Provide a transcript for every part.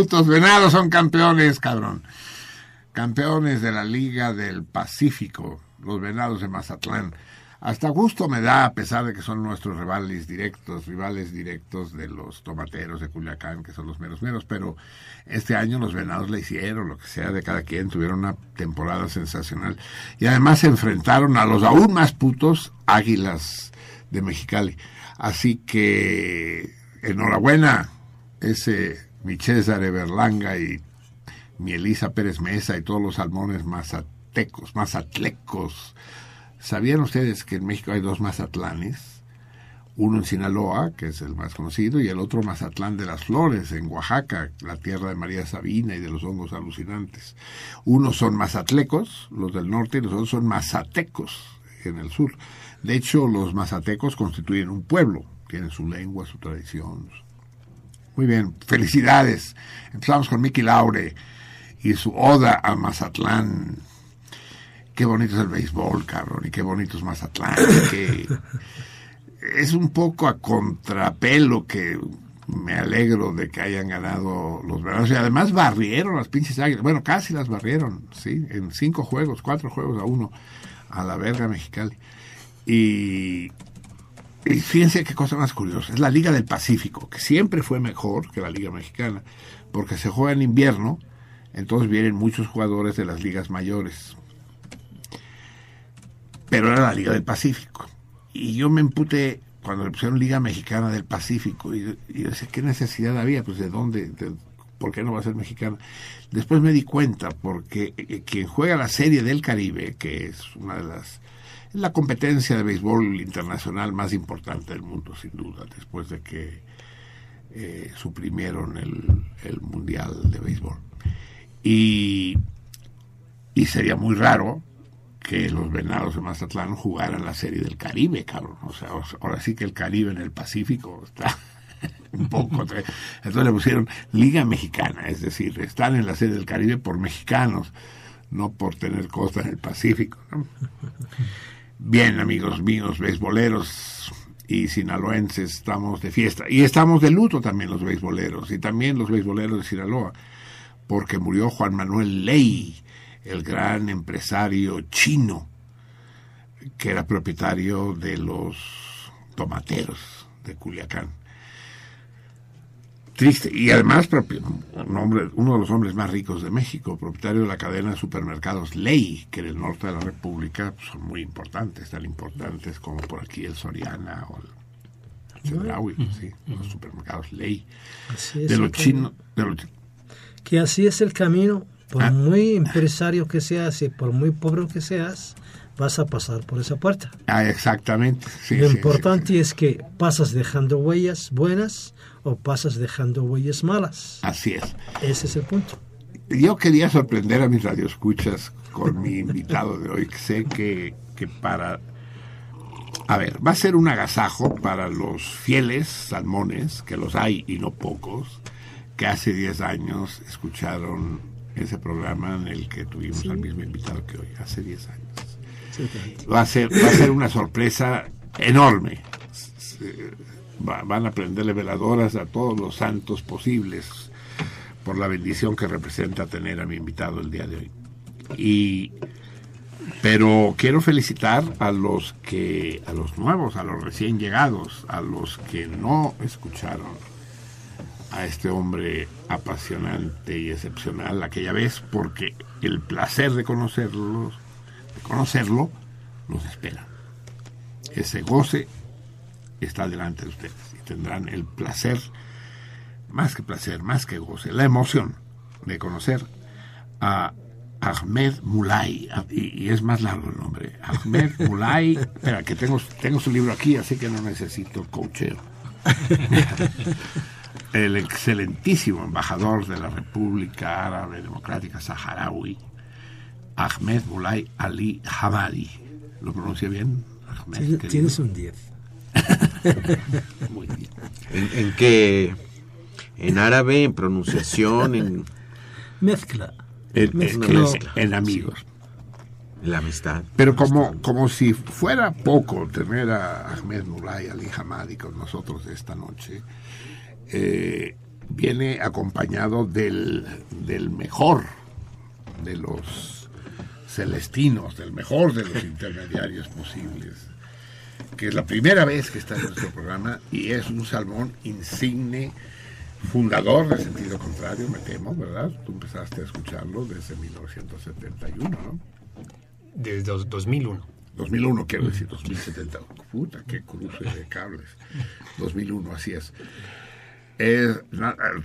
Putos venados son campeones, cabrón. Campeones de la Liga del Pacífico, los venados de Mazatlán. Hasta gusto me da, a pesar de que son nuestros rivales directos, rivales directos de los tomateros de Culiacán, que son los menos menos, pero este año los venados le hicieron, lo que sea de cada quien, tuvieron una temporada sensacional. Y además se enfrentaron a los aún más putos águilas de Mexicali. Así que, enhorabuena, ese mi César Berlanga y mi Elisa Pérez Mesa y todos los salmones mazatecos, mazatlecos, ¿Sabían ustedes que en México hay dos Mazatlanes? Uno en Sinaloa, que es el más conocido, y el otro Mazatlán de las Flores, en Oaxaca, la tierra de María Sabina y de los hongos alucinantes. Unos son mazatlecos, los del norte, y los otros son mazatecos, en el sur. De hecho, los mazatecos constituyen un pueblo, tienen su lengua, su tradición. Muy bien, felicidades. Empezamos con Miki Laure y su oda a Mazatlán qué bonito es el béisbol, cabrón, y qué bonito es Mazatlán, que es un poco a contrapelo que me alegro de que hayan ganado los veranos y además barrieron las pinches águilas, bueno, casi las barrieron, sí, en cinco juegos, cuatro juegos a uno, a la verga mexicali. Y, y fíjense qué cosa más curiosa, es la Liga del Pacífico, que siempre fue mejor que la Liga Mexicana, porque se juega en invierno, entonces vienen muchos jugadores de las ligas mayores, pero era la Liga del Pacífico. Y yo me emputé cuando le pusieron Liga Mexicana del Pacífico y, yo decía, ¿qué necesidad había? Pues de dónde, de, ¿por qué no va a ser mexicana? Después me di cuenta porque eh, quien juega la Serie del Caribe, que es una de las la competencia de béisbol internacional más importante del mundo, sin duda, después de que eh, suprimieron el, el Mundial de Béisbol. Y, y sería muy raro que los venados de Mazatlán jugaran la serie del Caribe, cabrón. O sea, ahora sí que el Caribe en el Pacífico está un poco. Entonces le pusieron Liga Mexicana, es decir, están en la serie del Caribe por mexicanos, no por tener costa en el Pacífico. Bien, amigos míos, beisboleros y sinaloenses, estamos de fiesta. Y estamos de luto también los beisboleros, y también los beisboleros de Sinaloa, porque murió Juan Manuel Ley el gran empresario chino que era propietario de los tomateros de Culiacán. Triste. Y además, un hombre, uno de los hombres más ricos de México, propietario de la cadena de supermercados Ley, que en el norte de la República pues, son muy importantes, tan importantes como por aquí el Soriana o el Chedraui, sí, los supermercados Ley. Así es De los chinos. Que así es el camino. Por Ah. muy empresario que seas y por muy pobre que seas, vas a pasar por esa puerta. ah, exactamente. sí, Lo sí, importante es que pasas dejando huellas buenas o pasas dejando huellas malas. sí. Así es. Ese es el punto. Yo quería sorprender a mis radioescuchas con mi invitado de hoy, que sé que, que para... A ver, va a ser un agasajo para los fieles salmones, que los hay y no pocos, que hace 10 años escucharon ese programa en el que tuvimos al mismo invitado que hoy, hace 10 años. Va a ser, va a ser una sorpresa enorme. Van a prenderle veladoras a todos los santos posibles por la bendición que representa tener a mi invitado el día de hoy. Y pero quiero felicitar a los que a los nuevos, a los recién llegados, a los que no escucharon a este hombre apasionante y excepcional aquella vez porque el placer de conocerlos, de conocerlo, los espera. Ese goce está delante de ustedes y tendrán el placer, más que placer, más que goce, la emoción de conocer a Ahmed Mulay, y, y es más largo el nombre, Ahmed Mulay, espera, que tengo, tengo su libro aquí, así que no necesito coacheo. el excelentísimo embajador de la República Árabe Democrática Saharaui, Ahmed Mulay Ali Hamadi. ¿Lo pronuncia bien? Ahmed, tienes un 10. Muy bien. ¿En, en qué? ¿En árabe? ¿En pronunciación? ¿En, Mezcla. En, Mezcla. en- Mezcla. en amigos. en la amistad? Pero como, como si fuera poco tener a Ahmed Mulay Ali Hamadi con nosotros esta noche, eh, viene acompañado del, del mejor de los celestinos, del mejor de los intermediarios posibles, que es la primera vez que está en nuestro programa y es un salmón insigne, fundador de sentido contrario, me temo, ¿verdad? Tú empezaste a escucharlo desde 1971, ¿no? Desde dos- 2001. 2001, quiero decir, 2070. Puta, qué cruce de cables. 2001, así es. Es-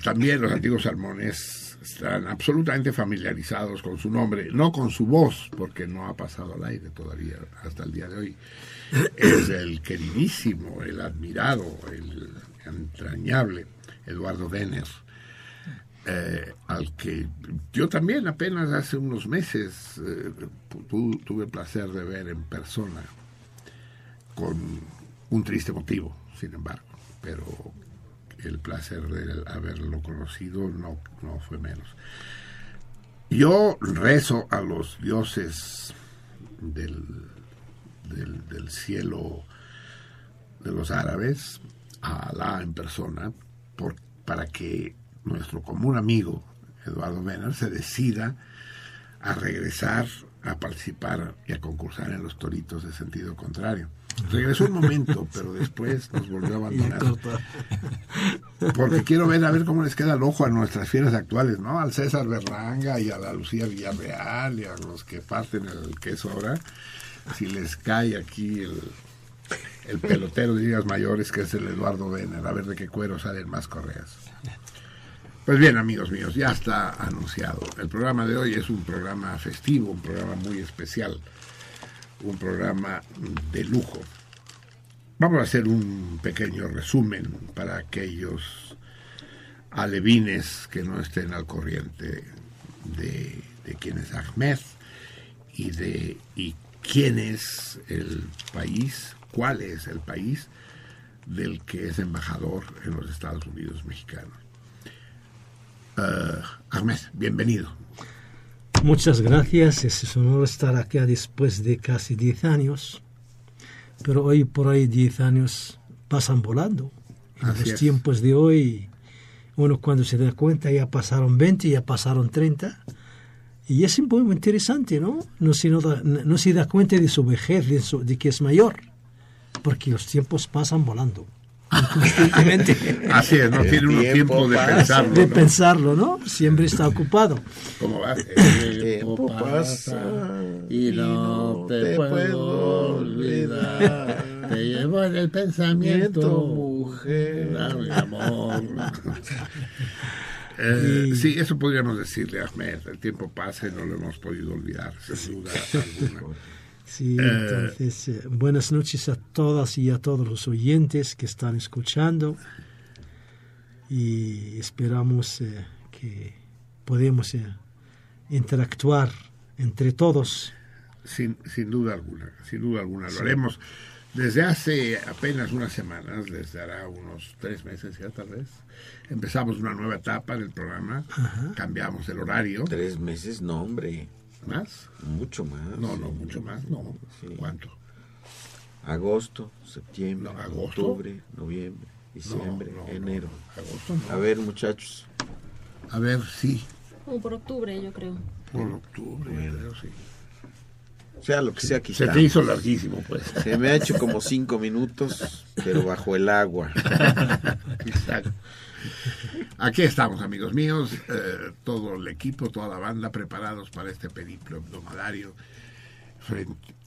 también los antiguos salmones están absolutamente familiarizados con su nombre, no con su voz, porque no ha pasado al aire todavía hasta el día de hoy. Es el queridísimo, el admirado, el entrañable Eduardo Denner, eh, al que yo también apenas hace unos meses eh, tu- tuve el placer de ver en persona, con un triste motivo, sin embargo, pero el placer de haberlo conocido no, no fue menos. Yo rezo a los dioses del, del, del cielo de los árabes, a Alá en persona, por, para que nuestro común amigo Eduardo Benner se decida a regresar a participar y a concursar en los toritos de sentido contrario. Regresó un momento, pero después nos volvió a abandonar. Porque quiero ver a ver cómo les queda el ojo a nuestras fieras actuales, ¿no? Al César Berlanga y a la Lucía Villarreal y a los que parten el queso ahora. Si les cae aquí el, el pelotero de ligas mayores, que es el Eduardo Benner, a ver de qué cuero salen más correas. Pues bien, amigos míos, ya está anunciado. El programa de hoy es un programa festivo, un programa muy especial, un programa de lujo. Vamos a hacer un pequeño resumen para aquellos alevines que no estén al corriente de, de quién es Ahmed y de quién es el país, cuál es el país del que es embajador en los Estados Unidos mexicanos. Eh, Ahmed, bienvenido. Muchas gracias, es un honor estar aquí después de casi 10 años, pero hoy por hoy 10 años pasan volando. En Así los es. tiempos de hoy, uno cuando se da cuenta ya pasaron 20, ya pasaron 30, y es muy interesante, ¿no? No se, no da, no se da cuenta de su vejez, de, su- de que es mayor, porque los tiempos pasan volando. Inconscientemente. Así es, no El tiene uno tiempo tiempo de pasa. pensarlo. de ¿no? pensarlo, ¿no? Siempre está ocupado. ¿Cómo va? El tiempo pasa y no te puedo olvidar. Te llevo en el pensamiento, mujer. Dame amor. Eh, sí, eso podríamos decirle Ahmed. El tiempo pasa y no lo hemos podido olvidar, sin duda alguna. Sí, Eh, entonces, eh, buenas noches a todas y a todos los oyentes que están escuchando y esperamos eh, que podemos eh, interactuar entre todos. Sin, sin duda alguna, sin duda alguna. Lo haremos desde hace apenas unas semanas, desde hará unos tres meses ya tal vez. Empezamos una nueva etapa del programa, cambiamos el horario. Tres meses, no, hombre. ¿Más? Mucho más. No, no, mucho más, no. Sí. ¿Cuánto? Agosto, septiembre, No, ¿agosto? octubre, noviembre, diciembre, no, no, enero. Agosto no. A ver, muchachos. A ver, sí, Como por octubre, yo creo. por octubre, creo, sí. Sea lo que sea, aquí Se te hizo larguísimo, pues. Se me ha hecho como cinco minutos, pero bajo el agua. Exacto. Aquí estamos, amigos míos, eh, todo el equipo, toda la banda preparados para este periplo hebdomadario.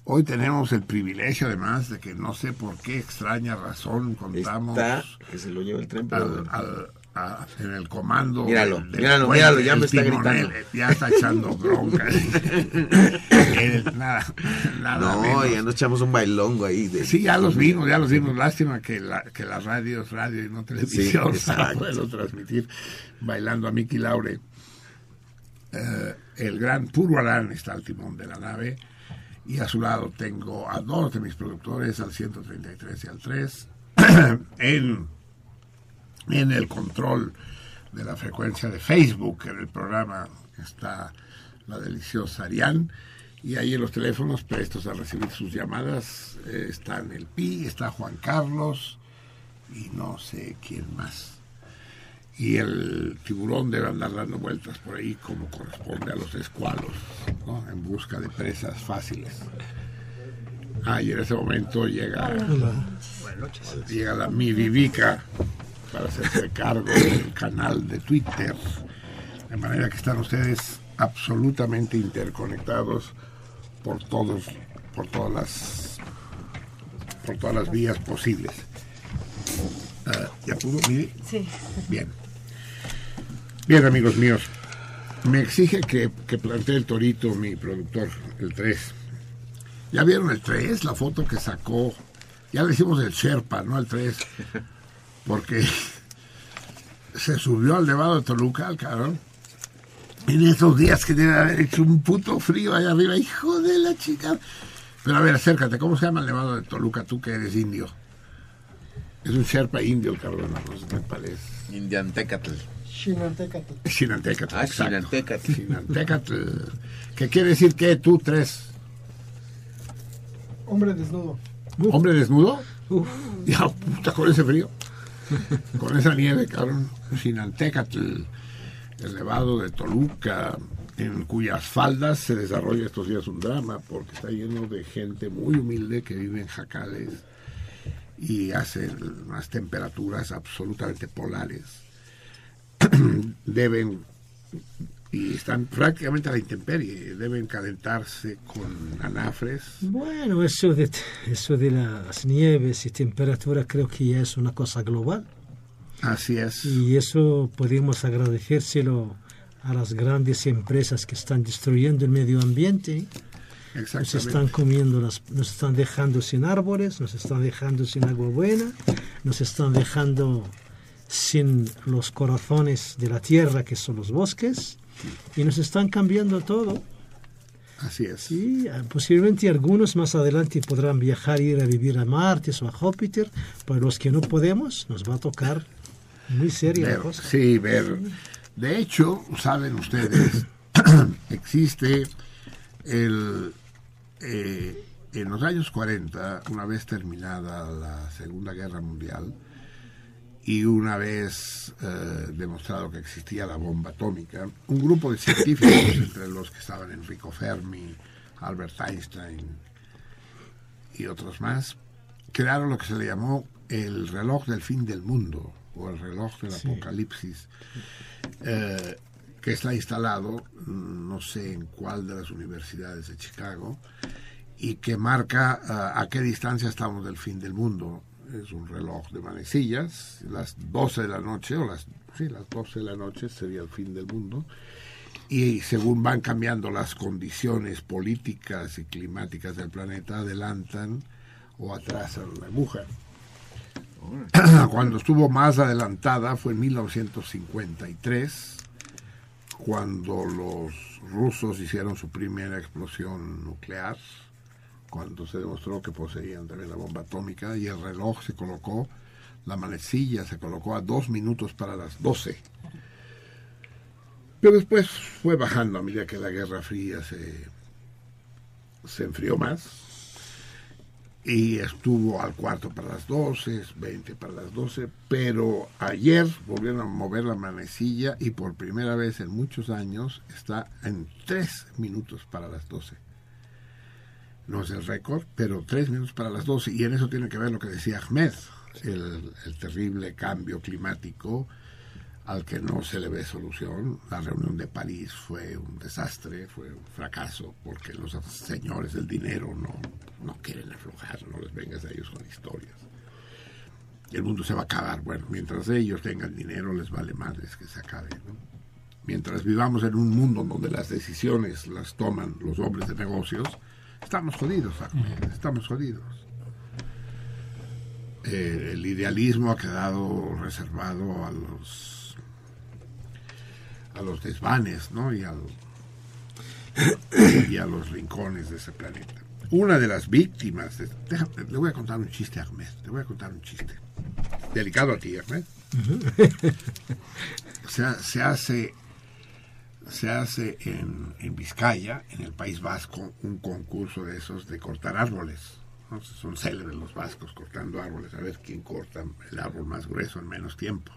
Hoy tenemos el privilegio, además, de que no sé por qué extraña razón contamos Está que se lo lleva el tren, pero al- al- a- en el comando. Míralo, del- del míralo, ya el me está timonel, gritando. eh, Ya está echando bronca. Nada, nada no, menos. ya nos echamos un bailongo ahí. De, Sí, ya los vimos, ya los vimos. Lástima que la, que la radio es radio y no televisión Sí, para poderlo transmitir bailando a Miki Laure. Eh, el gran Puro Arán está al timón de la nave y a su lado tengo a dos de mis productores, al 133 y al 3, en, en el control de la frecuencia de Facebook, en el programa está la deliciosa Arián. Y ahí en los teléfonos prestos a recibir sus llamadas eh, están el Pi, está Juan Carlos y no sé quién más. Y el tiburón debe andar dando vueltas por ahí como corresponde a los escualos, ¿no? en busca de presas fáciles. Ah, y en ese momento llega, llega la mi Vivica para hacerse cargo del canal de Twitter. De manera que están ustedes absolutamente interconectados por todos, por todas las, por todas las vías posibles. Ah, ¿Ya pudo? Mire. Sí. Bien. Bien, amigos míos. Me exige que, que plantee el torito mi productor, el 3. ¿Ya vieron el 3? La foto que sacó. Ya le hicimos el Sherpa, ¿no? El 3. Porque se subió al Nevado de Toluca, al cabrón. En esos días que debe haber hecho un puto frío allá arriba. Hijo de la chica. Pero a ver, acércate. ¿Cómo se llama el Nevado de Toluca? Tú que eres indio. Es un Sherpa indio, el cabrón. Sé, me parece. Indiantecatl. Chinantecatl. Chinantecatl. Ah, exacto. Chinantecatl. Chinantecatl. ¿Qué quiere decir que tú tres? Hombre desnudo. ¿Hombre desnudo? Ya, puta, con ese frío. con esa nieve, cabrón. Chinantecatl, el nevado de Toluca, en cuyas faldas se desarrolla estos días un drama, porque está lleno de gente muy humilde que vive en jacales y hace unas temperaturas absolutamente polares. Deben, y están prácticamente a la intemperie, deben calentarse con anafres. Bueno, eso de, eso de las nieves y temperaturas creo que ya es una cosa global. Así es. Y eso podemos agradecérselo a las grandes empresas que están destruyendo el medio ambiente. Nos están comiendo, las, nos están dejando sin árboles, nos están dejando sin agua buena, nos están dejando sin los corazones de la tierra que son los bosques y nos están cambiando todo. Así es. Y ah, posiblemente algunos más adelante podrán viajar, ir a vivir a Marte o a Júpiter, pero los que no podemos nos va a tocar muy seria la cosa. sí, ver. De hecho, saben ustedes, existe el... eh, en los años 40, una vez terminada la Segunda Guerra Mundial y una vez eh, demostrado que existía la bomba atómica, un grupo de científicos, entre los que estaban Enrico Fermi, Albert Einstein y otros más, crearon lo que se le llamó el reloj del fin del mundo o el reloj del apocalipsis, eh, que está instalado, no sé en cuál de las universidades de Chicago, y que marca ah, a qué distancia estamos del fin del mundo. Es un reloj de manecillas, las 12 de la noche, o las, sí, las 12 de la noche sería el fin del mundo, y según van cambiando las condiciones políticas y climáticas del planeta, adelantan o atrasan la aguja. Cuando estuvo más adelantada fue en 1953, cuando los rusos hicieron su primera explosión nuclear, cuando se demostró que poseían también la bomba atómica y el reloj se colocó, la manecilla se colocó a dos minutos para las 12. Pero después fue bajando a medida que la Guerra Fría se, se enfrió más y estuvo al cuarto para las 12, 20 para las 12, pero ayer volvieron a mover la manecilla y por primera vez en muchos años está en 3 minutos para las 12. No es el récord, pero 3 minutos para las 12 y en eso tiene que ver lo que decía Ahmed, el, terrible cambio climático al que no se le ve solución. La reunión de París fue un desastre, fue un fracaso, porque los señores del dinero no, no quieren aflojar, no les vengas a ellos con historias. El mundo se va a acabar. Bueno, mientras ellos tengan dinero, les vale madres que se acabe. Mientras vivamos en un mundo donde las decisiones las toman los hombres de negocios, estamos jodidos, Ahmed, estamos jodidos. Eh, el idealismo ha quedado reservado a los a los desvanes, ¿no? Y, al, y a los rincones de ese planeta. Una de las víctimas, de- déjame, le voy a contar un chiste a Ahmed, le voy a contar un chiste. delicado a. O sea, se hace, se hace en, en Vizcaya, en el País Vasco, un concurso de esos de cortar árboles. ¿no? Son célebres los vascos cortando árboles, a ver quién corta el árbol más grueso en menos tiempo.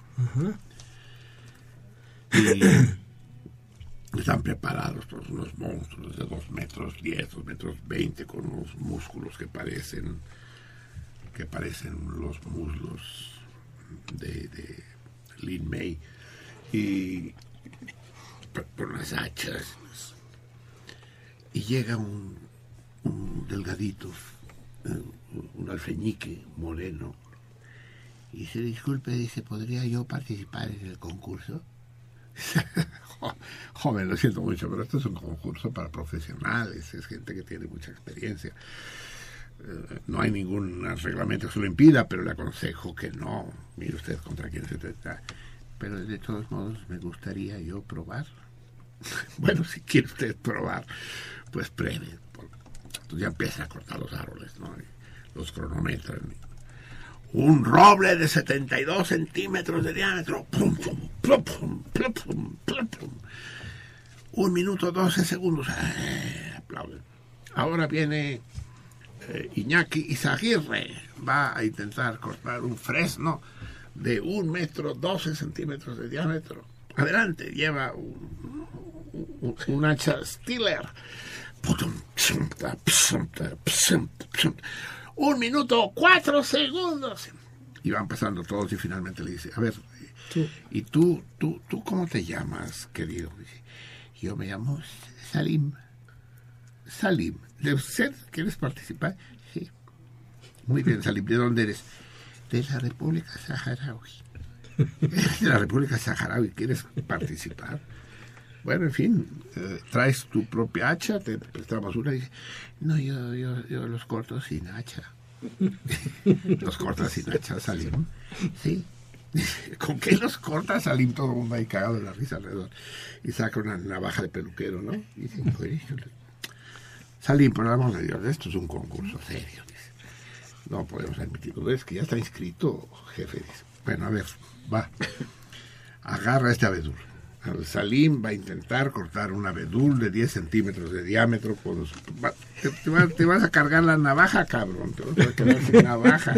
Y están preparados todos unos monstruos de 2 metros 10, 2 metros 20, con unos músculos que parecen que parecen los muslos de, de Lin May y con las hachas y llega un, delgadito eh, un alfeñique moreno y dice disculpe dice podría yo participar en el concurso Jo- joven lo siento mucho pero esto es un concurso para profesionales es gente que tiene mucha experiencia Eh, no hay ningún reglamento que se lo impida, pero le aconsejo que no. Mire usted contra quién se trata. Pero de todos modos me gustaría yo probar. bueno, si quiere usted probar, pues pruebe. Entonces ya empieza a cortar los árboles, ¿no? Los cronometran. Un roble de 72 centímetros de diámetro. Plum, plum, plum. Un minuto 12 segundos. Eh, aplauden. Ahora viene eh, Iñaki Izaguirre va a intentar cortar un fresno de un metro 12 centímetros de diámetro. Adelante, lleva un, un- hacha Stiller. Un minuto, cuatro segundos. Y van pasando todos y finalmente le dice, a ver, ¿y tú, tú, tú cómo te llamas, querido? Dice, yo me llamo Salim. Salim, ¿de usted quieres participar? Sí. Muy bien, Salim, ¿de dónde eres? De la República Saharaui. ¿Eres de la República Saharaui? ¿Quieres participar? Bueno, en fin, eh, traes tu propia hacha, te prestamos una y dice, no, yo, yo, los corto sin hacha. los cortas sin hacha, Salim. Sí. ¿Con qué los cortas, Salim? Todo el mundo ahí cagado de la risa alrededor. Y saca una navaja de peluquero, ¿no? Y dice, pues, Salim, por el amor de Dios, esto es un concurso serio. No podemos admitirlo. Es que ya está inscrito, jefe. Dice. Bueno, a ver, va. Agarra este abedul. Al Salim va a intentar cortar un abedul de 10 centímetros de diámetro. Con su- te, te va- te vas a cargar la navaja, cabrón. Te vas a quedar sin navaja.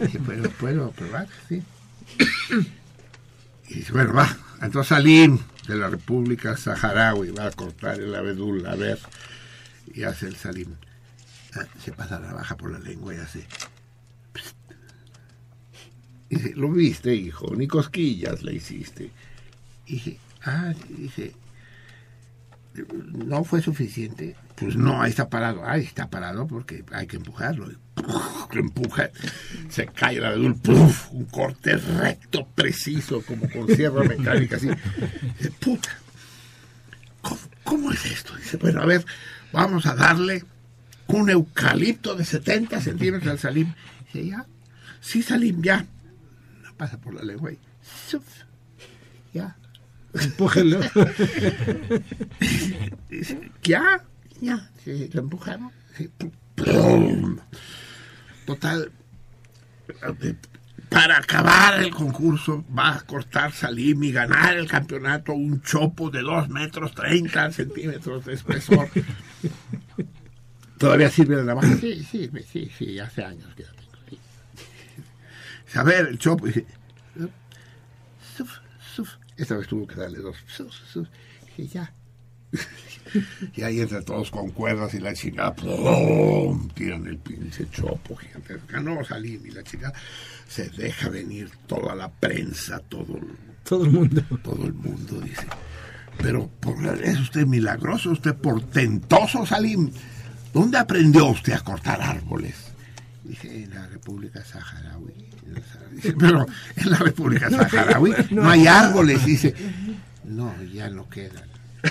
Dice, ¿puedo, ¿puedo probar? Sí. Y dice, bueno, va. Entonces Salim, de la República Saharaui, va a cortar el abedul. A ver. Y hace el Salim. Ah, se pasa la navaja por la lengua y hace. "Psst". Dice, lo viste, hijo, ni cosquillas le hiciste. Y dije, ah, dice, no fue suficiente. Pues no, ahí está parado. Ahí está parado porque hay que empujarlo. Lo empuja, se cae el abedul, ¡puf! un corte recto, preciso, como con sierra mecánica, así. Dice, puta, ¿cómo, es esto? Dice, bueno, a ver, vamos a darle un eucalipto de 70 centímetros al Salim. Dice, ya, sí, Salim, ya. No pasa por la lengua ¡suf! ya. Empújenlo. Ya, ya. Sí, lo. ¡pum! Total, para acabar el concurso va a cortar Salim y ganar el campeonato un chopo de 2 metros 30 centímetros de espesor. ¿Todavía sirve la navaja? Sí, sí, sí, sí, hace años que la tengo. sí. A ver, el chopo. Dice. Esta vez tuvo que darle dos. Dije, ya. Y ahí entre todos con cuerdas y la chingada, ¡pum! tiran el pinche chopo gigante. Ganó Salim y la chica se deja venir toda la prensa, todo, el- Todo el mundo. todo el mundo, dice. Pero por es usted milagroso, usted portentoso, Salim. ¿Dónde aprendió usted a cortar árboles? Dije, en la República Saharaui. Dice, pero en la República Saharaui no hay árboles. Dice, no, ya no quedan.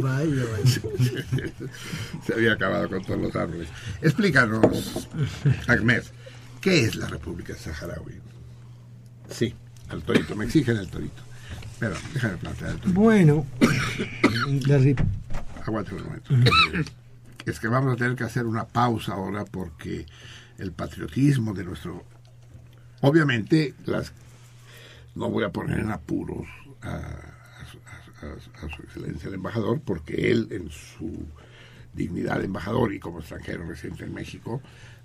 Vaya, vaya. Se había acabado con todos los árboles. Explícanos, Ahmed, ¿qué es la República Saharaui? Sí, al torito, me exigen el torito. Pero déjame plantear el torito. Bueno, la, Aguante un momento. es que vamos a tener que hacer una pausa ahora porque el patriotismo de nuestro... Obviamente, las no voy a poner en apuros a, su excelencia el embajador porque él en su dignidad de embajador y como extranjero residente en México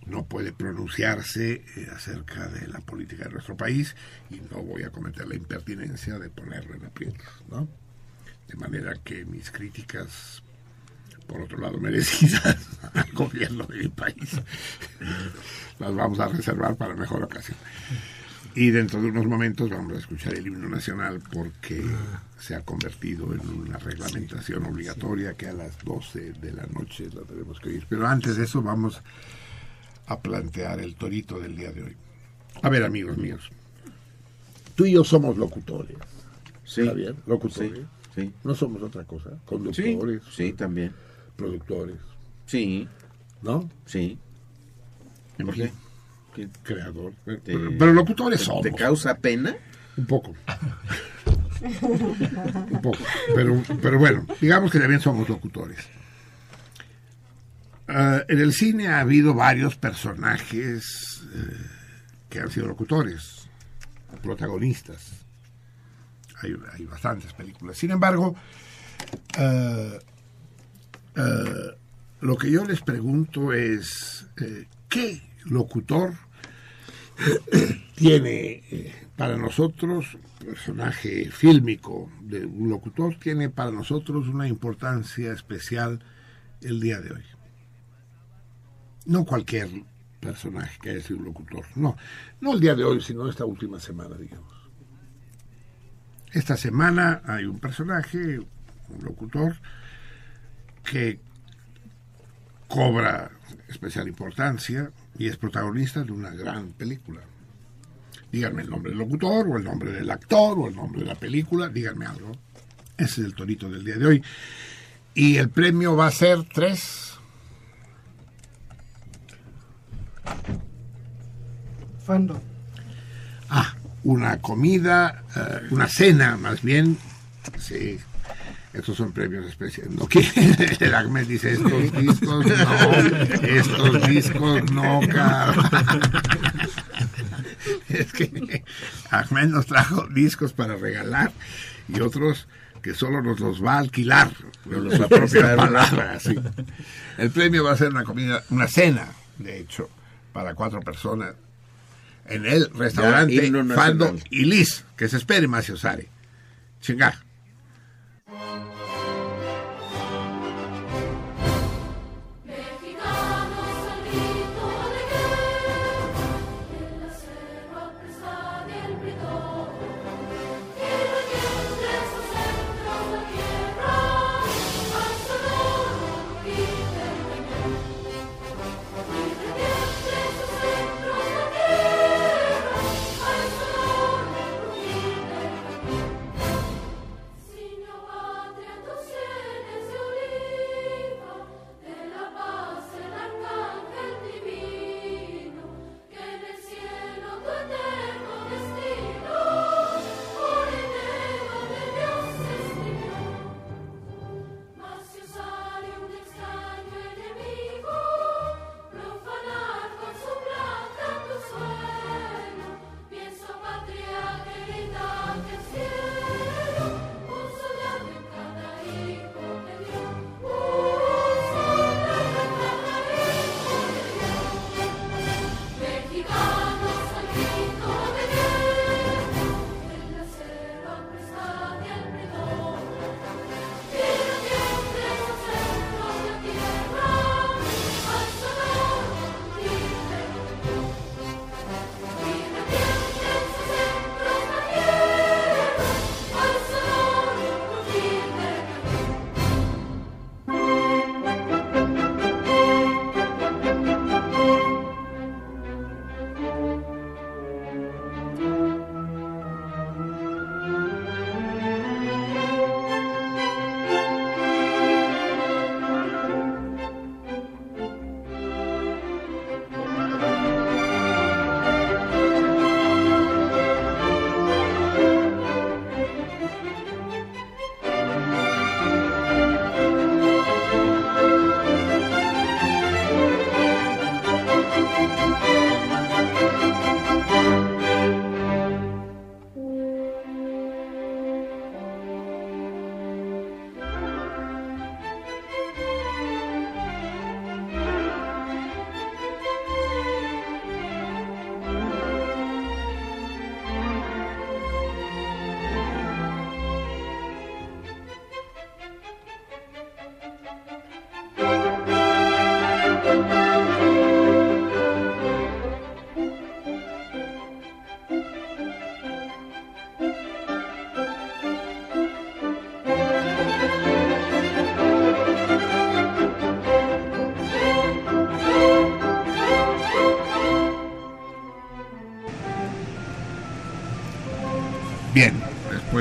no puede pronunciarse eh, acerca de la política de nuestro país y no voy a cometer la impertinencia de ponerlo en aprietos, ¿no? De manera que mis críticas, por otro lado merecidas al gobierno de mi país, las vamos a reservar para mejor ocasión. Y dentro de unos momentos vamos a escuchar el himno nacional porque se ha convertido en una reglamentación obligatoria que a las 12 de la noche la tenemos que oír. Pero antes de eso vamos a plantear el torito del día de hoy. A ver, amigos míos, tú y yo somos locutores. Sí. ¿Está bien? Locutores. Sí, sí. No somos otra cosa. Sí, Conductores, sí, también. Productores, Sí, ¿no? sí. ¿Por qué? ¿Qué? creador. Te- Pero, pero locutores ¿Te- somos. ¿Te causa pena? Un poco. Un poco. Pero, pero bueno, digamos que también somos locutores. Ah, en el cine ha habido varios personajes eh, que han sido locutores, protagonistas. Hay, hay bastantes películas. Sin embargo, ah, ah, lo que yo les pregunto es, eh, ¿qué locutor tiene eh, para nosotros, personaje fílmico de un locutor, tiene para nosotros una importancia especial el día de hoy. No cualquier personaje que haya sido un locutor, no, no el día de hoy, sino esta última semana, digamos. Esta semana hay un personaje, un locutor, que cobra especial importancia y es protagonista de una gran película. Díganme el nombre del locutor, o el nombre del actor, o el nombre de la película, díganme algo. Ese es el torito del día de hoy. Y el premio va a ser tres. Fandom. Ah, una comida, eh, una cena más bien. Sí, estos son premios especiales. No, el Ahmed dice estos discos, no, estos discos no, cabrón. Es que Ahmed nos trajo discos para regalar y otros que solo nos los va a alquilar, con su propia palabra. sí. El premio va a ser una comida, una cena, de hecho, para cuatro personas en el restaurante Ya. Fando y Liz, que se espere Macio Sare. Chinga.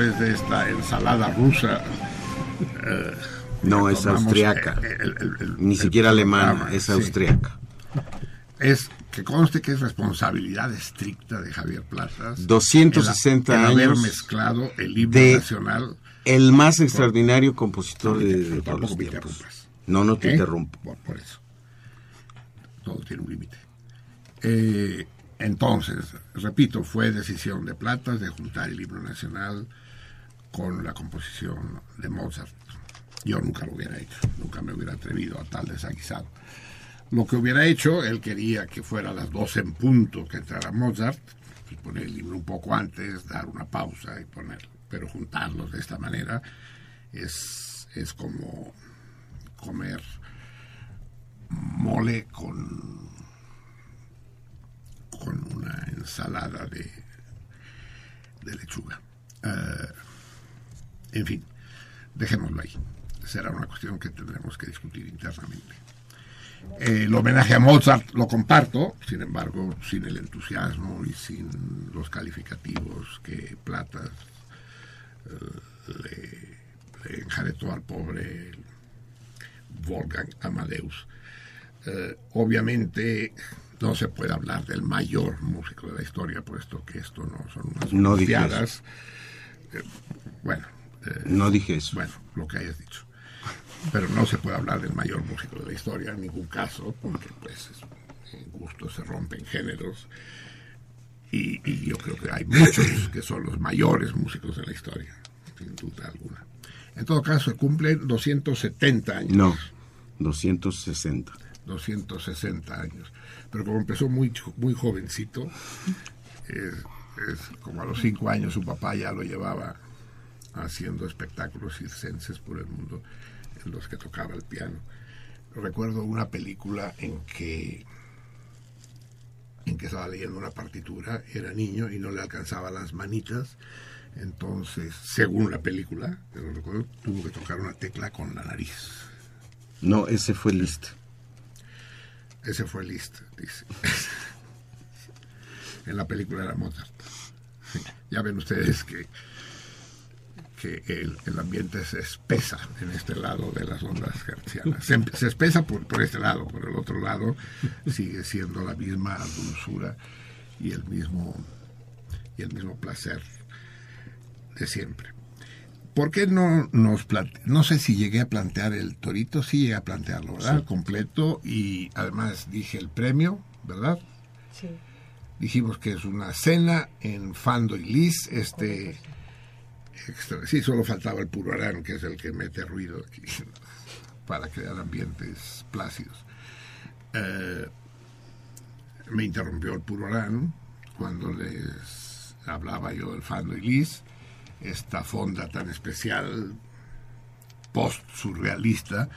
Después de esta ensalada rusa. eh, No, es austriaca. eh, el- el- el- Ni siquiera alemana, es sí. austriaca. Es que conste que es responsabilidad estricta de Javier Plazas. 260 el- el haber años mezclado el himno de- nacional. El más extraordinario compositor No, de, todos los me tiempos. No, no te ¿Eh? interrumpo. Por, por eso. Todo tiene un límite. Eh, entonces, repito, fue decisión de Platas de juntar el himno nacional con la composición de Mozart. Yo nunca lo hubiera hecho, nunca me hubiera atrevido a tal desaguisado. Lo que hubiera hecho, él quería que fuera a las 12 en punto que entrara Mozart, y poner el libro un poco antes, dar una pausa y ponerlo. Pero juntarlos de esta manera es, es como comer mole con, con una ensalada de, de lechuga. Eh, en fin, dejémoslo ahí. Será una cuestión que tendremos que discutir internamente. Eh, el homenaje a Mozart lo comparto, sin embargo, sin el entusiasmo y sin los calificativos que Platas eh, le, le enjaretó al pobre Wolfgang Amadeus. Eh, obviamente no se puede hablar del mayor músico de la historia, puesto que esto no son unas No. Eh, bueno, eh, No dije eso. bueno, lo que hayas dicho. Pero no se puede hablar del mayor músico de la historia en ningún caso, porque pues es- en gustos se rompen géneros. Y, y yo creo que hay muchos que son los mayores músicos de la historia, sin duda alguna. En todo caso, se cumplen 270 años. No, 260. 260 años. Pero como empezó muy, muy jovencito, es, es como a los cinco años su papá ya lo llevaba haciendo espectáculos circenses por el mundo en los que tocaba el piano. Recuerdo una película en que en que estaba leyendo una partitura, era niño y no le alcanzaba las manitas, entonces, según la película, lo recuerdo, tuvo que tocar una tecla con la nariz. No, ese fue Liszt. Ese fue Liszt, dice. en la película era Mozart. Ya ven ustedes que, que el, el ambiente se espesa en este lado de las ondas hertzianas. Se, se espesa por, por este lado, por el otro lado sigue siendo la misma dulzura y el mismo, y el mismo placer de siempre. ¿Por qué no nos plante- No sé si llegué a plantear el torito, sí llegué a plantearlo, ¿verdad? Completo y además dije el premio, ¿verdad? Sí. Dijimos que es una cena en Fando y Lis, este... extra- sí, solo faltaba el puro arán, que es el que mete ruido aquí, para crear ambientes plácidos. Eh, me interrumpió el puro arán cuando les hablaba yo del Fando y Lis, esta fonda tan especial, post-surrealista,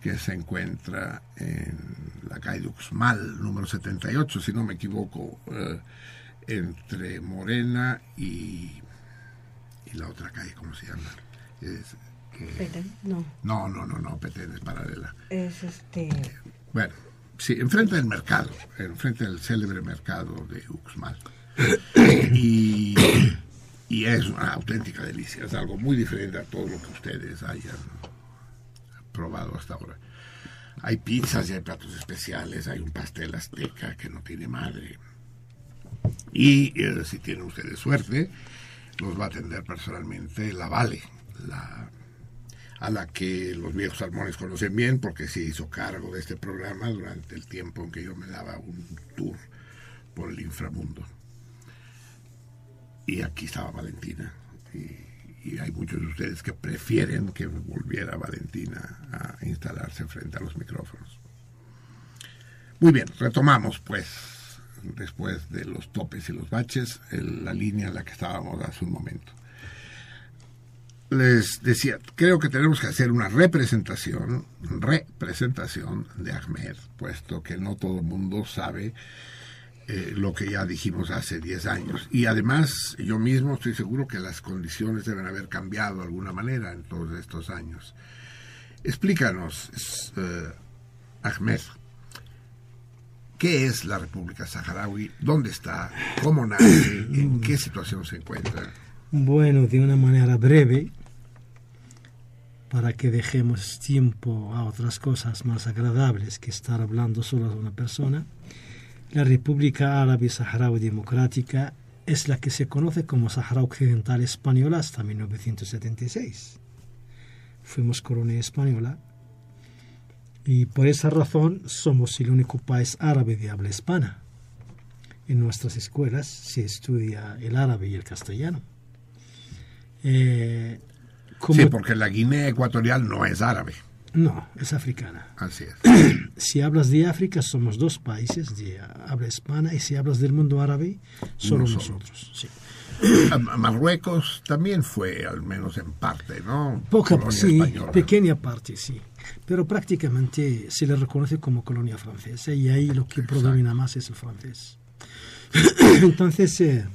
que se encuentra en la calle Uxmal, número 78, si no me equivoco, eh, entre Morena y, y la otra calle, ¿cómo se llama? Es, eh, Petén, no, no, no, no, no, Petén es paralela. es este. Bueno, sí, enfrente del mercado, enfrente del célebre mercado de Uxmal. Y, y es una auténtica delicia, es algo muy diferente a todo lo que ustedes hayan probado hasta ahora. Hay pizzas y hay platos especiales, hay un pastel azteca que no tiene madre. Y eh, si tienen ustedes suerte, los va a atender personalmente la Vale, a la que los viejos salmones conocen bien porque se hizo cargo de este programa durante el tiempo en que yo me daba un tour por el inframundo. Y aquí estaba Valentina. Y, y hay muchos de ustedes que prefieren que volviera Valentina a instalarse frente a los micrófonos. Muy bien, retomamos pues, después de los topes y los baches, la línea en la que estábamos hace un momento. Les decía, creo que tenemos que hacer una representación, representación de Ahmed, puesto que no todo el mundo sabe eh, lo que ya dijimos hace 10 años. Y además, yo mismo estoy seguro que las condiciones deben haber cambiado de alguna manera en todos estos años. Explícanos, eh, Ahmed, ¿qué es la República Saharaui? ¿Dónde está? ¿Cómo nace? ¿En qué situación se encuentra? Bueno, de una manera breve, para que dejemos tiempo a otras cosas más agradables que estar hablando solo de una persona, la República Árabe Saharaui Democrática es la que se conoce como Sahara Occidental Española hasta 1976. Fuimos colonia española y por esa razón somos el único país árabe de habla hispana. En nuestras escuelas se estudia el árabe y el castellano. Eh, como- Sí, porque la Guinea Ecuatorial no es árabe. No, es africana. Así es. Si hablas de África, somos dos países de habla hispana, y si hablas del mundo árabe, solo solo. nosotros. sí. Marruecos también fue, al menos en parte, ¿no? Poca, Colonia sí, española. pequeña parte, sí. Pero prácticamente se le reconoce como colonia francesa y ahí lo que predomina más es el francés. Entonces, eh,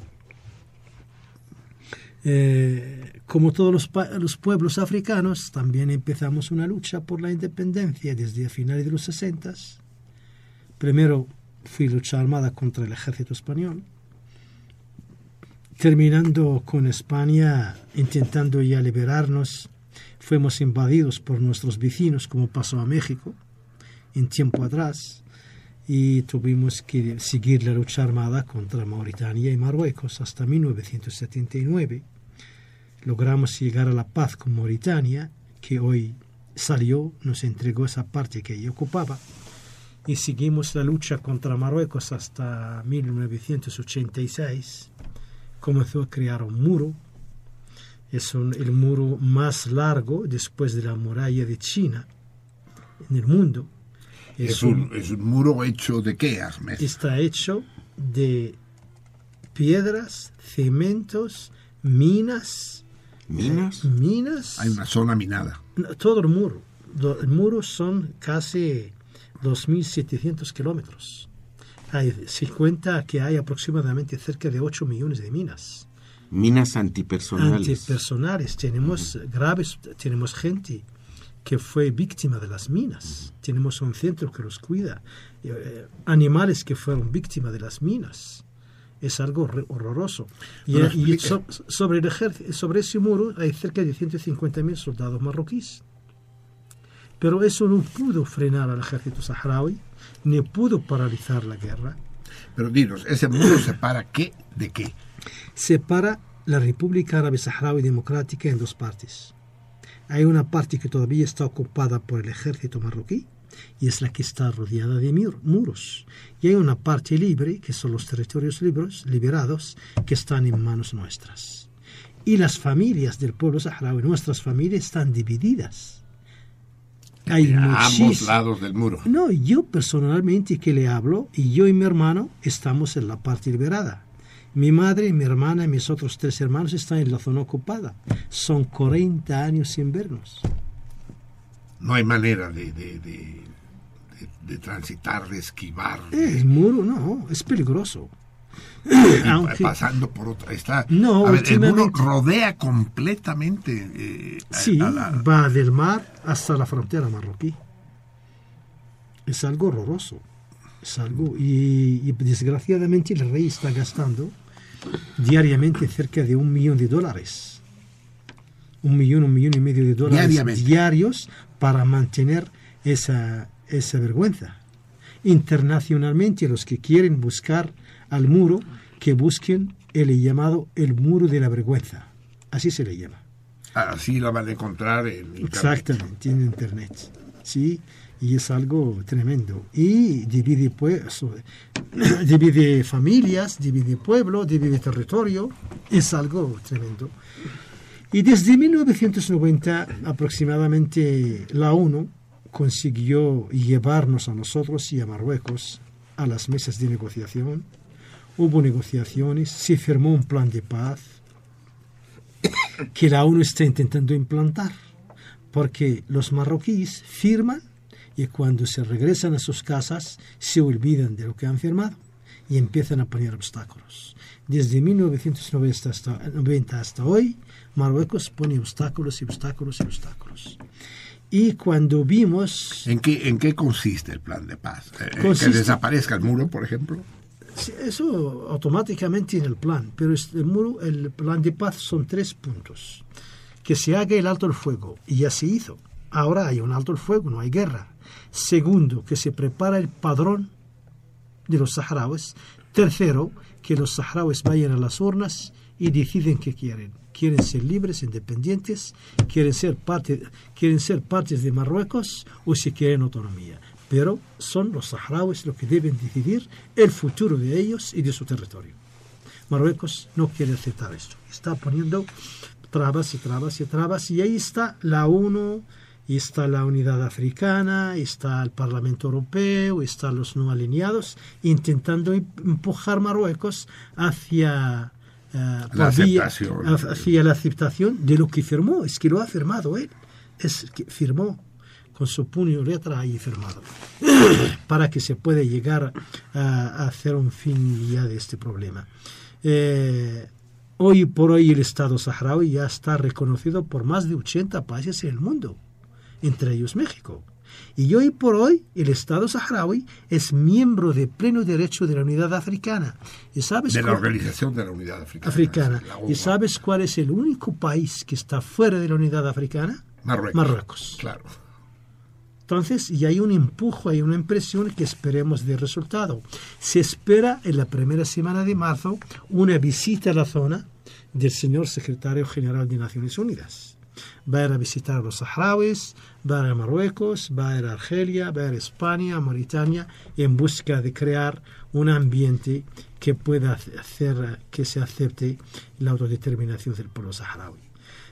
eh, como todos los, los pueblos africanos, también empezamos una lucha por la independencia desde finales de los 60. Primero fui lucha armada contra el ejército español, terminando con España intentando ya liberarnos, fuimos invadidos por nuestros vecinos, como pasó a México en tiempo atrás, y tuvimos que seguir la lucha armada contra Mauritania y Marruecos hasta 1979. Logramos llegar a la paz con Mauritania, que hoy salió, nos entregó esa parte que ella ocupaba, y seguimos la lucha contra Marruecos hasta 1986 comenzó a crear un muro. Es un- el muro más largo después de la muralla de China en el mundo. Es un, es un muro hecho de qué, Ahmed? está hecho de piedras, cementos, minas, ¿Minas? minas, Hay una zona minada. todo el muro. El muro son casi 2.700 kilómetros. Hay, se cuenta que hay aproximadamente cerca de 8 millones de minas. Minas antipersonales. antipersonales. Tenemos graves, tenemos gente que fue víctima de las minas. Tenemos un centro que los cuida. Eh, animales que fueron víctimas de las minas. Es algo horror- horroroso. Y, Pero y so- sobre, el sobre ese muro hay cerca de 150.000 soldados marroquíes. Pero eso no pudo frenar al ejército saharaui, ni pudo paralizar la guerra. Pero dinos, ¿ese muro separa qué de qué? separa la República Árabe Saharaui Democrática en dos partes. Hay una parte que todavía está ocupada por el ejército marroquí y es la que está rodeada de mur- muros. Y hay una parte libre, que son los territorios libres, liberados, que están en manos nuestras. Y las familias del pueblo saharaui, nuestras familias, están divididas. Hay A ambos lados del muro. no, yo personalmente que le hablo y yo y mi hermano estamos en la parte liberada. Mi madre, mi hermana y mis otros tres hermanos están en la zona ocupada. Son 40 años sin vernos. No hay manera de, de, de, transitar, de esquivar, El muro no, es peligroso. Aunque- pasando por otra. Está, No, a ver, el muro rodea completamente eh, a- Sí, a la- va del mar hasta la frontera marroquí. Es algo horroroso. Es algo. Y, y desgraciadamente el rey está gastando diariamente cerca de un millón de dólares. Un millón, un millón y medio de dólares diarios para mantener esa, esa vergüenza. Internacionalmente, los que quieren buscar al muro, que busquen el llamado el muro de la vergüenza. Así se le llama. así la van a encontrar en internet. Exactamente, en Internet. Sí, y es algo tremendo. Y divide, pues, divide familias, divide pueblo, divide territorio. Es algo tremendo. Y desde 1990 aproximadamente la ONU consiguió llevarnos a nosotros y a Marruecos a las mesas de negociación. Hubo negociaciones, se firmó un plan de paz que la ONU está intentando implantar, porque los marroquíes firman y cuando se regresan a sus casas se olvidan de lo que han firmado y empiezan a poner obstáculos. Desde 1990 hasta, 90 hasta hoy, Marruecos pone obstáculos y obstáculos y obstáculos. Y cuando vimos, ¿En qué, ¿En qué consiste el plan de paz? Eh, ¿Que desaparezca el muro, por ejemplo? Eso automáticamente en el plan, pero el, muro, el plan de paz son tres puntos. Que se haga el alto el fuego, y ya se hizo. Ahora hay un alto el fuego, no hay guerra. Segundo, que se prepara el padrón de los saharauis. Tercero, que los saharauis vayan a las urnas y deciden qué quieren. Quieren ser libres, independientes, quieren ser parte, quieren ser partes de Marruecos o si quieren autonomía. Pero son los saharauis los que deben decidir el futuro de ellos y de su territorio. Marruecos no quiere aceptar esto. Está poniendo trabas y trabas y trabas y ahí está la ONU, y está la Unidad Africana, está el Parlamento Europeo, están los no alineados intentando em- empujar Marruecos hacia eh, La aceptación. hacia la aceptación de lo que firmó. Es que lo ha firmado él. Es que firmó con su puño y letra ahí firmado para que se pueda llegar a, a hacer un fin ya de este problema. Eh, hoy por hoy el Estado saharaui ya está reconocido por más de 80 países en el mundo, entre ellos México. Y hoy por hoy el Estado saharaui es miembro de pleno derecho de la Unidad Africana. ¿Y sabes De la cuál- Organización de la Unidad Africana. ¿Y sabes cuál es el único país que está fuera de la Unidad Africana? Marruecos. Marruecos. Claro. Entonces, y hay un empujo, hay una impresión que esperemos de resultado. Se espera en la primera semana de marzo una visita a la zona del señor secretario general de Naciones Unidas. Va a ir a visitar los saharauis, va a ir a Marruecos, va a ir a Argelia, va a ir a España, a Mauritania, en busca de crear un ambiente que pueda hacer que se acepte la autodeterminación del pueblo saharaui.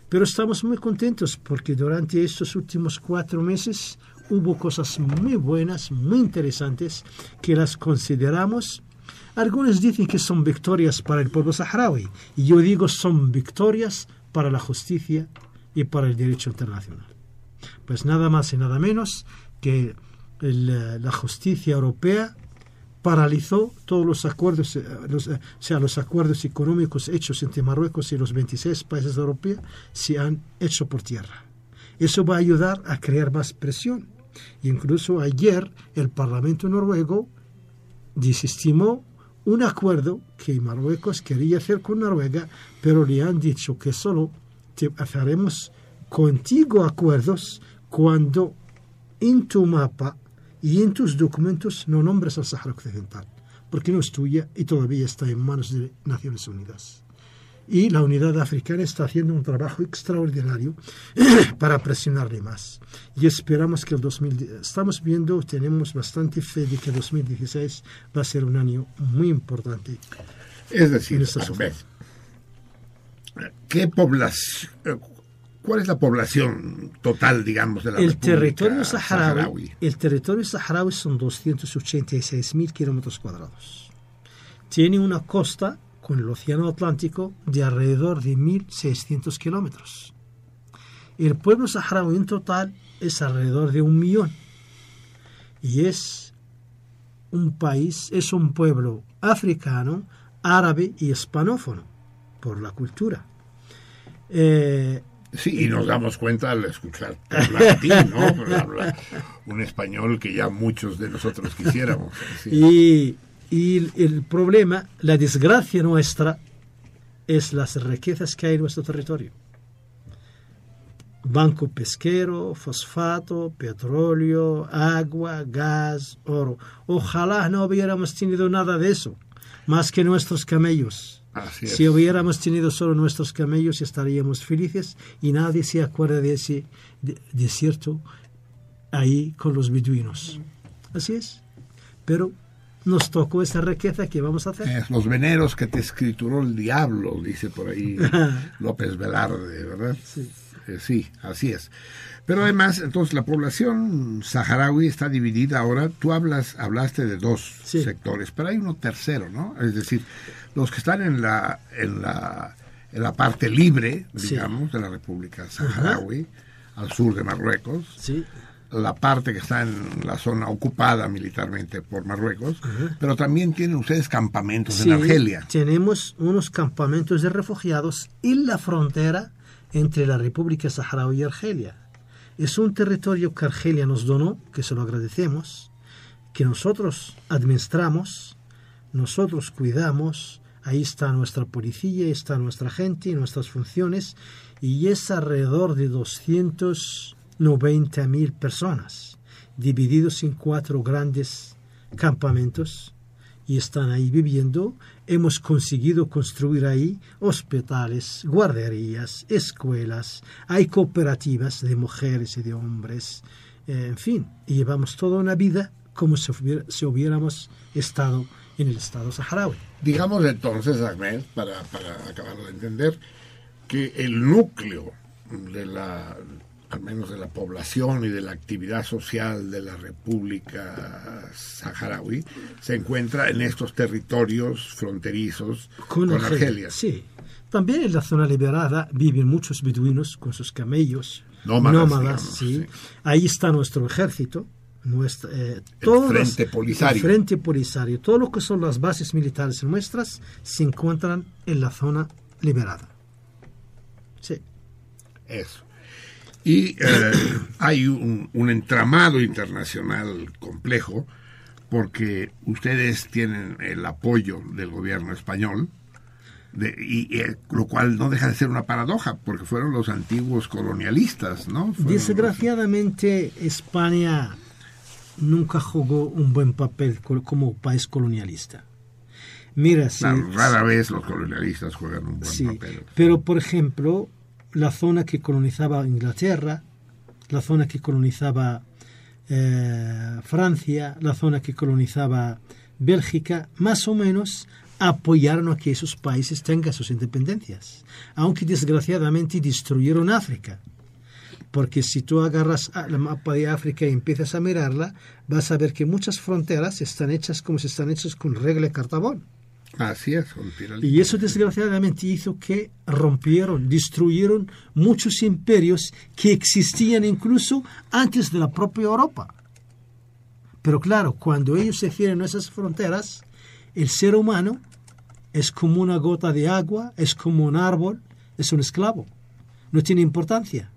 Pero estamos muy contentos porque durante estos últimos cuatro meses hubo cosas muy buenas, muy interesantes, que las consideramos. Algunos dicen que son victorias para el pueblo saharaui, y yo digo son victorias para la justicia y para el derecho internacional. Pues nada más y nada menos que el, la justicia europea paralizó todos los acuerdos, eh, los, eh, o sea, los acuerdos económicos hechos entre Marruecos y los 26 países europeos se han hecho por tierra. Eso va a ayudar a crear más presión. Incluso ayer el Parlamento noruego desestimó un acuerdo que Marruecos quería hacer con Noruega, pero le han dicho que solo haremos contigo acuerdos cuando en tu mapa y en tus documentos no nombres al Sahara Occidental, porque no es tuya y todavía está en manos de Naciones Unidas. Y la Unidad Africana está haciendo un trabajo extraordinario para presionarle más. Y esperamos que el 2000, estamos viendo, tenemos bastante fe de que el 2016 va a ser un año muy importante. Es decir, En esta ¿qué población, cuál es la población total, digamos, de la El República territorio saharaui, el territorio saharaui son 286 mil kilómetros cuadrados. Tiene una costa con el Océano Atlántico de alrededor de 1.600 kilómetros. El pueblo saharaui en total es alrededor de un millón. Y es un país, es un pueblo africano, árabe y hispanófono por la cultura. Eh, Sí, y nos damos cuenta al escuchar un español que ya muchos de nosotros quisiéramos. Y, y el problema, la desgracia nuestra, es las riquezas que hay en nuestro territorio. Banco pesquero, fosfato, petróleo, agua, gas, oro. Ojalá no hubiéramos tenido nada de eso, más que nuestros camellos. Así es. Si hubiéramos tenido solo nuestros camellos estaríamos felices y nadie se acuerda de ese de- desierto ahí con los beduinos. Así es. Pero nos tocó esa riqueza que vamos a hacer. Es los veneros que te escrituró el diablo, dice por ahí López Velarde, ¿verdad? Sí. Eh, sí, así es. Pero además, entonces, la población saharaui está dividida ahora. Tú hablas, hablaste de dos Sí. sectores, pero hay uno tercero, ¿no? Es decir, los que están en la, en la, en la parte libre, Sí. digamos, de la República Saharaui, al sur de Marruecos, Sí, la parte que está en la zona ocupada militarmente por Marruecos, pero también tienen ustedes campamentos en Argelia. Tenemos unos campamentos de refugiados en la frontera entre la República Saharaui y Argelia. Es un territorio que Argelia nos donó, que se lo agradecemos, que nosotros administramos, nosotros cuidamos, ahí está nuestra policía, está nuestra gente, nuestras funciones, y es alrededor de 290 mil personas, divididos en cuatro grandes campamentos, y están ahí viviendo. Hemos conseguido construir ahí hospitales, guarderías, escuelas, hay cooperativas de mujeres y de hombres, eh, en fin, y llevamos toda una vida como si, hubiera- si hubiéramos estado en el estado saharaui. Digamos entonces, Ahmed, para, para acabarlo de entender, que el núcleo de la, al menos de la población y de la actividad social de la República Saharaui se encuentra en estos territorios fronterizos con, Argelia. Sí. También en la zona liberada viven muchos beduinos con sus camellos, Nómadas, nómadas, digamos, sí. sí. Ahí está nuestro ejército, nuestra, eh, El Frente Polisario. el Frente Polisario. Todo lo que son las bases militares nuestras se encuentran en la zona liberada. Sí. Eso. Y eh, hay un, un entramado internacional complejo porque ustedes tienen el apoyo del gobierno español, de- y, y, lo cual no deja de ser una paradoja, porque fueron los antiguos colonialistas, ¿no? Fueron- Desgraciadamente, España nunca jugó un buen papel co- como país colonialista. Mira, si, Claro, rara vez los colonialistas juegan un buen sí, papel. pero por ejemplo, la zona que colonizaba Inglaterra, la zona que colonizaba eh, Francia, la zona que colonizaba Bélgica, más o menos apoyaron a que esos países tengan sus independencias, aunque desgraciadamente destruyeron África. Porque si tú agarras el mapa de África y empiezas a mirarla, vas a ver que muchas fronteras están hechas como si están hechas con regla de cartabón. Así es. Y eso desgraciadamente hizo que rompieron, destruyeron muchos imperios que existían incluso antes de la propia Europa. Pero claro, cuando ellos se a esas fronteras, el ser humano es como una gota de agua, es como un árbol, es un esclavo. No tiene importancia.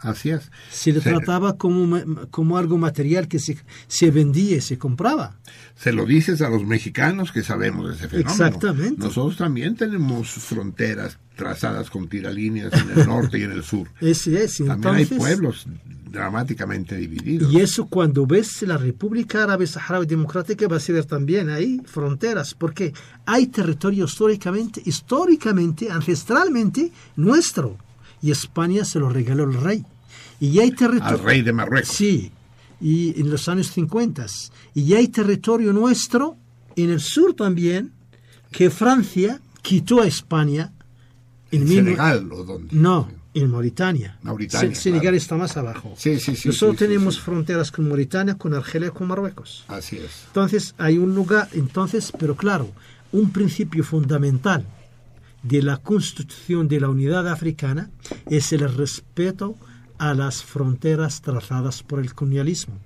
Así es. Se le Se- trataba como, como algo material que se, se vendía y se compraba. Se lo dices a los mexicanos que sabemos de ese fenómeno. Exactamente. Nosotros también tenemos fronteras trazadas con tiralíneas en el norte y en el sur. Es. y También hay entonces- pueblos dramáticamente divididos. Y eso cuando ves la República Árabe Saharaui Democrática vas a ver también ahí fronteras, porque hay territorio históricamente, históricamente, ancestralmente nuestro. Y España se lo regaló el rey. Y hay territorio... Al rey de Marruecos. Sí, y en los años 50. Y hay territorio nuestro en el sur también, que Francia quitó a España en ¿En Senegal o dónde? No, en Mauritania. Mauritania, Se- Senegal claro. está más abajo. Sí, sí, sí. Nosotros sí, sí, tenemos sí. fronteras con Mauritania, con Argelia con Marruecos. Así es. Entonces hay un lugar, entonces, pero claro, un principio fundamental de la constitución de la unidad africana es el respeto a las fronteras trazadas por el colonialismo.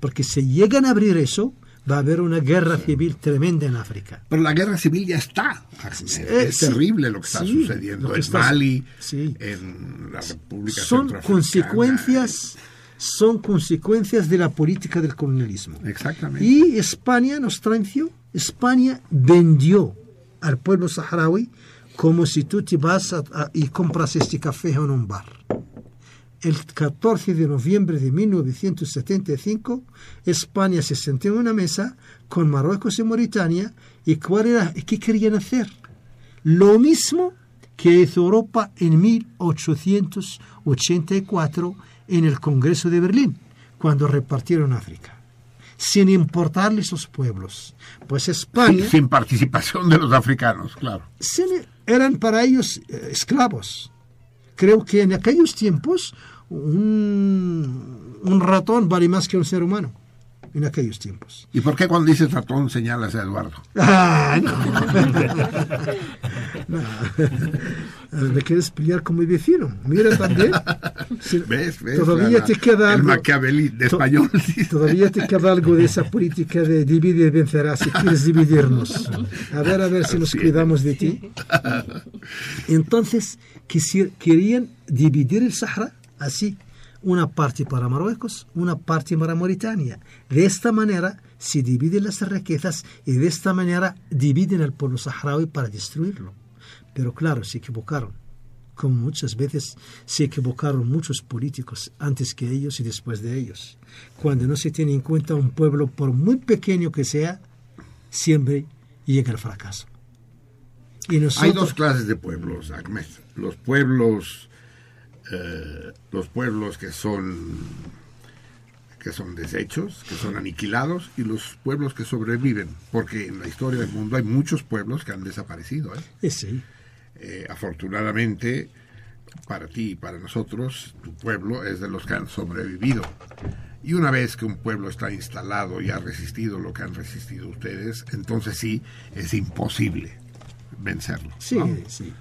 Porque si llegan a abrir eso, va a haber una guerra civil tremenda en África. Pero la guerra civil ya está. Es, es terrible lo que está Sí, sucediendo que en está- Mali, sí. en la República Son consecuencias, son consecuencias de la política del colonialismo. Exactamente. Y España nos tranció, España vendió al pueblo saharaui como si tú te vas a- a- y compras este café en un bar. El 14 de noviembre de 1975, España se sentó en una mesa con Marruecos y Mauritania y ¿cuál era, ¿qué querían hacer? Lo mismo que hizo Europa en 1884 en el Congreso de Berlín, cuando repartieron África, sin importarles los pueblos. Pues España sin, sin participación de los africanos, claro. sin- eran para ellos eh, esclavos. Creo que en aquellos tiempos un, un ratón vale más que un ser humano. En aquellos tiempos. ¿Y por qué cuando dices ratón señalas a Eduardo? Ah, no. No. Me quieres pelear con mi vecino. Mira también. Si- ¿Ves? ¿Ves? Todavía La- te queda El algo. Machiavelli de To- español. Todavía te queda algo de esa política de divide y vencerás si quieres dividirnos. A ver, a ver si nos Sí. cuidamos de ti. Entonces, quisi- querían dividir el Sahara así. Una parte para Marruecos, una parte para Mauritania. De esta manera se dividen las riquezas y de esta manera dividen al pueblo saharaui para destruirlo. Pero claro, se equivocaron. Como muchas veces se equivocaron muchos políticos antes que ellos y después de ellos. Cuando no se tiene en cuenta un pueblo, por muy pequeño que sea, siempre llega al fracaso. Y Hay dos clases de pueblos, Ahmed. Los pueblos, eh, los pueblos que son que son deshechos, que son aniquilados, y los pueblos que sobreviven, porque en la historia del mundo hay muchos pueblos que han desaparecido. ¿eh? Eh, sí, Eh, afortunadamente, para ti y para nosotros, tu pueblo es de los que han sobrevivido. Y una vez que un pueblo está instalado y ha resistido lo que han resistido ustedes, entonces sí, es imposible vencerlo. sí, ¿no? sí.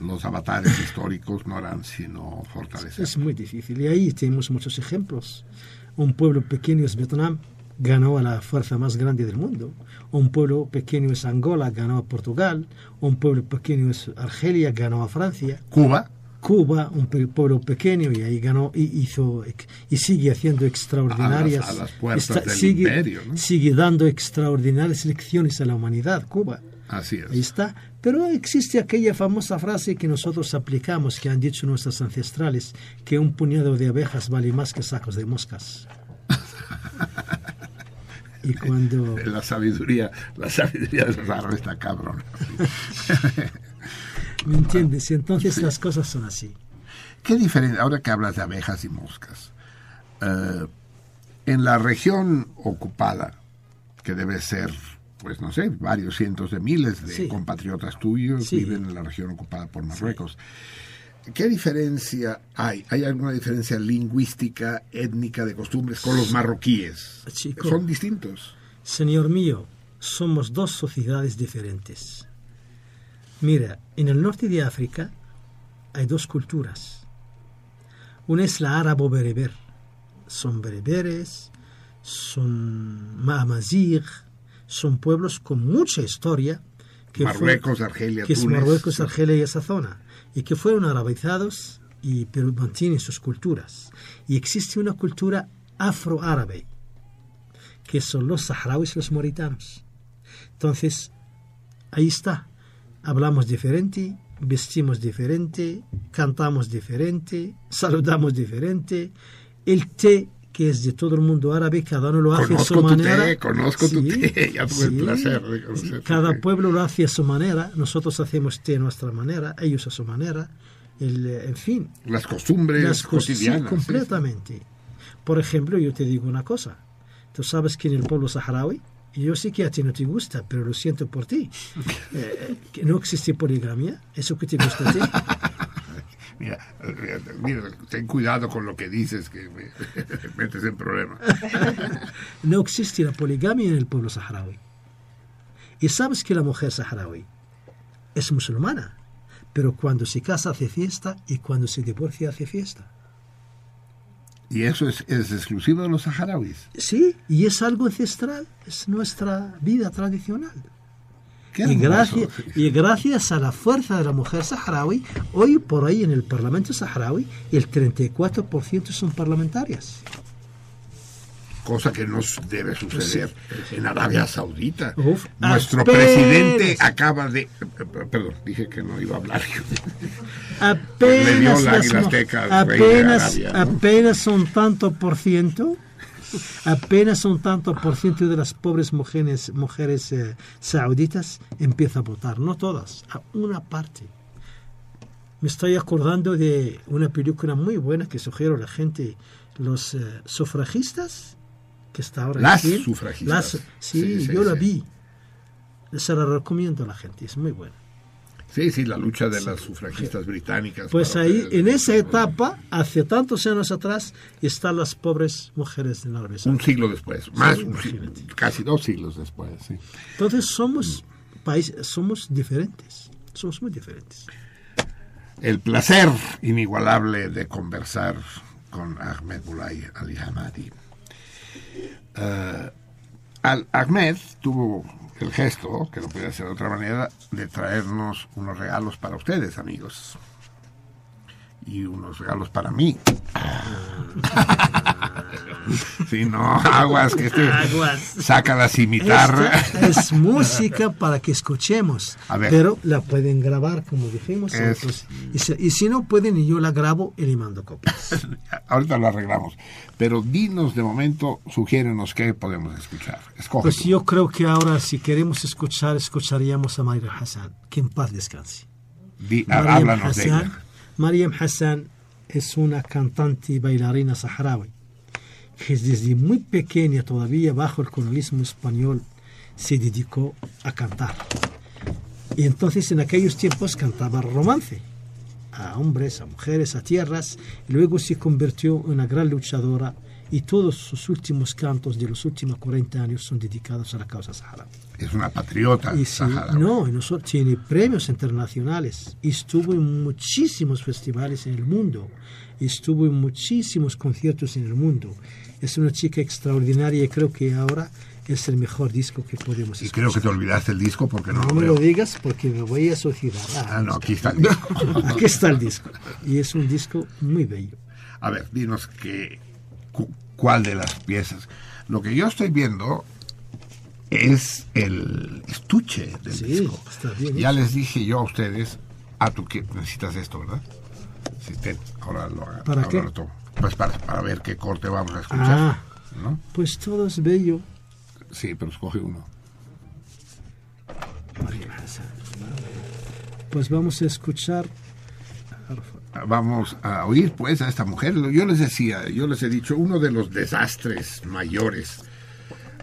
Los avatares históricos no harán sino fortalecer. Es muy difícil. Y ahí tenemos muchos ejemplos. Un pueblo pequeño es Vietnam, ganó a la fuerza más grande del mundo. Un pueblo pequeño es Angola, ganó a Portugal. Un pueblo pequeño es Argelia, ganó a Francia. Cuba, Cuba, un pueblo pequeño, y ahí ganó y hizo y sigue haciendo extraordinarias. A las- a las puertas del sigue, imperio, ¿no? sigue dando extraordinarias lecciones a la humanidad, Cuba. así es. Ahí está. Pero existe aquella famosa frase que nosotros aplicamos, que han dicho nuestros ancestrales, que un puñado de abejas vale más que sacos de moscas. Y cuando... La sabiduría, la sabiduría árabes está cabrón. ¿Me entiendes? Y entonces las cosas son así. ¿Qué diferencia, ahora que hablas de abejas y moscas, eh, en la región ocupada, que debe ser, pues no sé, varios cientos de miles de Sí. compatriotas tuyos Sí. viven en la región ocupada por Marruecos. ¿Qué diferencia hay? ¿Hay alguna diferencia lingüística, étnica, de costumbres con los marroquíes? Chico. ¿Son distintos? Señor mío, somos dos sociedades diferentes. Mira, en el norte de África hay dos culturas. Una es la árabo-bereber. Son bereberes, son maamazigh, son pueblos con mucha historia. Que fue- Marruecos, Argelia, que es Túnez. Marruecos, Argelia y esa zona, y que fueron arabizados, y, pero mantienen sus culturas. Y existe una cultura afroárabe, que son los saharauis los mauritanos. Entonces, ahí está. Hablamos diferente, vestimos diferente, cantamos diferente, saludamos diferente. El té, que es de todo el mundo árabe, cada uno lo hace a su Conozco manera. té, conozco tu té, ya tuve el placer de conocer Cada té. pueblo lo hace a su manera, nosotros hacemos té a nuestra manera, ellos a su manera. El, eh, en fin, Las costumbres las sí, cotidianas. sí, sí. completamente. Por ejemplo, yo te digo una cosa. Tú sabes que en el pueblo saharaui, yo sé que a ti no te gusta, pero lo siento por ti, eh, que no existe poligamia, eso que te gusta a ti. Mira, eh, mira, ten cuidado con lo que dices, que me metes en problemas. No existe la poligamia en el pueblo saharaui. Y sabes que la mujer saharaui es musulmana, pero cuando se casa hace fiesta y cuando se divorcia hace fiesta. Y eso es, es exclusivo de los saharauis. Sí, y es algo ancestral, es nuestra vida tradicional. Y gracias, y gracias a la fuerza de la mujer saharaui, hoy por ahí en el Parlamento saharaui el 34% son parlamentarias. Cosa que no debe suceder en Arabia Saudita. Uf, Nuestro apenas. presidente acaba de... eh, Perdón, dije que no iba a hablar. Le dio Apenas, la las azteca apenas, Arabia, ¿no? apenas un tanto por ciento, apenas un tanto por ciento de las pobres mujeres, mujeres eh, sauditas empieza a votar, no todas, a una parte. Me estoy acordando de una película muy buena que sugiero a la gente, los eh, sufragistas, que está ahora en Las sufragistas. Las- sí, Sí, sí, yo la vi. Se la recomiendo a la gente, es muy buena. Sí, sí, la lucha de las sufragistas británicas. Pues ahí, en esa etapa, hace tantos años atrás, están las pobres mujeres de Arabia Un siglo después, más, Sí, un siglo, casi dos siglos después, sí. Entonces somos países, somos diferentes, somos muy diferentes. el placer inigualable de conversar con Ahmed Bulay Ali Hamadi. Eh, Al Ahmed tuvo el gesto, que no podía ser de otra manera, de traernos unos regalos para ustedes, amigos. Y unos regalos para mí. Sí, no, aguas, que este Aguas. saca la cimitarra. Esta es música para que escuchemos, A ver. pero la pueden grabar como dijimos. Es- entonces, y, si, y si no pueden, yo la grabo y le mando copias. Ahorita lo arreglamos. Pero dinos de momento, sugiérenos qué podemos escuchar. Escoge Pues tú. yo creo que ahora si queremos escuchar, escucharíamos a Mariam Hassan, que en paz descanse. Di- Mariam háblanos de Hassan, ella. Mariam Hassan es una cantante y bailarina saharaui que desde muy pequeña, todavía bajo el colonialismo español, se dedicó a cantar. Y entonces en aquellos tiempos cantaba romance a hombres, a mujeres, a tierras, y luego se convirtió en una gran luchadora y todos sus últimos cantos de los últimos 40 años son dedicados a la causa saharaui. Es una patriota. Y sí, no, y tiene premios internacionales. y Estuvo en muchísimos festivales en el mundo. Y Estuvo en muchísimos conciertos en el mundo. Es una chica extraordinaria y creo que ahora es el mejor disco que podemos Y escuchar. creo que te olvidaste el disco porque no, No lo me veo. lo digas porque me voy a suicidar. Ah, no, aquí está el disco. Aquí está el disco. Y es un disco muy bello. A ver, dinos que, cu- cuál de las piezas. Lo que yo estoy viendo es el estuche del Sí, disco. está bien Ya hecho. les dije yo a ustedes, ah, tú que necesitas esto, ¿verdad? Sí, ten, ahora lo haga- ¿Para ahora qué? lo tomo. Pues para, para ver qué corte vamos a escuchar. Ah. ¿no? Pues todo es bello. Sí, pero escoge uno. Pues vamos a escuchar. Vamos a oír pues a esta mujer. Yo les decía, yo les he dicho, uno de los desastres mayores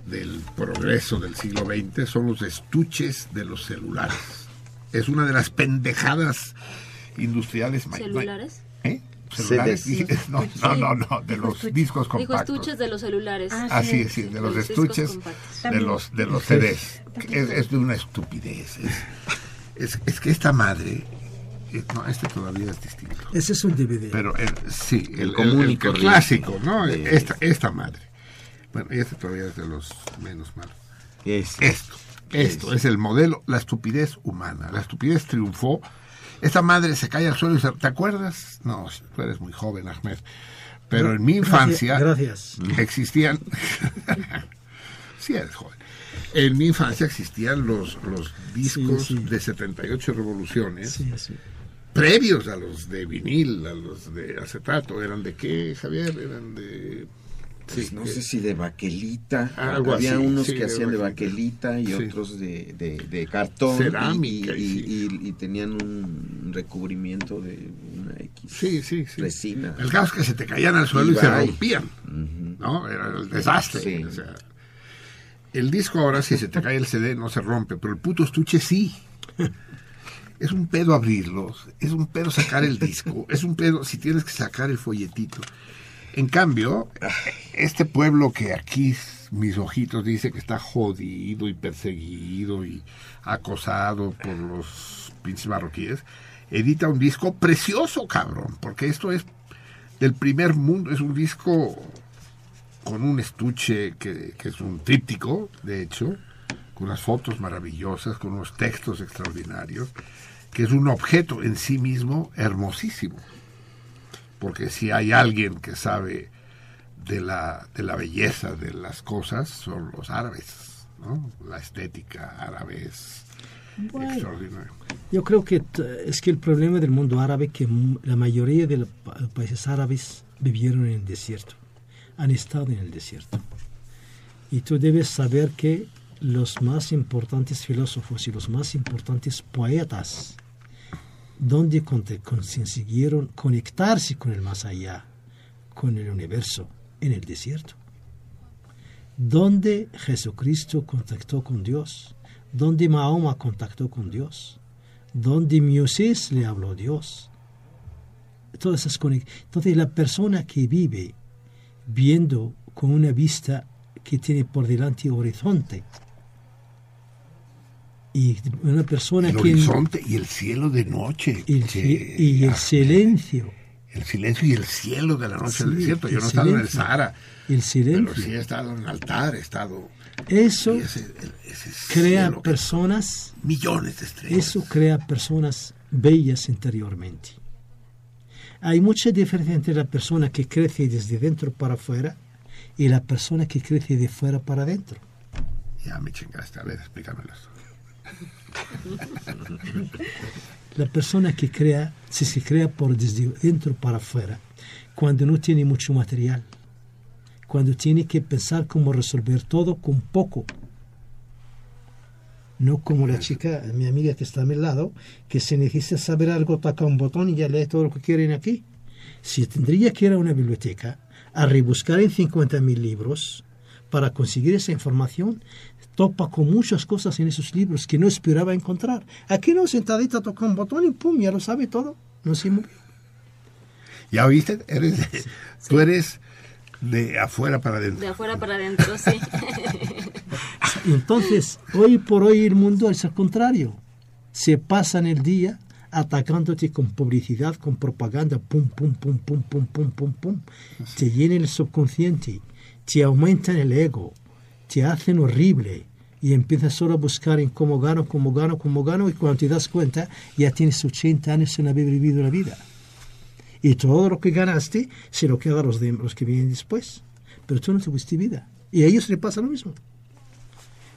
del progreso del siglo XX son los estuches de los celulares. Es una de las pendejadas industriales ¿Celulares? ¿Eh? ¿Celulares? No, no, no, no, de los discos Dijo compactos. estuches de los celulares. Así es, sí, de los estuches, de los, de los CDs. Es, es de una estupidez. Es, es, es que esta madre, eh, no, este todavía es distinto. Ese es un DVD. Pero el, sí, el, el- común el- clásico, ¿no? Esta, esta madre. Bueno, y este todavía es de los menos malos. Es- Esto, esto es el modelo, la estupidez humana. La estupidez triunfó. Esta madre se cae al suelo y se... ¿Te acuerdas? No, tú eres muy joven, Ahmed. Pero en mi infancia Gracias. existían... sí, eres joven. En mi infancia existían los, los discos Sí, sí. de 78 revoluciones Sí, sí. previos a los de vinil, a los de acetato. ¿Eran de qué, Javier? Eran de... Pues sí, no sé si de baquelita. Algo Había así, unos sí, que hacían de baquelita. baquelita y Sí. otros de, de, de cartón. y- Cerámica, Y, y y- y tenían un recubrimiento de una X resina. El caso es que se te caían al suelo y, se rompían. ¿No? Era el desastre. Sí. o sea, el disco ahora, si se te cae el CD, no se rompe, pero el puto estuche sí. Es un pedo abrirlos, es un pedo sacar el disco, es un pedo si tienes que sacar el folletito. En cambio, este pueblo que aquí mis ojitos dice que está jodido y perseguido y acosado por los pinches marroquíes, edita un disco precioso, cabrón, porque esto es del primer mundo, es un disco con un estuche que, que es un tríptico, de hecho, con unas fotos maravillosas, con unos textos extraordinarios, que es un objeto en sí mismo hermosísimo. Porque si hay alguien que sabe de la, de la belleza de las cosas, son los árabes. ¿no? La estética árabe es Bueno. extraordinaria. Yo creo que es que el problema del mundo árabe que la mayoría de los pa- países árabes vivieron en el desierto, han estado en el desierto. Y tú debes saber que los más importantes filósofos y los más importantes poetas, donde consiguieron conectarse con el más allá, con el universo, en el desierto donde Jesucristo contactó con Dios, donde Mahoma contactó con Dios, donde Moisés le habló Dios. Todas esas Entonces la persona que vive viendo con una vista que tiene por delante horizonte y una persona El que horizonte y el cielo de noche. y el, que- y el silencio, el silencio y el cielo de la noche del Sí, desierto. Yo no he estado en el. Sahara, el pero silencio, sí he estado en altar, he estado... eso ese- ese crea personas millones de estrellas. Eso crea personas bellas interiormente. Hay mucha diferencia entre la persona que crece desde dentro para afuera y la persona que crece de fuera para adentro. Ya me chingaste, a ver, explícamelo. La persona que crea, si se crea por desde dentro para afuera, cuando no tiene mucho material, cuando tiene que pensar cómo resolver todo con poco. No como la chica, mi amiga que está a mi lado, que si necesita saber algo, toca un botón y ya lee todo lo que quieren aquí. Si tendría que ir a una biblioteca a rebuscar en 50.000 libros para conseguir esa información, topa con muchas cosas en esos libros que no esperaba encontrar. Aquí no, sentadita toca un botón y pum, ya lo sabe todo. No se movió. ¿Ya oíste? Eres de- Tú eres de afuera para adentro. De afuera para adentro, sí. Y entonces, hoy por hoy el mundo es al contrario. Se pasan el día atacándote con publicidad, con propaganda, pum, pum, pum, pum, pum, pum, pum, pum. Te llenan el subconsciente, te aumentan el ego, te hacen horrible y empiezas solo a buscar en cómo gano, cómo gano, cómo gano y cuando te das cuenta ya tienes 80 años sin haber vivido la vida. Y todo lo que ganaste se lo queda a los, de- que vienen después. Pero tú no tuviste vida. Y a ellos les pasa lo mismo.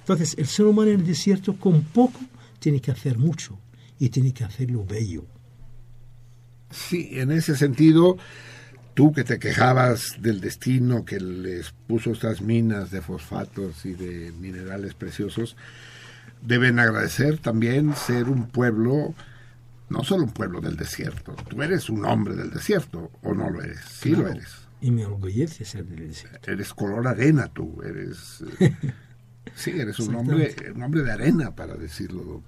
Entonces, el ser humano en el desierto con poco tiene que hacer mucho y tiene que hacerlo bello. Sí, en ese sentido, tú que te quejabas del destino que les puso estas minas de fosfatos y de minerales preciosos, deben agradecer también ser un pueblo, no solo un pueblo del desierto. Tú eres un hombre del desierto, ¿o no lo eres? Sí lo eres. Y me orgullece ser del desierto. Eres color arena tú, eres... eh, sí, eres un hombre, un hombre de arena, para decirlo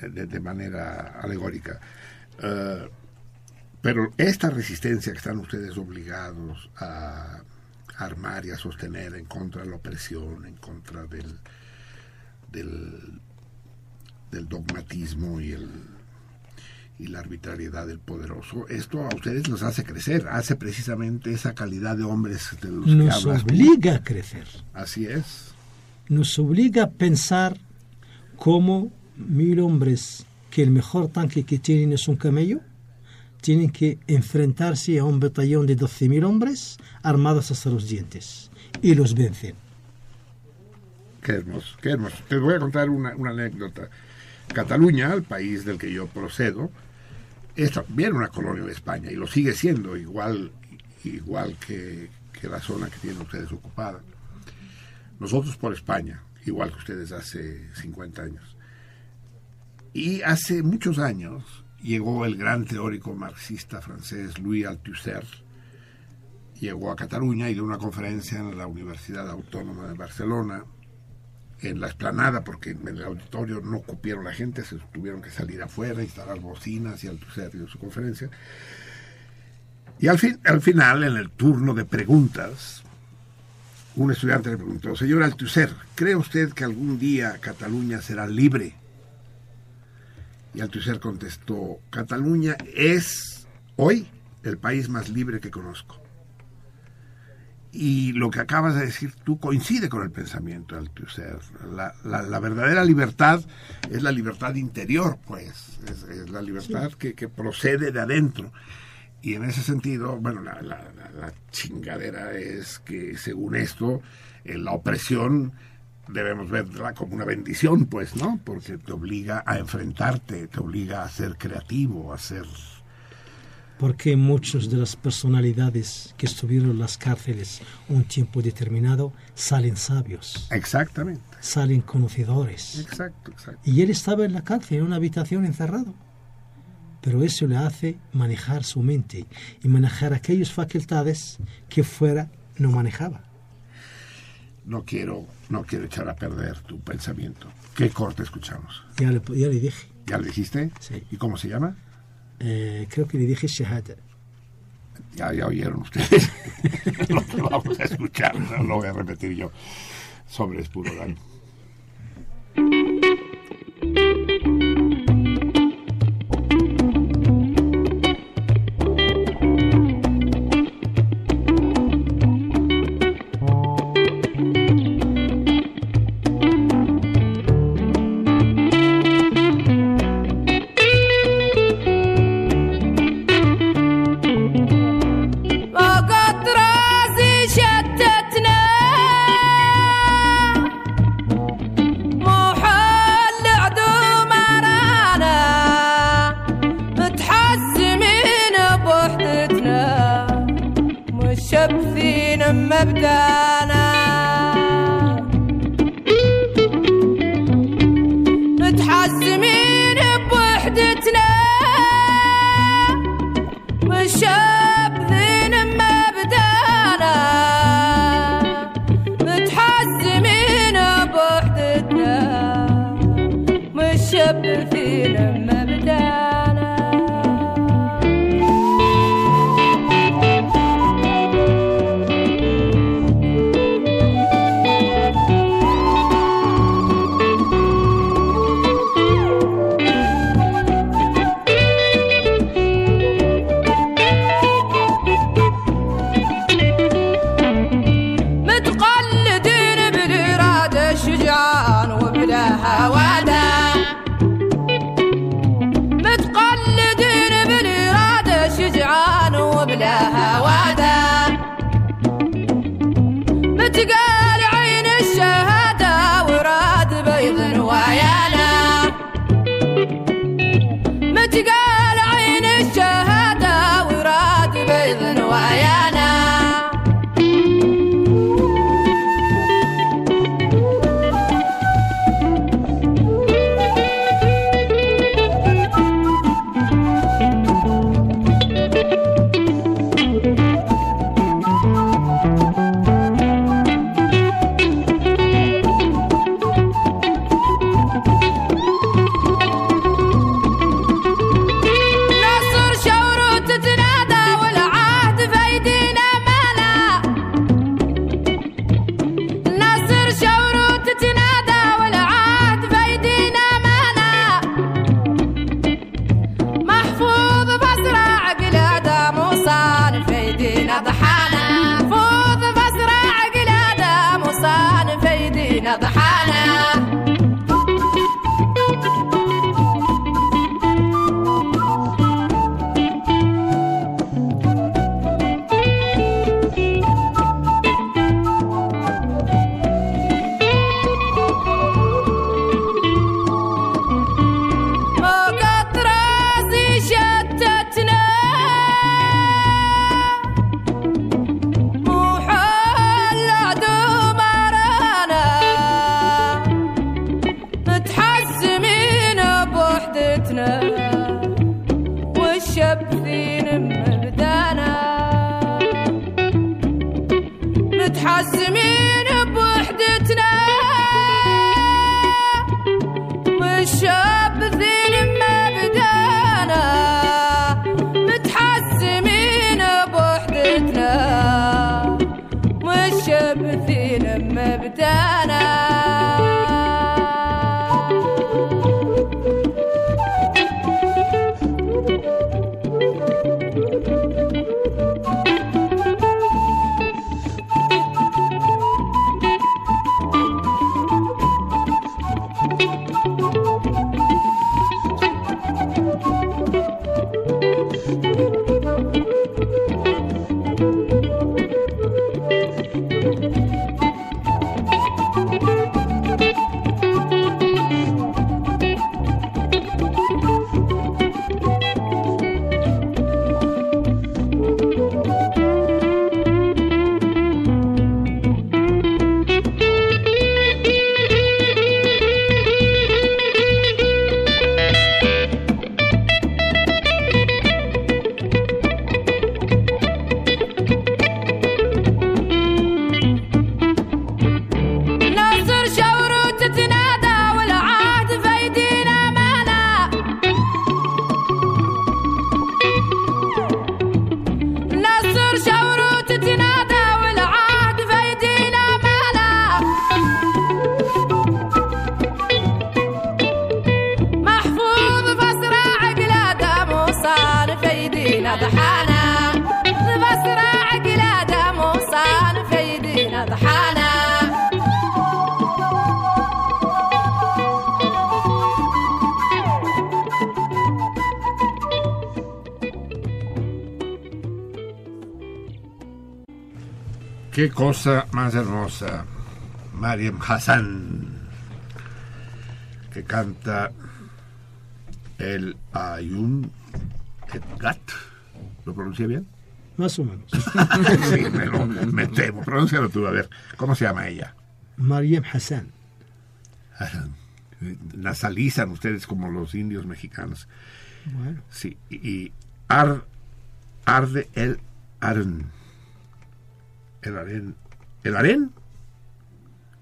de, de manera alegórica. Eh, pero esta resistencia que están ustedes obligados a armar y a sostener en contra de la opresión, en contra del, del, del dogmatismo y el y la arbitrariedad del poderoso, esto a ustedes los hace crecer, hace precisamente esa calidad de hombres de los que Nos hablas. obliga a crecer. Así es. Nos obliga a pensar cómo mil hombres que el mejor tanque que tienen es un camello, tienen que enfrentarse a un batallón de 12.000 hombres armados hasta los dientes y los vencen. Qué hermoso, qué hermoso. Te voy a contar una, una anécdota. Cataluña, el país del que yo procedo, es también una colonia de España y lo sigue siendo igual, igual que, que la zona que tienen ustedes ocupada. Nosotros por España, igual que ustedes hace 50 años. Y hace muchos años llegó el gran teórico marxista francés Louis Althusser, llegó a Cataluña y dio una conferencia en la Universidad Autónoma de Barcelona, en la explanada, porque en el auditorio no cupieron la gente, se tuvieron que salir afuera, instalar bocinas y Althusser dio su conferencia. Y al, fin, al final, en el turno de preguntas, un estudiante le preguntó, señor Althusser, ¿cree usted que algún día Cataluña será libre? Y Althusser contestó, Cataluña es hoy el país más libre que conozco. Y lo que acabas de decir tú coincide con el pensamiento de Althusser. La, la, la verdadera libertad es la libertad interior, pues, es, es la libertad que, que procede de adentro. Y en ese sentido, bueno, la chingadera es que según esto, eh, la opresión debemos verla como una bendición, pues, ¿no? Porque te obliga a enfrentarte, te obliga a ser creativo, a ser... Porque muchas de las personalidades que estuvieron en las cárceles un tiempo determinado salen sabios, Exactamente. salen conocedores. Exacto, exacto. Y él estaba en la cárcel, en una habitación encerrado. Pero eso le hace manejar su mente y manejar aquellas facultades que fuera no manejaba. No quiero, no quiero echar a perder tu pensamiento. ¿Qué corte escuchamos? Ya le, ya le dije, ¿Ya lo dijiste? Sí. ¿Y cómo se llama? eh, creo que le dije Shahada. Ya, ya oyeron ustedes lo que vamos a escuchar. No lo voy a repetir yo. Sobre es puro daño. Qué cosa más hermosa. Mariam Hassan, que canta el Ayun Etgat. ¿Lo pronuncia bien? Más o menos. sí, me, lo, me temo. Pronúncialo tú, a ver. ¿Cómo se llama ella? Mariam Hassan. Hassan. Nasalizan ustedes como los indios mexicanos. Bueno. Sí, y, y ar, Arde el Arn. El harén. ¿El harén?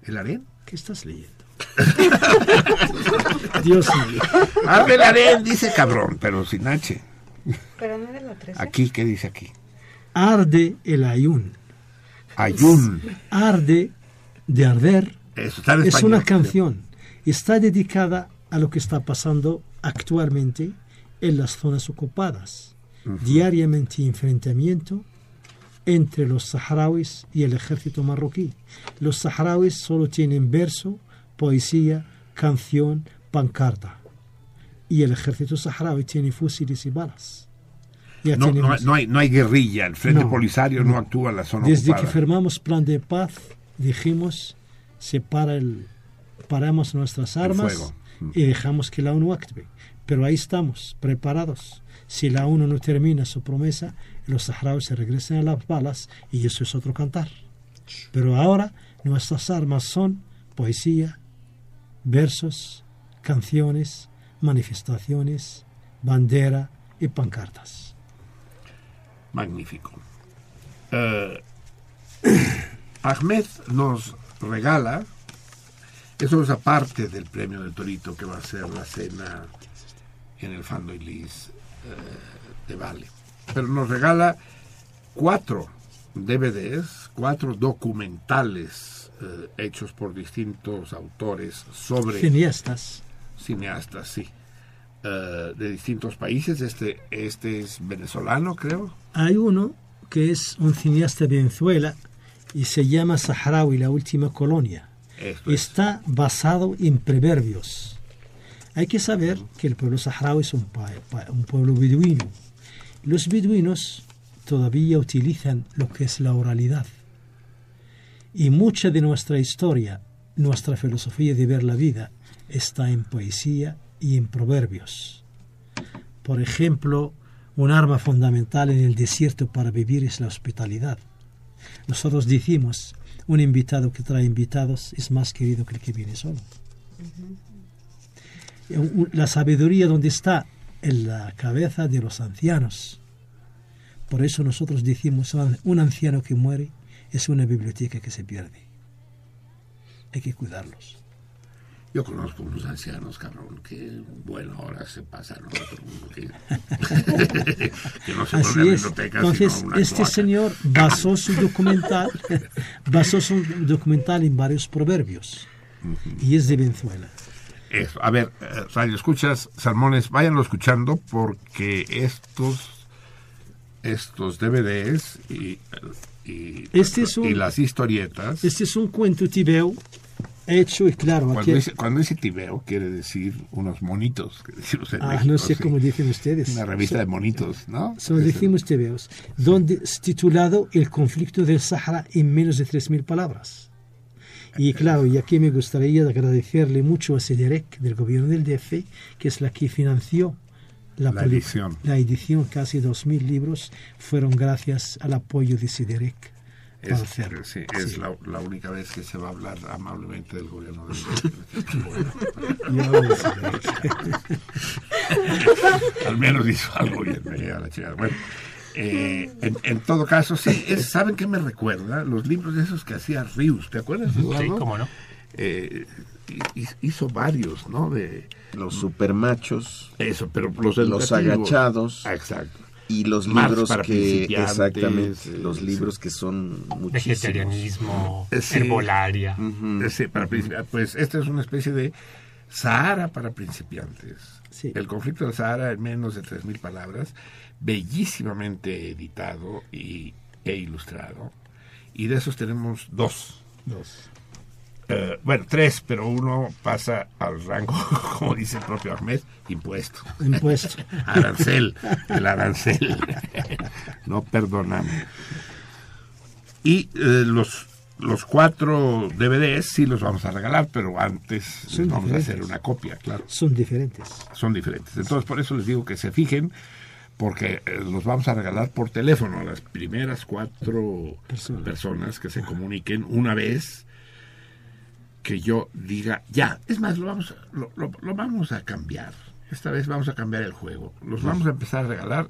¿El harén? ¿Qué estás leyendo? Dios mío. Ah, el harén, dice cabrón, pero sin H. Pero no de la 13. Aquí, ¿qué dice aquí? Arde el ayun. Ayun. Arde de arder. Es una canción. Está dedicada a lo que está pasando actualmente en las zonas ocupadas. Diariamente enfrentamiento, entre los saharauis y el ejército marroquí. Los saharauis solo tienen verso, poesía, canción, pancarta. Y el ejército saharaui tiene fusiles y balas. Ya No, no, tenemos- no hay, no hay guerrilla, el Frente No, Polisario no, actúa en la zona Desde que ocupada. firmamos plan de paz, dijimos, se para el, paramos nuestras armas fuego. y dejamos que la ONU actúe. Pero ahí estamos, preparados. Si la ONU no termina su promesa, los saharauis se regresan a las balas y eso es otro cantar. Pero ahora nuestras armas son poesía, versos, canciones, manifestaciones, bandera y pancartas. Magnífico. Eh, Ahmed nos regala, eso es aparte del premio de Torito que va a ser la cena en el Fando Ilis eh, de Vale. Pero nos regala cuatro DVDs, cuatro documentales eh, hechos por distintos autores sobre Cineastas. cineastas, sí, eh, de distintos países. Este, este es venezolano, creo. Hay uno que es un cineasta de Venezuela y se llama Saharaui, la última colonia. Esto es. Está basado en proverbios. Hay que saber que el pueblo saharaui es un pueblo beduino. Los beduinos todavía utilizan lo que es la oralidad. Y mucha de nuestra historia, nuestra filosofía de ver la vida, está en poesía y en proverbios. Por ejemplo, un arma fundamental en el desierto para vivir es la hospitalidad. Nosotros decimos, un invitado que trae invitados es más querido que el que viene solo. La sabiduría donde está en la cabeza de los ancianos. Por eso nosotros decimos, "Ah, un anciano que muere es una biblioteca que se pierde. Hay que cuidarlos. Yo conozco unos ancianos, cabrón, que, bueno, ahora se pasan a otro mundo, que, que no se Así es. Entonces, sino una este cloaca. señor basó su documental, basó su documental en varios proverbios. Y es de Venezuela. Eso. A ver, eh, radio escuchas, salmones, váyanlo escuchando porque estos, estos DVDs y, y, Este es un- y las historietas, Este es un cuento tibeo hecho, y claro, aquí, cuando dice, cuando dice tibeo quiere decir unos monitos, que decimos en ah, México, no sé sí. cómo dicen ustedes. Una revista de monitos, ¿no? Solo Es- decimos tibeos, donde es titulado El conflicto del Sahara en menos de 3.000 palabras. Y claro, y aquí me gustaría agradecerle mucho a Sederec del gobierno del DF, que es la que financió la, edición. La edición, casi 2.000 libros, fueron gracias al apoyo de Sederec para Es, hacerlo. sí, es Sí. La, la única vez que se va a hablar amablemente del gobierno del Sederec. Al menos hizo algo bien, me llega la chingada. Bueno, eh, en, en todo caso, sí, es- ¿saben qué me recuerda? Los libros de esos que hacía Rius, ¿te acuerdas? Sí, Eduardo? cómo no. Eh, hi- hi- hizo varios, ¿no? De Los supermachos, eso, pero los los agachados Exacto. y los Marx libros para que principiantes, exactamente, eh, los sí. libros que son muchísimos. Vegetarianismo, Eh, sí. herbolaria. Ujú. Sí, para pues esta es una especie de Sahara para principiantes. Sí. El conflicto del Sahara en menos de 3.000 palabras, bellísimamente editado y, e ilustrado. Y de esos tenemos dos. Dos. Eh, bueno, tres, pero uno pasa al rango, como dice el propio Ahmed, impuesto. Impuesto. Arancel, el arancel. no perdonamos. Y eh, los, los cuatro DVDs sí los vamos a regalar, pero antes Son vamos a diferentes. hacer una copia, claro. Son diferentes. Son diferentes. Entonces, por eso les digo que se fijen, porque eh, los vamos a regalar por teléfono a las primeras cuatro personas, que se ah. comuniquen una vez que yo diga ya. Es más, lo vamos, lo, vamos a cambiar. Esta vez vamos a cambiar el juego. Los vamos a empezar a regalar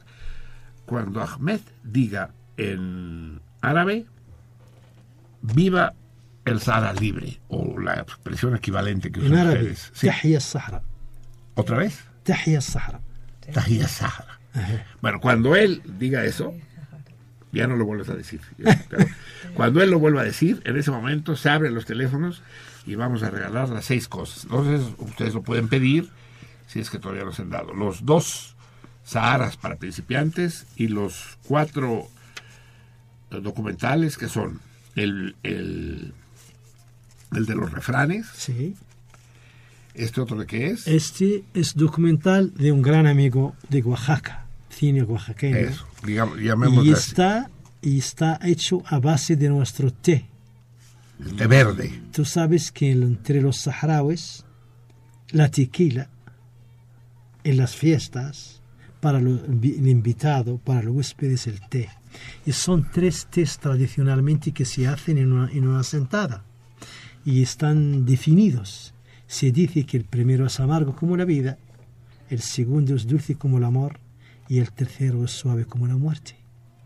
cuando Ahmed diga en árabe, viva el Sahara libre, o la expresión equivalente que usan en árabe, ustedes. Sí. Sahara. ¿Otra vez? Tahia Sahara. Tahia Sahara. Bueno, cuando él diga eso, ya no lo vuelves a decir. Cuando él lo vuelva a decir, en ese momento se abren los teléfonos y vamos a regalar las seis cosas. Entonces, ustedes lo pueden pedir, si es que todavía no se han dado. Los dos Saharas para principiantes y los cuatro eh, documentales que son el, el, el de los refranes. Sí. ¿Este otro de qué es? Este es documental de un gran amigo de Oaxaca, cine oaxaqueño. Eso, digamos, llamémoslo y así. está, y está hecho a base de nuestro té. El té verde. Tú sabes que entre los saharauis, la tequila en las fiestas, para lo- el invitado, para los huéspedes, el té. Y son tres tés tradicionalmente que se hacen en una, en una sentada. Y están definidos. Se dice que el primero es amargo como la vida, el segundo es dulce como el amor y el tercero es suave como la muerte.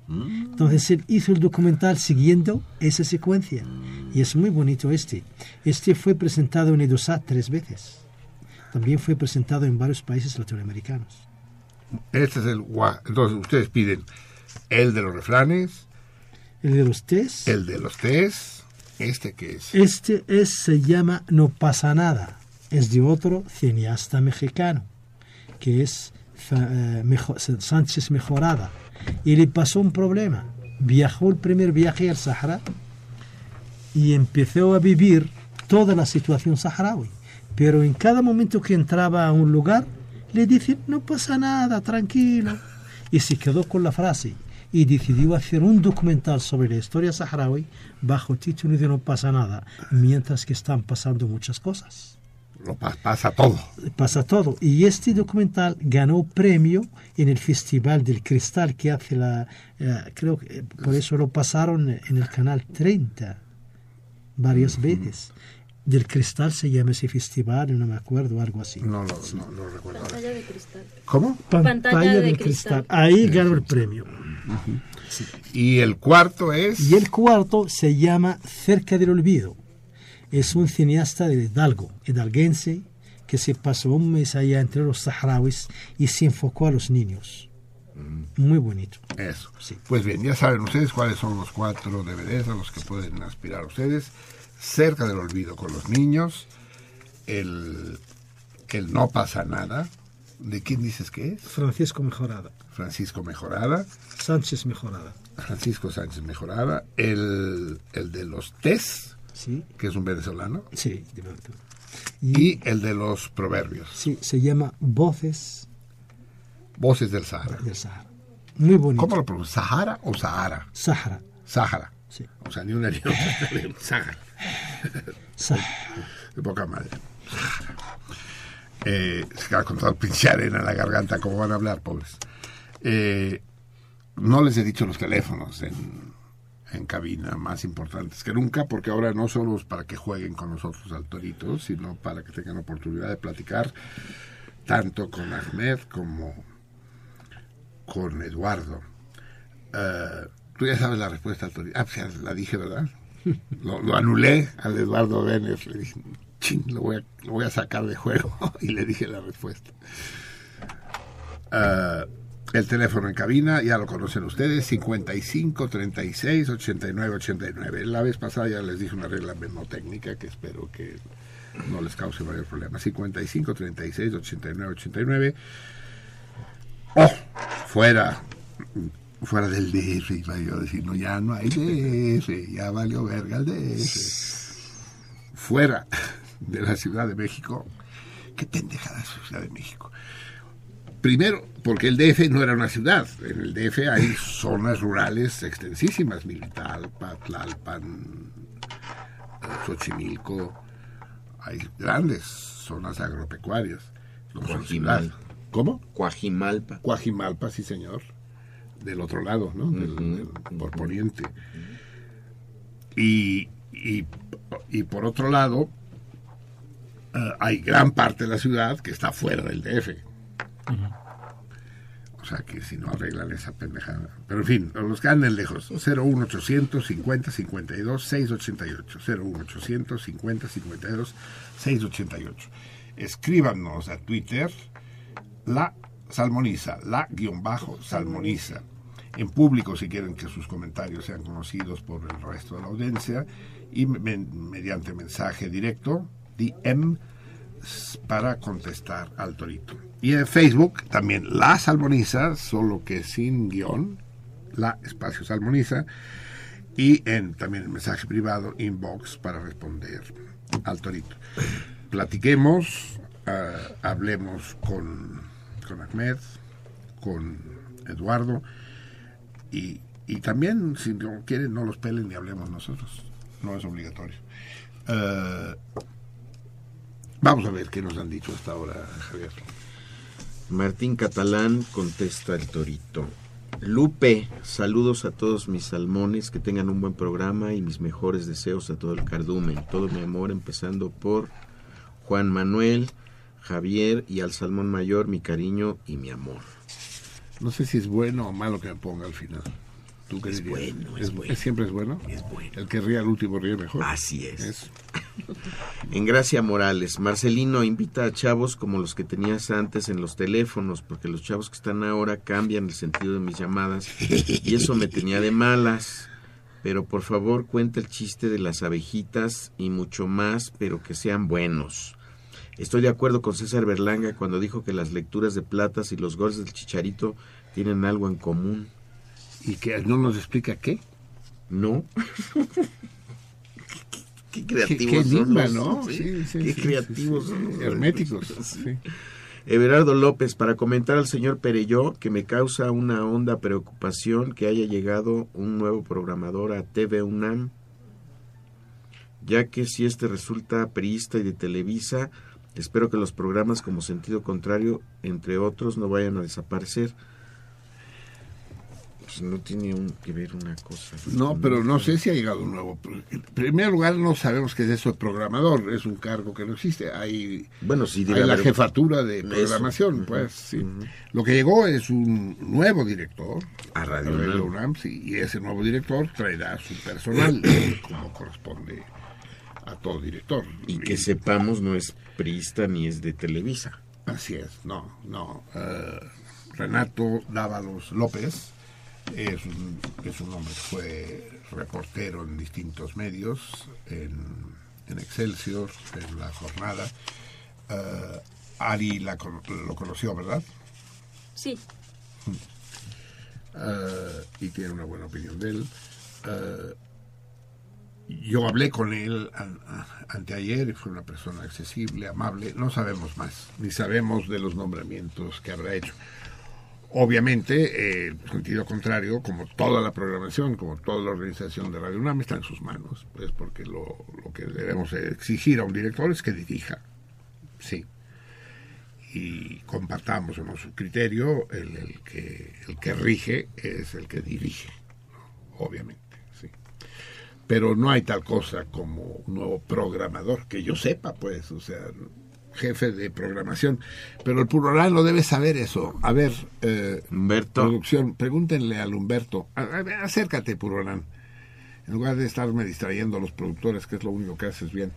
Entonces él hizo el documental siguiendo esa secuencia. Y es muy bonito este. Este fue presentado en Edosat tres veces. También fue presentado en varios países latinoamericanos. Este es el gua- Entonces ustedes piden el de los refranes, El de los tés. el de los tés, este que es. Este es, se llama No pasa nada. Es de otro cineasta mexicano, que es eh, Sánchez Mejorada. Y le pasó un problema. Viajó el primer viaje al Sahara y empezó a vivir toda la situación saharaui. Pero en cada momento que entraba a un lugar, le dicen, no pasa nada, tranquilo. Y se quedó con la frase y decidió hacer un documental sobre la historia saharaui bajo título de No pasa nada, mientras que están pasando muchas cosas. Lo pa- pasa todo. Pasa todo. Y este documental ganó premio en el Festival del Cristal que hace la... eh, creo que eh, por eso lo pasaron en el canal 30 varias veces. Del Cristal se llama ese festival, no me acuerdo, algo así. No lo, no, lo recuerdo. Pantalla de cristal. ¿Cómo? Pantalla, de del cristal. cristal. Ahí ganó el premio. Y el cuarto es. Y el cuarto se llama Cerca del Olvido. Es un cineasta de Hidalgo, hidalguense, que se pasó un mes allá entre los saharauis y se enfocó a los niños. Muy bonito. Eso. Pues bien, ya saben ustedes cuáles son los cuatro DVDs a los que pueden aspirar ustedes. Cerca del olvido con los niños. El, el No pasa nada. ¿De quién dices que es? Francisco Mejorada. Francisco Mejorada. Sánchez Mejorada. Francisco Sánchez Mejorada. El, el de los TES, Sí, que es un venezolano. sí, de verdad. Y el de los proverbios. Sí, se llama Voces Voces del Sahara. del Sahara. Muy bonito. ¿Cómo lo pronuncia? ¿Sahara o Sahara? Sahara. Sahara. Sí. O sea, ni una ni otra. Sahara. Sahara. De poca madre. Eh, se queda con toda pinche arena en la garganta. ¿Cómo van a hablar, pobres? Eh, no les he dicho los teléfonos en, en cabina más importantes que nunca, porque ahora no solo es para que jueguen con nosotros al torito, sino para que tengan oportunidad de platicar tanto con Ahmed como con Eduardo. Eh, Tú ya sabes la respuesta al torito. Ah, pues ya la dije, ¿verdad? Lo, lo anulé al Eduardo Vélez. Le dije, lo voy, a, sacar de juego. y le dije la respuesta. Eh, el teléfono en cabina, ya lo conocen ustedes, 55 36 89 89. La vez pasada ya les dije una regla mnemotécnica que espero que no les cause mayor problema. 55 36 89 89. ¡Oh! Fuera, fuera del DF, iba yo a decir, no, ya no hay DF, ya valió verga el DF. Fuera de la Ciudad de México, qué pendejada es la Ciudad de México. Primero, porque el DF no era una ciudad. En el DF hay zonas rurales extensísimas, Militalpa, Tlalpan, Xochimilco. Hay grandes zonas agropecuarias. No. Coajimalpa. ¿Cómo? Coajimalpa. Coajimalpa, sí señor. Del otro lado, ¿no? Del- del- por poniente. Y, y, y por otro lado, eh, hay gran parte de la ciudad que está fuera del DF. O sea que si no arreglan esa pendejada. Pero en fin, los que anden lejos. 01800 50 52 688. 01800 50 52 688. escríbanos a Twitter la salmoniza, la guion bajo salmoniza. En público si quieren que sus comentarios sean conocidos por el resto de la audiencia y me- mediante mensaje directo, DM, para contestar al torito. Y en Facebook también la salmoniza, solo que sin guion, la espacio salmoniza y en también el mensaje privado inbox para responder al torito. Platiquemos, ah, hablemos con, con Ahmed, con Eduardo y, y también si no quieren no los pelen y hablemos nosotros, no es obligatorio. Ah, vamos a ver qué nos han dicho hasta ahora, Javier. Martín Catalán contesta el torito. Lupe, saludos a todos mis salmones, que tengan un buen programa y mis mejores deseos a todo el cardumen. Todo mi amor, empezando por Juan Manuel, Javier y al salmón mayor, mi cariño y mi amor. No sé si es bueno o malo que me ponga al final. ¿Tú qué Es dirías? bueno, es bueno. ¿Siempre es bueno? Es bueno. El que ríe al último ríe mejor. Así es. En Gracia Morales, Marcelino invita a chavos como los que tenías antes en los teléfonos, porque los chavos que están ahora cambian el sentido de mis llamadas y eso me tenía de malas. Pero por favor cuenta el chiste de las abejitas y mucho más, pero que sean buenos. Estoy de acuerdo con César Berlanga cuando dijo que las lecturas de Platas y los goles del Chicharito tienen algo en común. ¿Y que no nos explica qué? ¿No? Qué creativos qué son los- ¿no? sí, Sí, sí, qué sí, creativos son los- Herméticos. Everardo López, para comentar al señor Pereyó que me causa una honda preocupación que haya llegado un nuevo programador a TV UNAM, ya que si este resulta priista y de Televisa, espero que los programas como Sentido Contrario, entre otros, no vayan a desaparecer. Pues no tiene un- que ver una cosa. No, pero no sé si ha llegado un nuevo. En primer lugar, no sabemos qué es eso de programador. Es un cargo que no existe. Hay, Bueno, sí, hay la jefatura de programación, pues sí. Lo que llegó es un nuevo director. A Radio a UNAM. UNAM, sí, y ese nuevo director traerá su personal, como corresponde a todo director. Y que sepamos, no es priista ni es de Televisa. Así es, no, no. eh, Renato Dávalos López es un, es un hombre que fue reportero en distintos medios, en, en Excelsior, en La Jornada. Eh, Ari la lo conoció, ¿verdad? Sí, Eh, y tiene una buena opinión de él. Eh, yo hablé con él an- anteayer y fue una persona accesible, amable. No sabemos más, ni sabemos de los nombramientos que habrá hecho. Obviamente, eh, el sentido contrario, como toda la programación, como toda la organización de Radio UNAM, está en sus manos. Pues porque lo, que debemos exigir a un director es que dirija. Sí. Y compartamos o su criterio, el, que, el que rige es el que dirige. Obviamente, sí. Pero no hay tal cosa como un nuevo programador, que yo sepa, pues, o sea, jefe de programación. Pero el plural no debe saber eso. A ver, eh, Humberto. producción, pregúntenle al Humberto. A- a- acércate, Purorán. En lugar de estarme distrayendo a los productores, que es lo único que haces bien.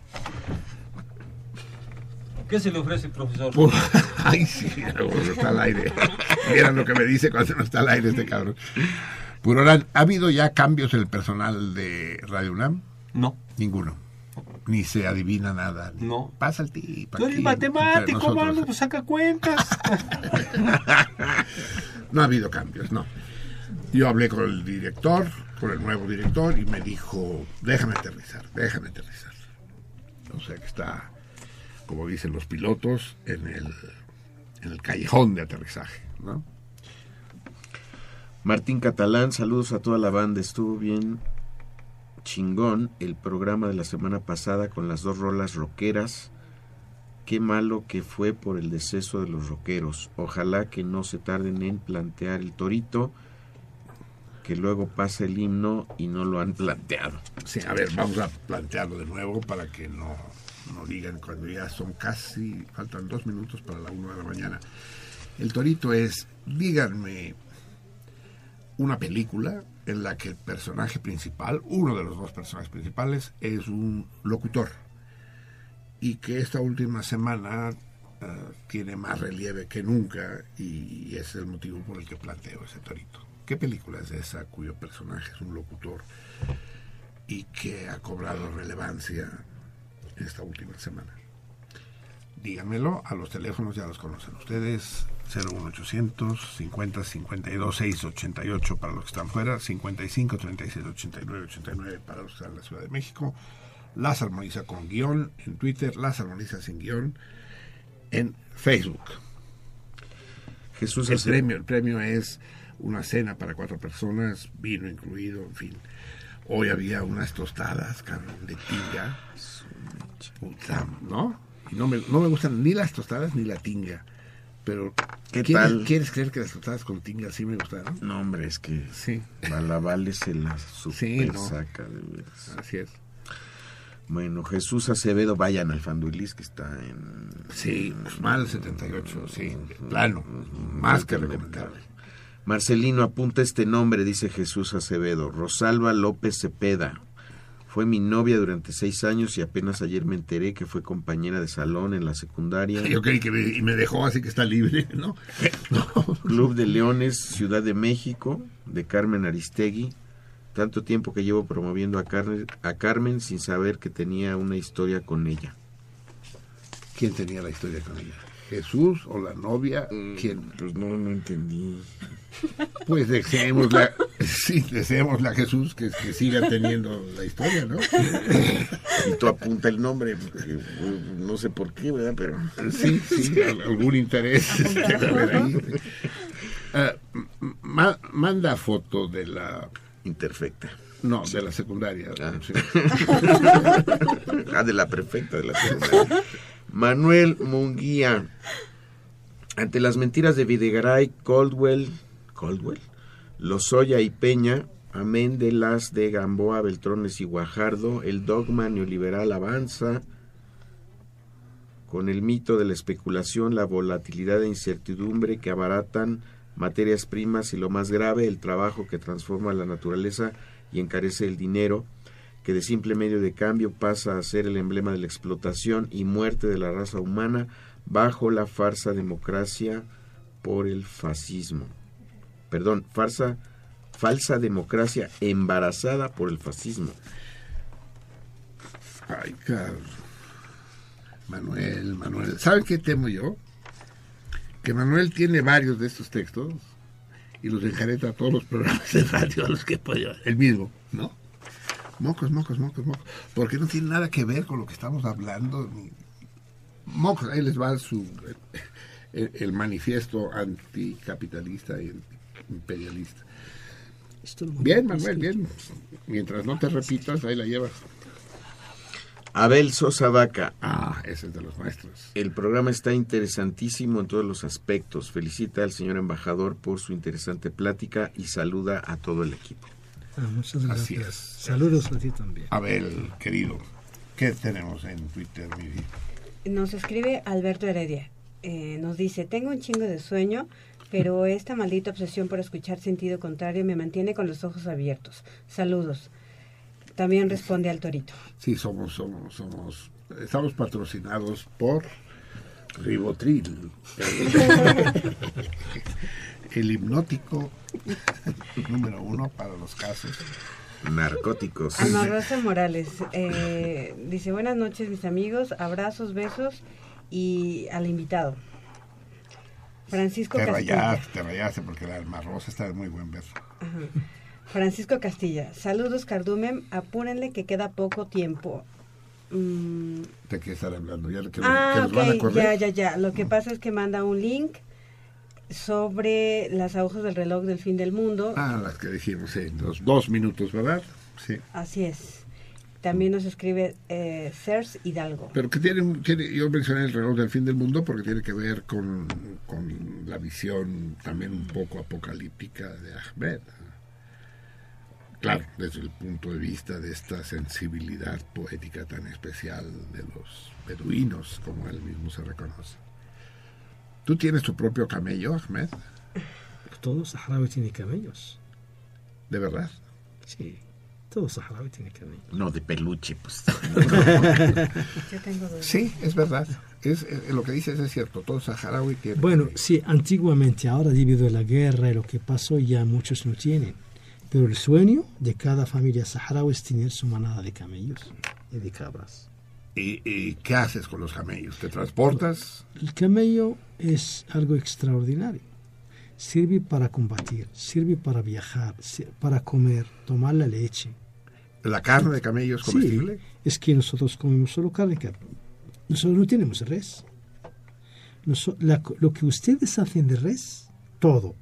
¿Qué se le ofrece, profesor? Pur- Ay, sí, cuando está al aire. Vieran lo que me dice cuando no está al aire este cabrón. Purorán, ¿ha habido ya cambios en el personal de Radio UNAM? No. Ninguno. Ni se adivina nada. No. Pasa el tip. Tú eres matemático, mano, pues saca cuentas. No ha habido cambios, no. Yo hablé con el director, con el nuevo director, y me dijo, déjame aterrizar, déjame aterrizar. O sea que está, como dicen los pilotos, en el, en el callejón de aterrizaje, ¿no? Martín Catalán, saludos a toda la banda. Estuvo bien chingón el programa de la semana pasada con las dos rolas rockeras. Qué malo que fue por el deceso de los rockeros. Ojalá que no se tarden en plantear el torito, que luego pasa el himno y no lo han planteado. Sí, a ver, vamos a plantearlo de nuevo para que no, no digan cuando ya son casi, faltan dos minutos para la una de la mañana. El torito es, díganme una película en la que el personaje principal, uno de los dos personajes principales, es un locutor. Y que esta última semana eh, tiene más relieve que nunca y, ese es el motivo por el que planteo ese torito. ¿Qué película es esa cuyo personaje es un locutor y que ha cobrado relevancia esta última semana? Díganmelo, a los teléfonos ya los conocen ustedes, 01800 50 52 688 para los que están fuera, 55 36 89 89 para los que están en la Ciudad de México. Las armoniza con guion en Twitter, las armoniza sin guion en Facebook. Jesús el hace- premio, el premio es una cena para cuatro personas, vino incluido, en fin. Hoy había unas tostadas, cabrón, de tinga. Puta, ¿no? Y no me, no me gustan ni las tostadas ni la tinga. Pero, ¿Qué ¿quieres, tal? ¿quieres creer que las tostadas con tinga sí me gustaron? No, hombre, es que Sí. Balavale se la super Sí, no. saca de veras. Así es. Bueno, Jesús Acevedo, vayan al Fanduilis que está en... Sí, mal 78, sí, plano, más que recomendable. Marcelino, apunta este nombre, dice Jesús Acevedo. Rosalba López Cepeda. Fue mi novia durante seis años y apenas ayer me enteré que fue compañera de salón en la secundaria. Yo creí que me, y me dejó así que está libre, ¿no? Club de Leones, Ciudad de México, de Carmen Aristegui. Tanto tiempo que llevo promoviendo a Carmen, a Carmen sin saber que tenía una historia con ella. ¿Quién tenía la historia con ella? ¿Jesús o la novia? ¿Quién? Pues no, no entendí. Pues deseémosle, sí, deseémosle a Jesús que, que siga teniendo la historia, ¿no? Y tú apunta el nombre, porque, eh, no sé por qué, ¿verdad? Pero Sí, sí, al- algún interés ahí. Ah, ma- manda foto de la... Imperfecta. No, de la secundaria. sí. Ah, de la perfecta de la secundaria. Manuel Munguía. Ante las mentiras de Videgaray, Coldwell, Coldwell, Lozoya y Peña, amén de las de Gamboa, Beltrones y Guajardo, el dogma neoliberal avanza con el mito de la especulación, la volatilidad e incertidumbre que abaratan materias primas y lo más grave, el trabajo que transforma la naturaleza y encarece el dinero, que de simple medio de cambio pasa a ser el emblema de la explotación y muerte de la raza humana bajo la farsa democracia por el fascismo. Perdón, farsa, falsa democracia embarazada por el fascismo. Ay, cabrón. Manuel, Manuel. ¿Saben qué temo yo? Que Manuel tiene varios de estos textos y los enjareta a todos los programas de radio a los que puede. El mismo, ¿no? Mocos, mocos, mocos, mocos. Porque no tiene nada que ver con lo que estamos hablando. Mocos, ahí les va su, el, el manifiesto anticapitalista y imperialista. Bien, Manuel, bien. Mientras no te repitas, ahí la llevas. Abel Sosa Vaca. Ah, ese es de los maestros. El programa está interesantísimo en todos los aspectos. Felicita al señor embajador por su interesante plática y saluda a todo el equipo. Ah, muchas gracias. Así es. Saludos a ti también. Abel, querido, ¿qué tenemos en Twitter, mi vida? Nos escribe Alberto Heredia. Eh, nos dice, tengo un chingo de sueño, pero esta maldita obsesión por escuchar sentido contrario me mantiene con los ojos abiertos. Saludos. También responde al torito. Sí, somos, somos, somos, estamos patrocinados por Ribotril, el, hipnótico número uno para los casos. Narcóticos. Ana Rosa Morales eh, dice, buenas noches mis amigos, abrazos, besos y al invitado. Francisco Te Castilla. rayaste, te rayaste porque la alma rosa está de muy buen verso. Ajá. Francisco Castilla, saludos Cardumen, apúrenle que queda poco tiempo. Mm, ¿De qué estar hablando? ¿Ya que, que ah, nos van a ok, correr? ya, ya, ya. Lo que pasa es que manda un link sobre las agujas del reloj del fin del mundo. Ah, las que dijimos, sí, los dos minutos, ¿verdad? Sí. Así es. También nos escribe eh, Cers Hidalgo. Pero que tiene, tiene, yo mencioné el reloj del fin del mundo porque tiene que ver con, con la visión también un poco apocalíptica de Ahmed. Claro, desde el punto de vista de esta sensibilidad poética tan especial de los beduinos, como él mismo se reconoce. ¿Tú tienes tu propio camello, Ahmed? Todo Saharaui tiene camellos. ¿De verdad? Sí. Todo saharaui tiene camello. No, de peluche, pues. Yo tengo dos. Sí, es verdad. Es, eh, lo que dices es cierto. Todo saharaui tiene. Bueno, sí, antiguamente, ahora debido a la guerra y lo que pasó, ya muchos no tienen. Pero el sueño de cada familia saharaui es tener su manada de camellos y de cabras. ¿Y, y qué haces con los camellos? ¿Te transportas? El camello es algo extraordinario. Sirve para combatir, sirve para viajar, para comer, tomar la leche. ¿La carne de camello es comestible? Sí, es que nosotros comemos solo carne. Nosotros no tenemos res. Noso- la lo que ustedes hacen de res, todo,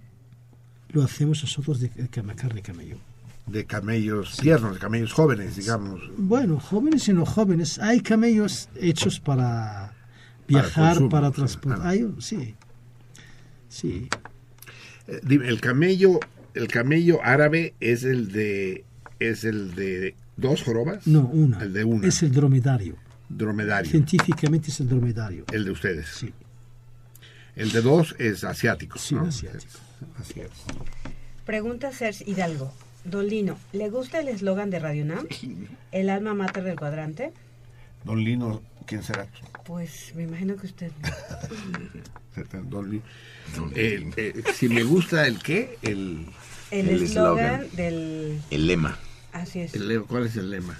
lo hacemos nosotros de, de carne de camello. De camellos tiernos, de camellos jóvenes, digamos. Bueno, jóvenes y no jóvenes. Hay camellos hechos para viajar, consumo, para transportar. Ah. Hay- sí, sí. Eh, dime, el camello, el camello árabe es el de es el de dos jorobas. No, una. El de una. Es el dromedario. dromedario. Científicamente es el dromedario. El de ustedes. Sí. El de dos es asiático. Sí, ¿no? asiático. Así es. Pregunta Serge Hidalgo. Don Lino, ¿le gusta el eslogan de Radio Nam? ¿El alma mater del cuadrante? Don Lino, ¿quién será? Pues me imagino que usted. Don Lino. El, eh, si me gusta el qué, el, El El eslogan del. El lema. Así es. el lema, ¿cuál es el lema?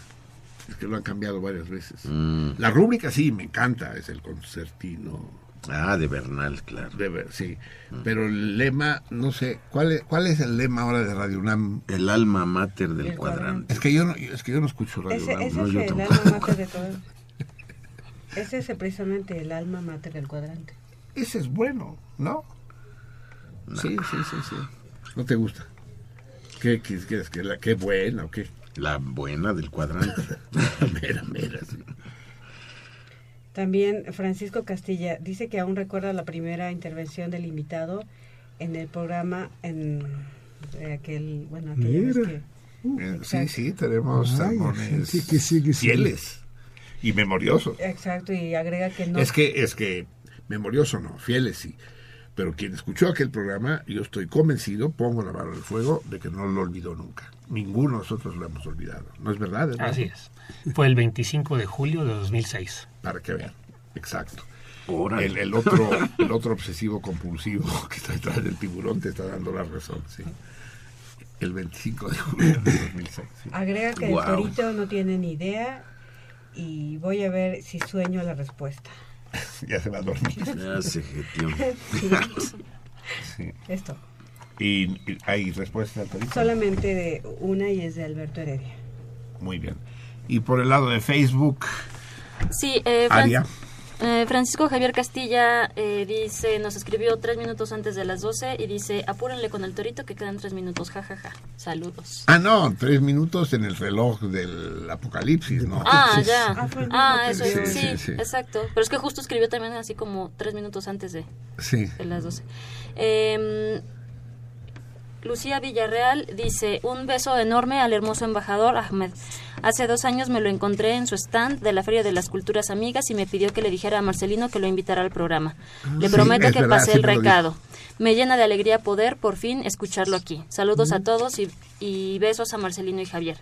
Es que lo han cambiado varias veces. Mm. La rúbrica sí, me encanta, es el concertino. Ah, de Bernal, claro. De ver, sí. Pero el lema, no sé, ¿cuál es, ¿cuál es el lema ahora de Radio UNAM? El alma mater del El cuadrante. Es que yo no, es que yo no escucho Radio Ese, UNAM. ese no, es yo el tampoco. alma mater de todo. Ese es precisamente el alma mater del cuadrante. Ese es bueno, ¿no? Sí, sí, sí, sí. ¿No te gusta? ¿Qué qué- qué es? ¿Qué, la, qué buena o qué? La buena del cuadrante. mera, mera, sí. También Francisco Castilla dice que aún recuerda la primera intervención del invitado en el programa en de aquel, bueno, aquella vez que Eh, Sí, sí, tenemos Ay, sermones sí, que sí, que sí. fieles y memoriosos. Exacto, y agrega que no. Es que, es que, memorioso no, fieles sí. Pero quien escuchó aquel programa, yo estoy convencido, pongo la mano en el fuego, de que no lo olvidó nunca. Ninguno de nosotros lo hemos olvidado. ¿No es verdad? Eduardo? Así es. Fue el 25 de julio de 2006. Para que vean. Exacto. El, el otro, el otro obsesivo compulsivo que está detrás del tiburón te está dando la razón, sí. El 25 de julio de 2006. sí. Agrega que el torito no tiene ni idea y voy a ver si sueño la respuesta. Ya se va a dormir. Ya se jeteó. Sí. Esto. ¿Y, y hay respuesta al torito? Solamente de una y es de Alberto Heredia. Muy bien. Y por el lado de Facebook, Sí, eh, Fran- Aria. eh, Francisco Javier Castilla eh, dice, nos escribió tres minutos antes de las 12 y dice, apúrenle con el torito que quedan tres minutos, jajaja. Saludos. Ah, no, tres minutos en el reloj del apocalipsis, ¿no? Ah, ya. Ah, Ah, eso, envió. sí, Sí, sí, sí. exacto. Pero es que justo escribió también así como tres minutos antes de, Sí. de las 12. Eh, Lucía Villarreal dice, un beso enorme al hermoso embajador Ahmed. Hace dos años me lo encontré en su stand de la Feria de las Culturas Amigas y me pidió que le dijera a Marcelino que lo invitara al programa. le Sí, prometo que verdad, pasé sí el recado. Me llena de alegría poder por fin escucharlo aquí. Saludos a todos y, y besos a Marcelino y Javier.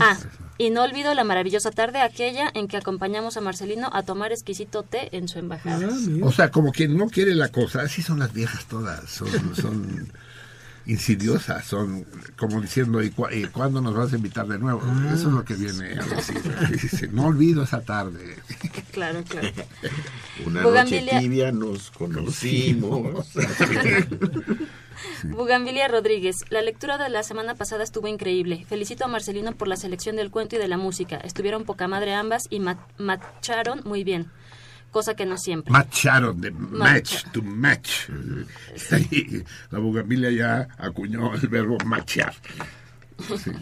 Ah, y no olvido la maravillosa tarde aquella en que acompañamos a Marcelino a tomar exquisito té en su embajada. Ah. O sea, como quien no quiere la cosa, así son las viejas todas, son, son insidiosas, son como diciendo, ¿y, cua- y cuándo nos vas a invitar de nuevo? Eso es lo que viene a decir. Dice, no olvido esa tarde. Claro, claro. Una noche tibia nos conocimos. Bugambilia Rodríguez, la lectura de la semana pasada estuvo increíble. Felicito a Marcelino por la selección del cuento y de la música. Estuvieron poca madre ambas y ma- macharon muy bien, cosa que no siempre. Macharon, de match, to match. Y la bugambilia ya acuñó el verbo machar. Sí.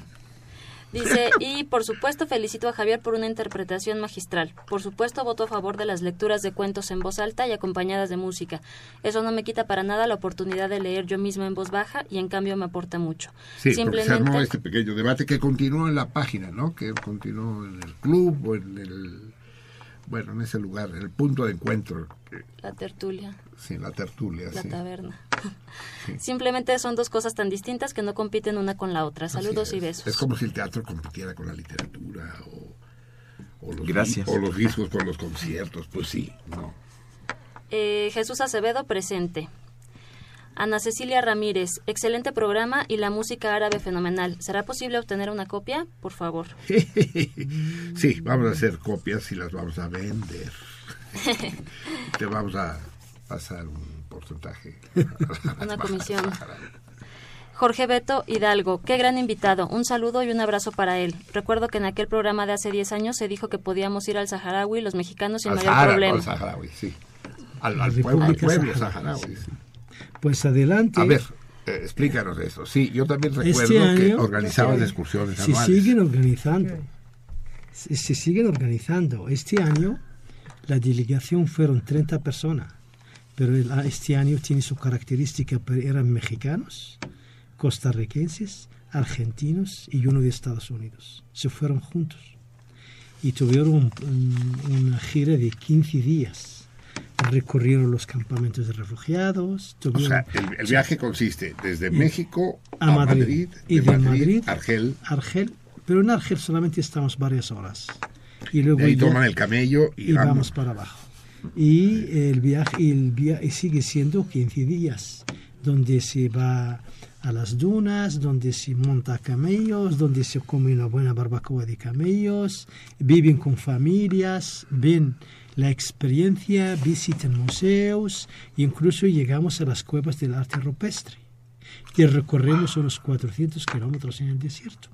Dice, y por supuesto felicito a Javier por una interpretación magistral. Por supuesto voto a favor de las lecturas de cuentos en voz alta y acompañadas de música. Eso no me quita para nada la oportunidad de leer yo mismo en voz baja y en cambio me aporta mucho. Sí, porque se armó este pequeño debate que continuó en la página, ¿no? Que continuó en el club o en el bueno, en ese lugar, el punto de encuentro, La tertulia, sí, la tertulia, la sí. taberna. Sí. Simplemente son dos cosas tan distintas que no compiten una con la otra. Saludos y besos. Es como si el teatro compitiera con la literatura o, o los, Gracias. o los discos con los conciertos, pues sí, no. Eh, Jesús Acevedo presente. Ana Cecilia Ramírez, excelente programa y la música árabe fenomenal. ¿Será posible obtener una copia? Por favor. Sí, vamos a hacer copias y las vamos a vender. Te vamos a pasar un porcentaje. Una comisión. Jorge Beto Hidalgo, qué gran invitado. Un saludo y un abrazo para él. Recuerdo que en aquel programa de hace 10 años se dijo que podíamos ir al Saharaui, los mexicanos, sin Al mayor Sahara, problema. al Saharaui, sí. Al, pueblo, al pueblo Saharaui. saharaui, sí. Pues adelante. A ver, eh, explícanos eso. Sí, yo también recuerdo Este que año organizabas excursiones se anuales. siguen organizando. Se, se siguen organizando. Este año la delegación fueron 30 personas, pero el- este año tiene su característica, pero eran mexicanos, costarricenses, argentinos y uno de Estados Unidos. Se fueron juntos y tuvieron un- un- una gira de 15 días. Recorrieron los campamentos de refugiados. O tuvieron- sea, el, el viaje consiste desde México a a Madrid, Madrid, y de Madrid, Madrid Argel, Argel, pero en Argel solamente estamos varias horas. Y luego de ahí ya- toman el camello y, vamos para abajo. Y el viaje, y el viaje sigue siendo 15 días, donde se va a las dunas, donde se monta camellos, donde se come una buena barbacoa de camellos, viven con familias, ven la experiencia, visitan museos, incluso llegamos a las cuevas del arte rupestre y recorremos unos 400 kilómetros en el desierto.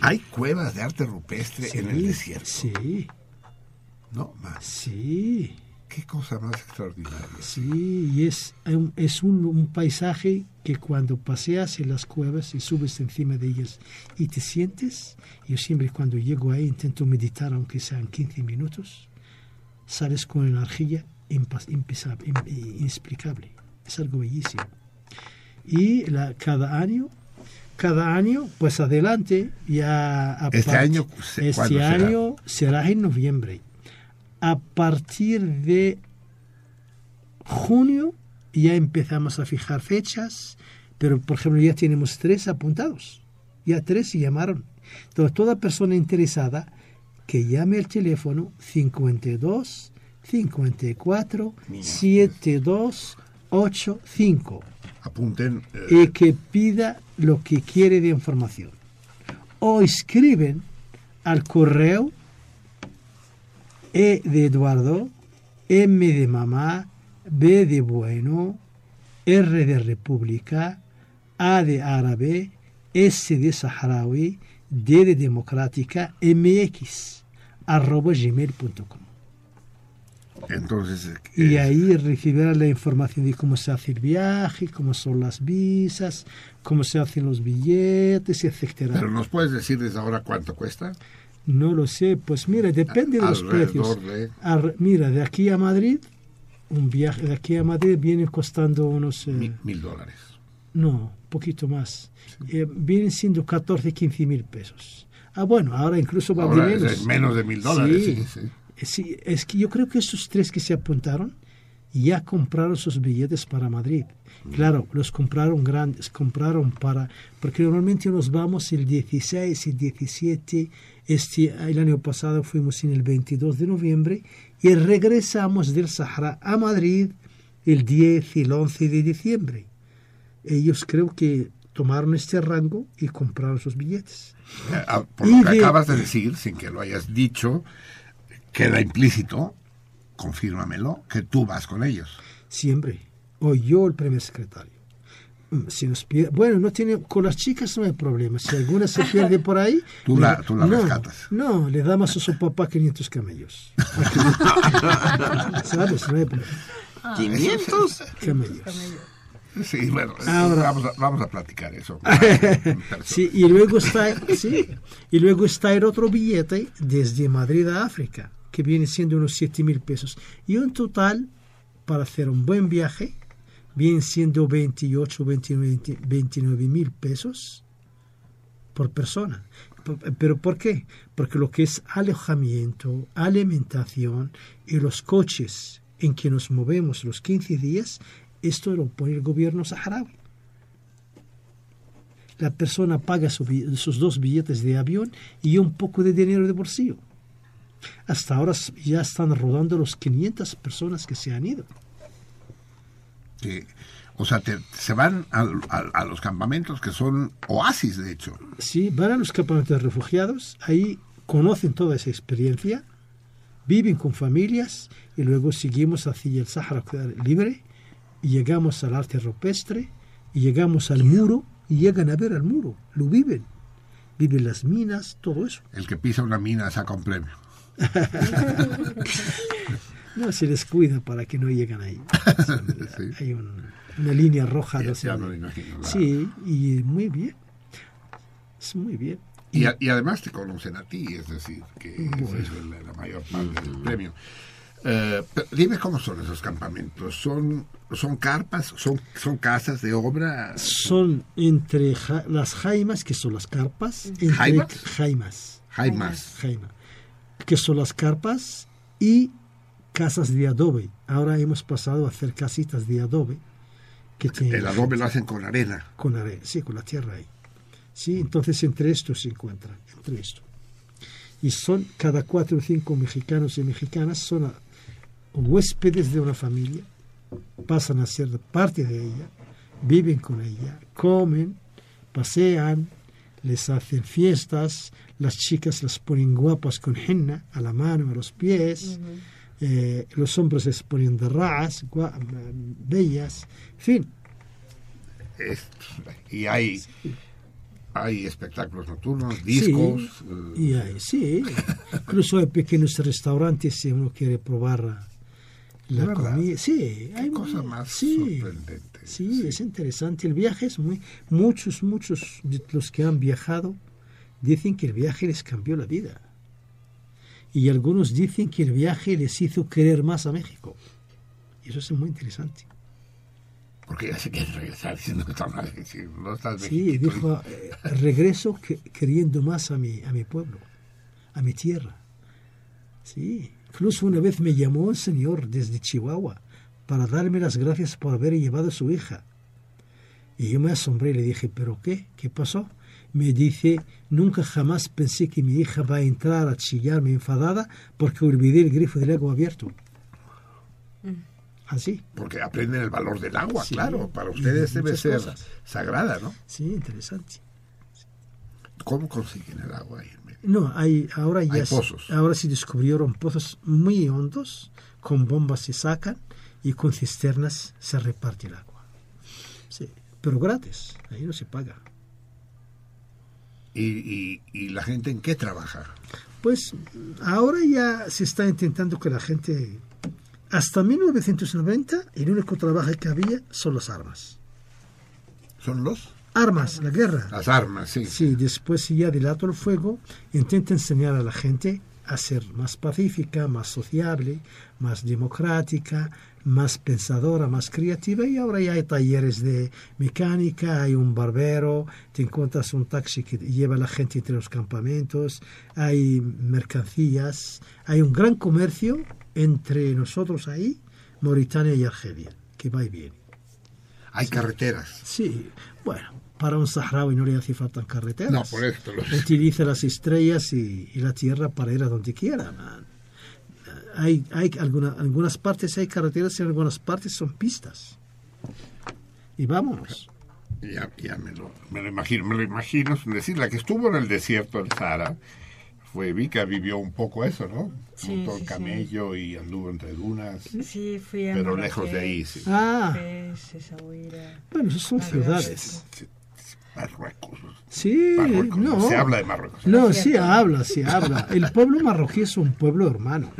Hay cuevas de arte rupestre en el desierto. Sí, No, más. sí. Qué cosa más extraordinaria. Sí, y es, un- es un, un paisaje que cuando paseas en las cuevas y subes encima de ellas y te sientes, yo siempre cuando llego ahí intento meditar aunque sean 15 minutos, sales con energía inexplicable. Es algo bellísimo. Y la, cada año, cada año, pues adelante, ya... a Este año, se- Este ¿cuándo será? año será en noviembre. A partir de junio ya empezamos a fijar fechas, pero por ejemplo ya tenemos tres apuntados, ya tres se llamaron. Entonces toda persona interesada que llame al teléfono 52 54 72 85 Apunten. eh, y que pida lo que quiere de información. O escriben al correo E de Eduardo, M de mamá, B de bueno, R de República, A de árabe, S de saharaui, D de democrática, MX, arroba gmail.com. entonces, eh, Y ahí recibirán la información de cómo se hace el viaje, cómo son las visas, cómo se hacen los billetes, etcétera. pero nos puedes decir desde ahora cuánto cuesta. No lo sé, pues mira, depende de los precios. de- mira, de aquí a Madrid, un viaje de aquí a Madrid viene costando unos... eh, Mil dólares. No, un poquito más. Eh, vienen siendo 14, 15 mil pesos. Ah, bueno, ahora incluso va Ahora de es menos. menos de mil dólares, Sí. sí, sí. Eh, sí, es que yo creo que esos tres que se apuntaron ya compraron sus billetes para Madrid. Claro, los compraron grandes, compraron para, porque normalmente nos vamos el 16 y 17, este, el año pasado fuimos en el 22 de noviembre y regresamos del Sahara a Madrid el 10 y el 11 de diciembre. Ellos creo que tomaron este rango y compraron sus billetes. Eh, ah, Por Y lo que de- acabas de decir, sin que lo hayas dicho, queda implícito, confírmamelo, que tú vas con ellos. Siempre. O yo el primer secretario. Mm, Si nos pier- bueno, no tiene, con las chicas no hay problema. Si alguna se pierde por ahí. Tú le- la- tú la no, rescatas. No, le damos a su papá 500 camellos. ¿Sabes? No hay problema. ¿500? Camellos. Sí, bueno, Ahora- vamos, a, vamos a platicar eso. sí, y luego está, sí, y luego está el otro billete desde Madrid a África, que viene siendo unos 7 mil pesos. Y un total, para hacer un buen viaje, viene siendo 28, 29 mil pesos por persona. ¿Pero por qué? Porque lo que es alojamiento, alimentación y los coches en que nos movemos los 15 días, esto lo pone el gobierno saharaui. La persona paga su sus dos billetes de avión y un poco de dinero de bolsillo. Hasta ahora ya están rodando los 500 personas que se han ido. Que, o sea, te- se van al- al- a, los campamentos que son oasis, de hecho. Sí, van a los campamentos de refugiados, ahí conocen toda esa experiencia, viven con familias y luego seguimos hacia el Sáhara libre y llegamos al arte rupestre y llegamos al muro y llegan a ver al muro, lo viven. Viven las minas, todo eso. El que pisa una mina saca un premio. No, se les cuida para que no lleguen ahí. Sí. Hay un- una línea roja. Ya- no sé. lo imagino. Sí, y muy bien. Es muy bien. Y, a- y además te conocen a ti, es decir, que es la, la mayor parte del premio. Eh, dime cómo son esos campamentos. ¿Son, son carpas? ¿Son, ¿Son casas de obra? Son entre ja- las jaimas, que son las carpas, entre ¿Jaimas? jaimas, Jaimas. jaima, que son las carpas y casas de adobe. Ahora hemos pasado a hacer casitas de adobe. Que tienen- El adobe lo hacen con arena. con arena, sí, con la tierra ahí. Sí, entonces entre estos se encuentran, entre esto. Y son cada cuatro o cinco mexicanos y mexicanas son huéspedes de una familia, pasan a ser parte de ella, viven con ella, comen, pasean, les hacen fiestas, las chicas las ponen guapas con henna a la mano, a los pies, eh, los hombres les ponen de raas, gua- bellas, en fin, Es- y hay, hay espectáculos nocturnos, discos. Sí, y hay, sí. Incluso hay pequeños restaurantes si uno quiere probar la comida. Sí, hay cosa más sí, sorprendente. Sí, es interesante. El viaje es muy... Muchos, muchos de los que han viajado dicen que el viaje les cambió la vida. Y algunos dicen que el viaje les hizo querer más a México. Y eso es muy interesante. Porque ya se quieren regresar diciendo que están mal, no estás Sí, dijo, eh, regreso que- queriendo más a mi, a mi pueblo, a mi tierra. Sí, incluso una vez me llamó un señor desde Chihuahua para darme las gracias por haber llevado a su hija. Y yo me asombré y le dije, ¿pero qué? ¿Qué pasó? Me dice, nunca jamás pensé que mi hija va a entrar a chillarme enfadada porque olvidé el grifo del agua abierto. Así. Porque aprenden el valor del agua, Sí, claro. Para ustedes debe ser cosas. sagrada, ¿no? Sí, interesante. ¿Cómo consiguen el agua ahí? No, hay, ahora ya Hay se- pozos. ahora se descubrieron pozos muy hondos, con bombas se sacan y con cisternas se reparte el agua. Sí, pero gratis, ahí no se paga. ¿Y, y, y la gente en qué trabaja? Pues ahora ya se está intentando que la gente... Hasta 1990 el único trabajo que había son las armas. ¿Son los? Armas, la guerra. Las armas, sí. Sí, después ya dilato el fuego, intenta enseñar a la gente a ser más pacífica, más sociable, más democrática, más pensadora, más creativa y ahora ya hay talleres de mecánica, hay un barbero, te encuentras un taxi que lleva a la gente entre los campamentos, hay mercancías, hay un gran comercio entre nosotros ahí, Mauritania y Argelia, que va y viene. Hay carreteras. Sí, bueno, para un saharaui no le hace falta carreteras. No, por esto lo sé. Utiliza las estrellas y, y la tierra para ir a donde quiera. man. Hay, hay alguna- algunas partes hay carreteras y en algunas partes son pistas. Y vámonos. Ya, ya me, lo, me lo imagino, me lo imagino. Es decir, la que estuvo en el desierto del Sahara fue Vika, vivió un poco eso, ¿no? Sí, Montó sí, el sí. camello y anduvo entre dunas. Sí, fui a Pero lejos de ahí, sí. Ah. Bueno, esas son ciudades. Marruecos. Sí, Marruecos, no. Se habla de Marruecos. No, sí habla, sí habla. El pueblo marroquí es un pueblo hermano.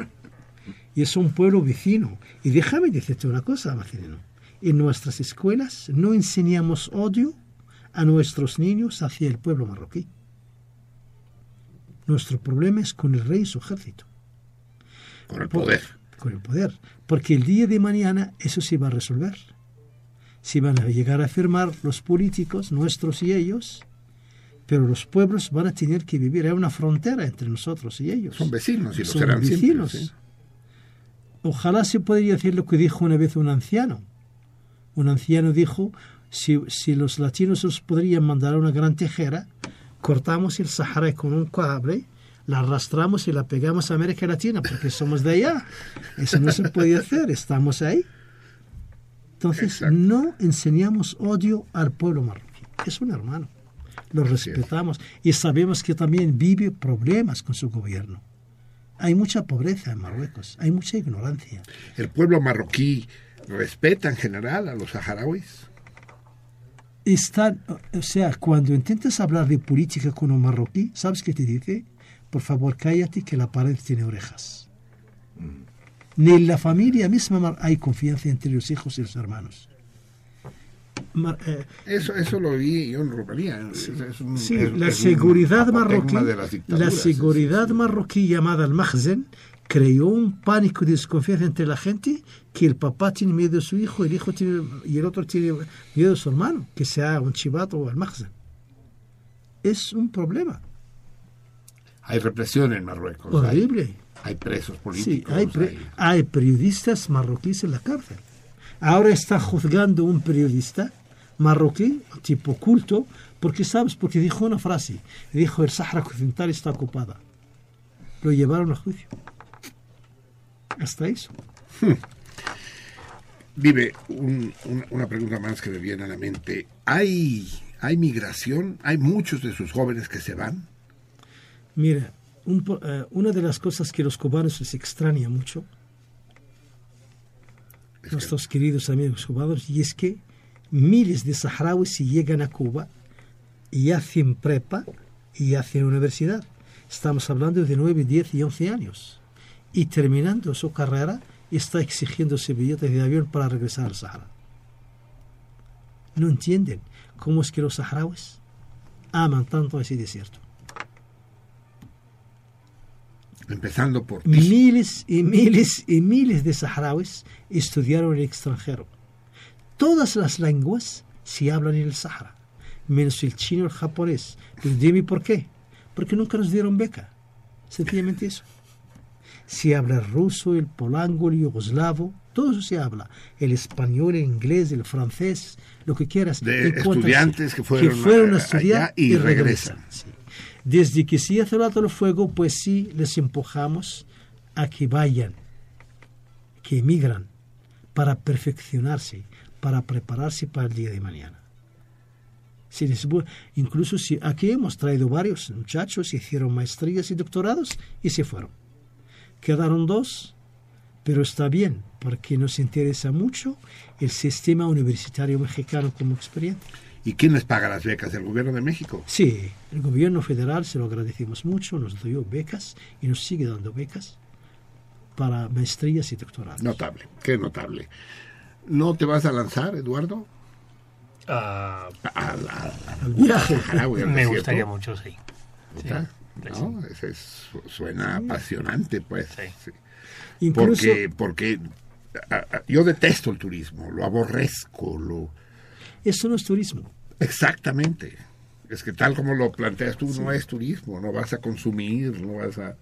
Y es un pueblo vecino. Y déjame decirte una cosa, Marcelino. En nuestras escuelas no enseñamos odio a nuestros niños hacia el pueblo marroquí. Nuestro problema es con el rey y su ejército. Con el Por- poder. Con el poder. Porque el día de mañana eso se va a resolver. Si van a llegar a firmar los políticos, nuestros y ellos, pero los pueblos van a tener que vivir. Hay una frontera entre nosotros y ellos. Son vecinos y lo Son serán siempre, vecinos. sí. Ojalá se podría decir lo que dijo una vez un anciano. Un anciano dijo, si, si los latinos nos podrían mandar a una gran tijera, cortamos el Sahara con un cable, la arrastramos y la pegamos a América Latina, porque somos de allá. Eso no se puede hacer, estamos ahí. Entonces, no enseñamos odio al pueblo marroquí. Es un hermano. Lo respetamos y sabemos que también vive problemas con su gobierno. Hay mucha pobreza en Marruecos, hay mucha ignorancia. El pueblo marroquí respeta en general a los saharauis. Están, o sea, cuando intentas hablar de política con un marroquí, ¿sabes qué te dice? Por favor, cállate que la pared tiene orejas. Ni en la familia misma hay confianza entre los hijos y los hermanos. Mar- eh, Eso, eso lo vi yo en Rumanía. Es- es un- Sí, es- la es seguridad marroquí, la seguridad marroquí llamada al Mahzen creó un pánico y desconfianza entre la gente que el papá tiene miedo de su hijo, el hijo tiene, y el otro tiene miedo de su hermano, que sea un chivato o al Mahzen. Es un problema Hay represión en Marruecos. horrible. Hay, presos Sí, políticos. hay, pre- hay- hay periodistas marroquíes en la cárcel. Ahora está juzgando un periodista marroquí, tipo culto, porque sabes, porque dijo una frase. Dijo, el Sahara Occidental está ocupada. Lo llevaron a juicio. Hasta eso. Un- un- una pregunta más que me viene a la mente. ¿Hay, ¿Hay migración? ¿Hay muchos de sus jóvenes que se van? Mira, un eh, una de las cosas que los cubanos les extraña mucho, nuestros queridos amigos cubanos, y es que miles de saharauis llegan a Cuba y hacen prepa y hacen universidad. Estamos hablando de 9, 10 y 11 años. Y terminando su carrera, está exigiéndose billetes de avión para regresar al Sahara. No entienden cómo es que los saharauis aman tanto ese desierto. Empezando por ti. Miles y miles y miles de saharauis estudiaron en el extranjero. Todas las lenguas se hablan en el Sahara, menos el chino y el japonés. Pero dime por qué. Porque nunca nos dieron beca. Sencillamente eso. Se habla el ruso, el polango, el yugoslavo, todo eso se habla. El español, el inglés, el francés, lo que quieras. De estudiantes que fueron fueron a- a estudiar allá y regresan. Sí. Desde que se hace el alto el fuego, pues sí, les empujamos a que vayan, que emigran, para perfeccionarse, para prepararse para el día de mañana. Si incluso si aquí hemos traído varios muchachos, hicieron maestrías y doctorados y se fueron. Quedaron dos, pero está bien, porque nos interesa mucho el sistema universitario mexicano como experiencia. ¿Y quién les paga las becas? ¿El gobierno de México? Sí, el gobierno federal se lo agradecemos mucho, nos dio becas y nos sigue dando becas para maestrías y doctorados. Notable, qué notable. ¿No te vas a lanzar, Eduardo? Ah, Al viaje. Saharaui, al me desierto? gustaría mucho, sí. Sí, ¿No? Ese es- suena apasionante, pues. Sí. Incluso- Porque, porque a- a- yo detesto el turismo, lo aborrezco, lo... Eso no es turismo. Exactamente. Es que tal como lo planteas tú, no es turismo, no vas a consumir, no vas a...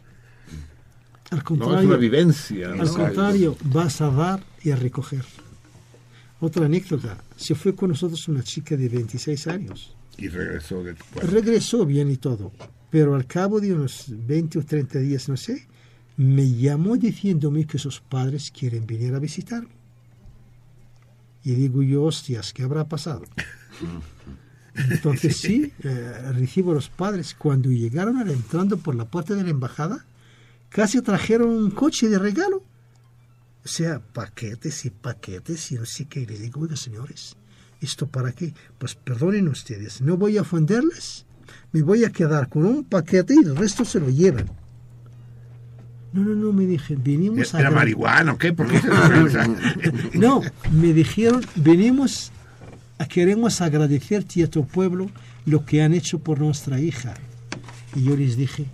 Al No, contrario, es una vivencia. Al ¿no? contrario, vas a dar y a recoger. Otra anécdota, se fue con nosotros una chica de 26 años. Y regresó de tu. Regresó bien y todo, pero al cabo de unos 20 o 30 días, no sé, me llamó diciéndome que sus padres quieren venir a visitarme. Y digo yo, hostias, ¿qué habrá pasado? Entonces sí, eh, recibo a los padres. Cuando llegaron entrando por la puerta de la embajada, casi trajeron un coche de regalo. O sea, paquetes y paquetes y no sé qué. Y les digo, oiga, señores, ¿esto para qué? Pues perdonen ustedes, no voy a ofenderles. Me voy a quedar con un paquete y el resto se lo llevan. No, no, no, me dije, venimos a... ¿Era marihuana o qué? ¿Por qué se? No, me dijeron, venimos queremos agradecerte y a tu pueblo lo que han hecho por nuestra hija. Y yo les dije,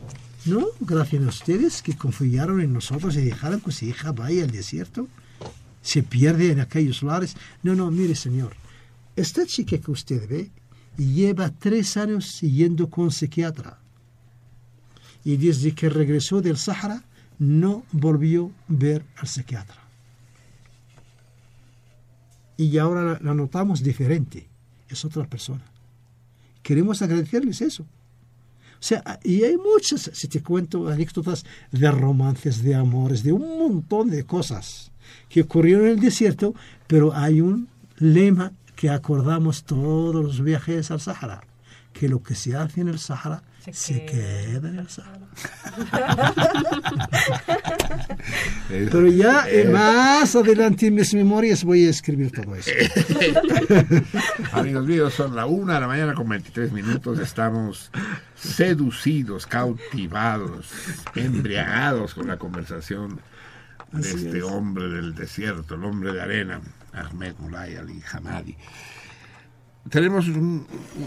no, gracias a ustedes que confiaron en nosotros y dejaron que su hija vaya al desierto. Se pierde en aquellos lares. No, no, mire señor, esta chica que usted ve lleva tres años siguiendo con psiquiatra. Y desde que regresó del Sahara no volvió a ver al psiquiatra. Y ahora la, notamos diferente. Es otra persona. Queremos agradecerles eso. O sea, y hay muchas, si te cuento anécdotas de romances, de amores, de un montón de cosas que ocurrieron en el desierto, pero hay un lema que acordamos todos los viajes al Sahara, que lo que se hace en el Sahara se, queda el Sahara. Pero ya eh, más adelante en mis memorias voy a escribir todo eso. Amigos míos, son la una de la mañana con 23 minutos. Estamos seducidos, cautivados, embriagados con la conversación de Así este es. hombre del desierto, el hombre de arena, Ahmed Mulay Ali Hamadi. Tenemos un,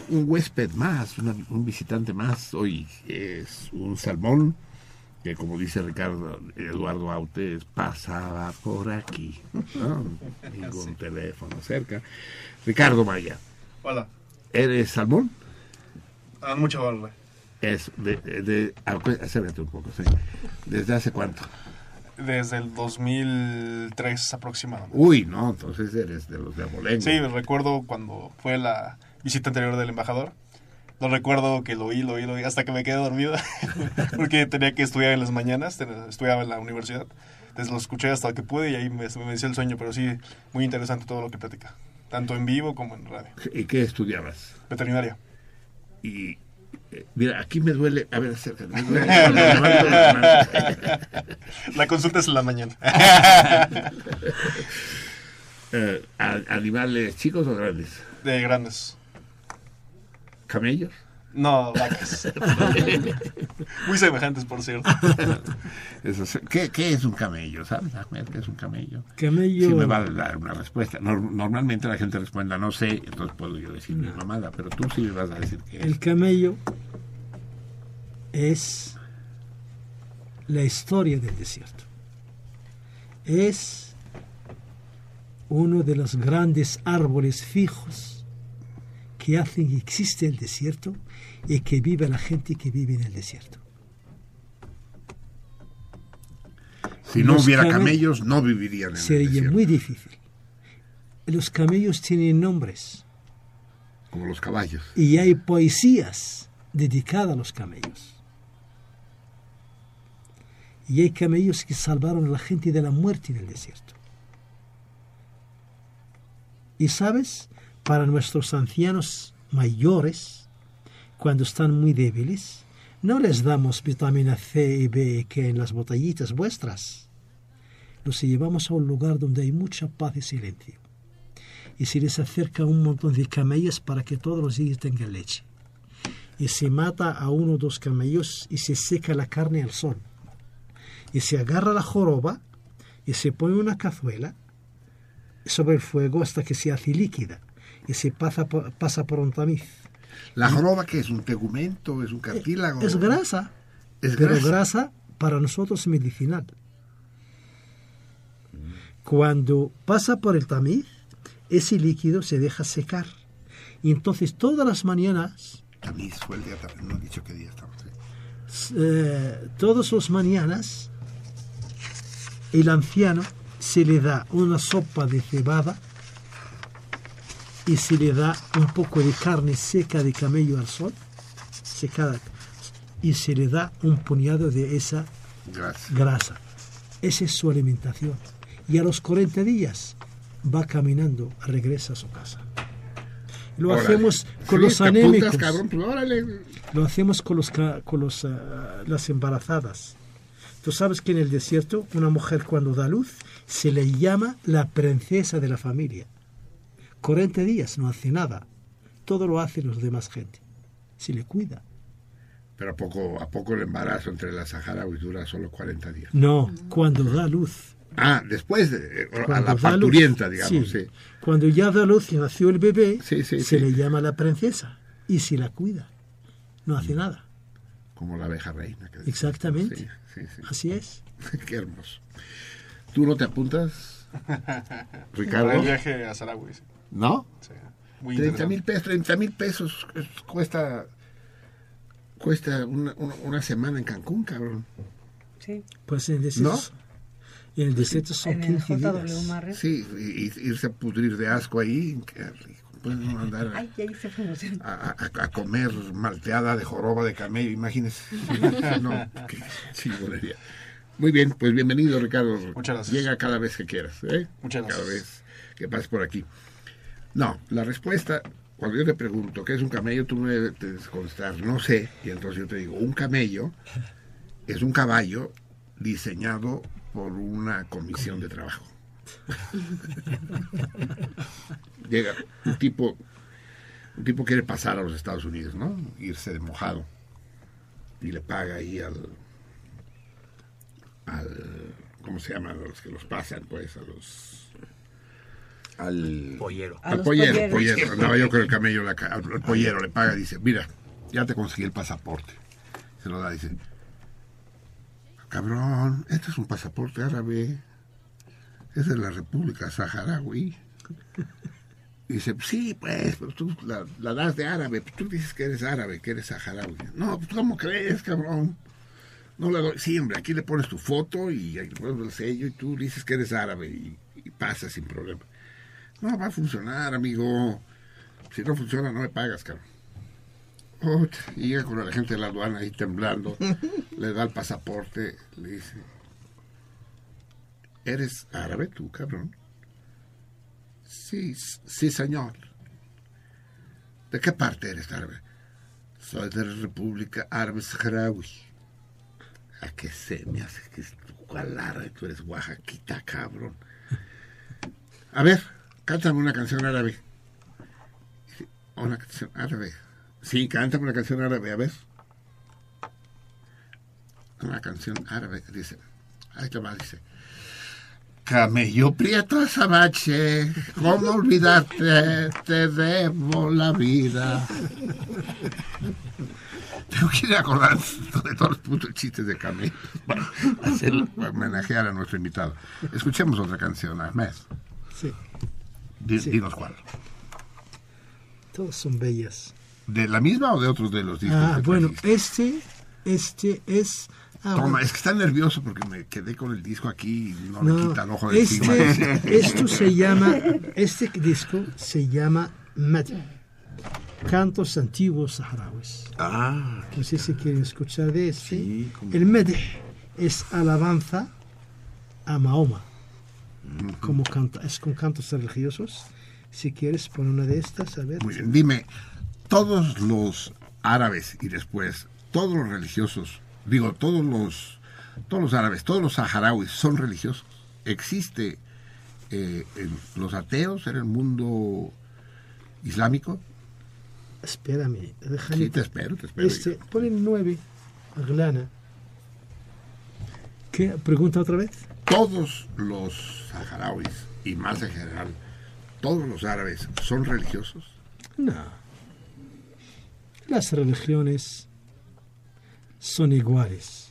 un huésped más, una- un visitante más. Hoy es un salmón que, como dice Ricardo Eduardo Autes, pasaba por aquí. ¿no? Ningún teléfono cerca. Ricardo Maya, Hola, ¿eres salmón? a mucho honra. Es de, de, acércate un poco, sí. ¿Desde hace cuánto? Desde el 2003 aproximadamente. Uy, no, entonces eres de los de Abolengo. Sí, recuerdo cuando fue la visita anterior del embajador. No recuerdo que lo oí, lo oí, lo oí, hasta que me quedé dormido. porque tenía que estudiar en las mañanas, estudiaba en la universidad. Entonces lo escuché hasta que pude y ahí me, me venció el sueño, pero sí, muy interesante todo lo que platica. Tanto en vivo como en radio. ¿Y qué estudiabas? Veterinaria. Y mira, aquí me duele. A ver, acércate. Me duele. La consulta es en la mañana. Eh, ¿Animales chicos o grandes? De grandes. ¿Camellos? No, vacas. Muy semejantes, por cierto. Eso ¿qué, qué es un camello? ¿Sabes, Ahmed, qué es un camello? Camello- Sí me va a dar una respuesta. Nor- normalmente la gente responda, no sé, entonces puedo yo decir mi mamada, pero tú sí me vas a decir que El camello es la historia del desierto. Es uno de los grandes árboles fijos que hacen que existe el desierto y que vive la gente que vive en el desierto. si no Los hubiera came- camellos no vivirían en el Sería desierto, muy difícil. Los camellos tienen nombres como los caballos. y hay poesías dedicadas a los camellos. Y hay camellos que salvaron a la gente de la muerte en el desierto. Y sabes, para nuestros ancianos mayores, cuando están muy débiles, no les damos vitamina C y B que en las botellitas vuestras. Los llevamos a un lugar donde hay mucha paz y silencio. Y se les acerca un montón de camellos para que todos los días tengan leche. Y se mata a uno o dos camellos y se seca la carne al sol. Y se agarra la joroba y se pone una cazuela sobre el fuego hasta que se hace líquida y se pasa por, pasa por un tamiz. La joroba que es un tegumento, es un cartílago. Es grasa, Es pero grasa. grasa. para nosotros medicinal. Cuando pasa por el tamiz, ese líquido se deja secar. Y entonces todas las mañanas, Tamiz fue el día no he dicho qué día estamos. ¿eh? eh, todas las mañanas, el anciano se le da una sopa de cebada y se le da un poco de carne seca de camello al sol, secada, y se le da un puñado de esa grasa. Esa es su alimentación. Y a los 40 días va caminando, regresa a su casa. Lo Órale. hacemos con Sí, los apuntas, anémicos. cabrón, pues órale. Lo hacemos con, los, con los, ah, las embarazadas. Tú sabes que en el desierto una mujer cuando da luz se le llama la princesa de la familia. 40 días no hace nada. Todo lo hacen los demás gente. Se le cuida. Pero a poco, a poco el embarazo entre la saharauis dura solo 40 días. No, cuando da luz. Ah, después de, a Cuando la luz. parturienta, digamos, Sí. sí. Cuando ya da luz y nació el bebé, Sí, sí, se sí. le llama la princesa y se la cuida. No hace nada. Como la abeja reina. que. Exactamente. Sí, sí, sí. Así es. Qué hermoso. ¿Tú no te apuntas, Ricardo? El viaje a Sarawi. ¿No? Sí. Muy 30 mil pesos, 30 mil pesos cuesta cuesta una, una- una semana en Cancún, cabrón. Sí. Pues en el desierto, ¿No? en el desierto son En el 15 JW días. Sí, y, y irse a pudrir de asco ahí, qué rico. Pueden uno andar Ay, ahí se fue emoción. a, a- a comer malteada de joroba de camello, imagínese. No, qué chingonería. Muy bien, pues bienvenido Ricardo. Muchas gracias. Llega cada vez que quieras, ¿eh? Muchas Cada gracias. vez que pases por aquí. No, la respuesta, cuando yo te pregunto qué es un camello, tú me debes contestar, no sé, y entonces yo te digo, un camello es un caballo diseñado por una comisión de trabajo. Llega un tipo, un tipo quiere pasar a los Estados Unidos, ¿no? Irse de mojado. Y le paga ahí al, al, ¿cómo se llaman los que los pasan, pues? A los, Al Pollero. Al pollero, pollero. Andaba yo con el camello, la ca- al, al pollero le paga, dice, mira, ya te conseguí el pasaporte. Se lo da, dice, cabrón, este es un pasaporte árabe, es de la República Saharaui. Dice, sí, pues, pero tú la, la das de árabe, pues tú dices que eres árabe, que eres saharaui. No, pues ¿cómo crees, cabrón? No le doy, sí, hombre, aquí le pones tu foto y ahí le pones el sello y tú dices que eres árabe y, y pasa sin problema. No va a funcionar, amigo. Si no funciona, no me pagas, cabrón. Ut, y llega con la gente de la aduana ahí temblando, le da el pasaporte, le dice, ¿eres árabe tú, cabrón? Sí, sí, señor. ¿De qué parte eres árabe? Soy de la República Árabe Saharaui. ¿A qué se me hace que es tu árabe? Tú eres oaxaquita, cabrón. A ver, cántame una canción árabe. Una canción árabe. Sí, cántame una canción árabe, a ver. Una canción árabe, dice. Ahí te va, dice. Camello prieto azabache, ¿cómo olvidarte? Te debo la vida. Tengo que ir acordar de todos los putos chistes de camello para, hacer, para homenajear a nuestro invitado. Escuchemos otra canción, Ahmed. Sí, Sí. Dinos cuál. todas son bellas. ¿De la misma o de otros de los discos? Ah, bueno, este, este es... ah, Toma, bueno. es que está nervioso porque me quedé con el disco aquí y no, le No, quita el ojo de encima. este, esto se llama, este disco se llama Mad, Cantos Antiguos Saharauis. Ah, No sé si quieren escuchar de este. Sí, El Medh es alabanza a Mahoma, como canta, es con cantos religiosos. Si quieres poner una de estas, a ver. Muy bien, dime, todos los árabes y después todos los religiosos, digo, todos los, todos los árabes, todos los saharauis son religiosos. Existe eh, en los ateos en el mundo islámico. Espérame, déjame. Sí, te espero, te espero. Este, ponen nueve, Aglana. ¿Qué? Pregunta otra vez. Todos los saharauis y más en general, todos los árabes son religiosos. No. Las religiones son iguales.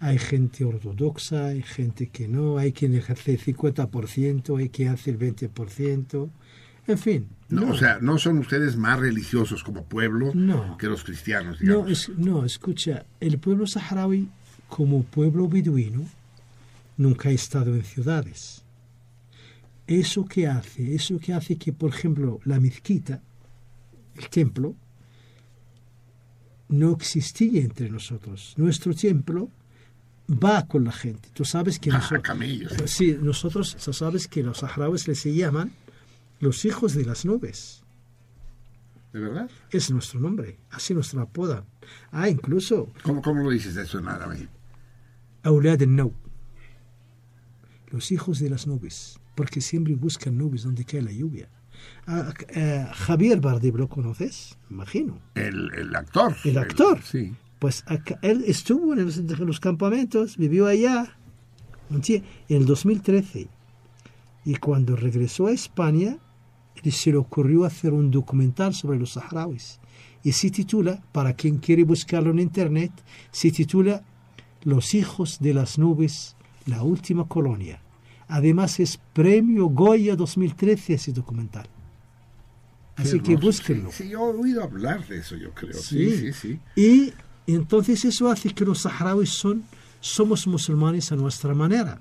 Hay gente ortodoxa, hay gente que no, hay quien ejerce el 50%, hay quien hace el 20%. En fin. No, o sea, no son ustedes más religiosos como pueblo No. que los cristianos, No, digamos. es- no, escucha, el pueblo saharaui, como pueblo beduino, nunca ha estado en ciudades. Eso que hace, eso que hace que, por ejemplo, la mezquita, el templo, no existía entre nosotros. Nuestro templo va con la gente. Tú sabes que Ah, nosotros, camellos. sí, nosotros, tú sabes que los saharauis les llaman los hijos de las nubes. ¿De verdad? Es nuestro nombre, así nos lo apodan. Ah, incluso ¿Cómo, cómo lo dices eso en árabe? Aulad el-Nau, los hijos de las nubes, porque siempre buscan nubes donde cae la lluvia. Ah, eh, Javier Bardem, ¿lo conoces? Imagino. El, el actor. El actor. sí. Pues acá- él estuvo en los, en los campamentos, vivió allá en el 2013. Y cuando regresó a España, se le ocurrió hacer un documental sobre los saharauis. Y se titula, para quien quiere buscarlo en internet, se titula Los hijos de las nubes, la última colonia. Además es premio Goya 2013 ese documental. Así que búsquenlo. Sí, sí, yo he oído hablar de eso, yo creo. Sí, sí, sí. Y entonces eso hace que los saharauis son, somos musulmanes a nuestra manera.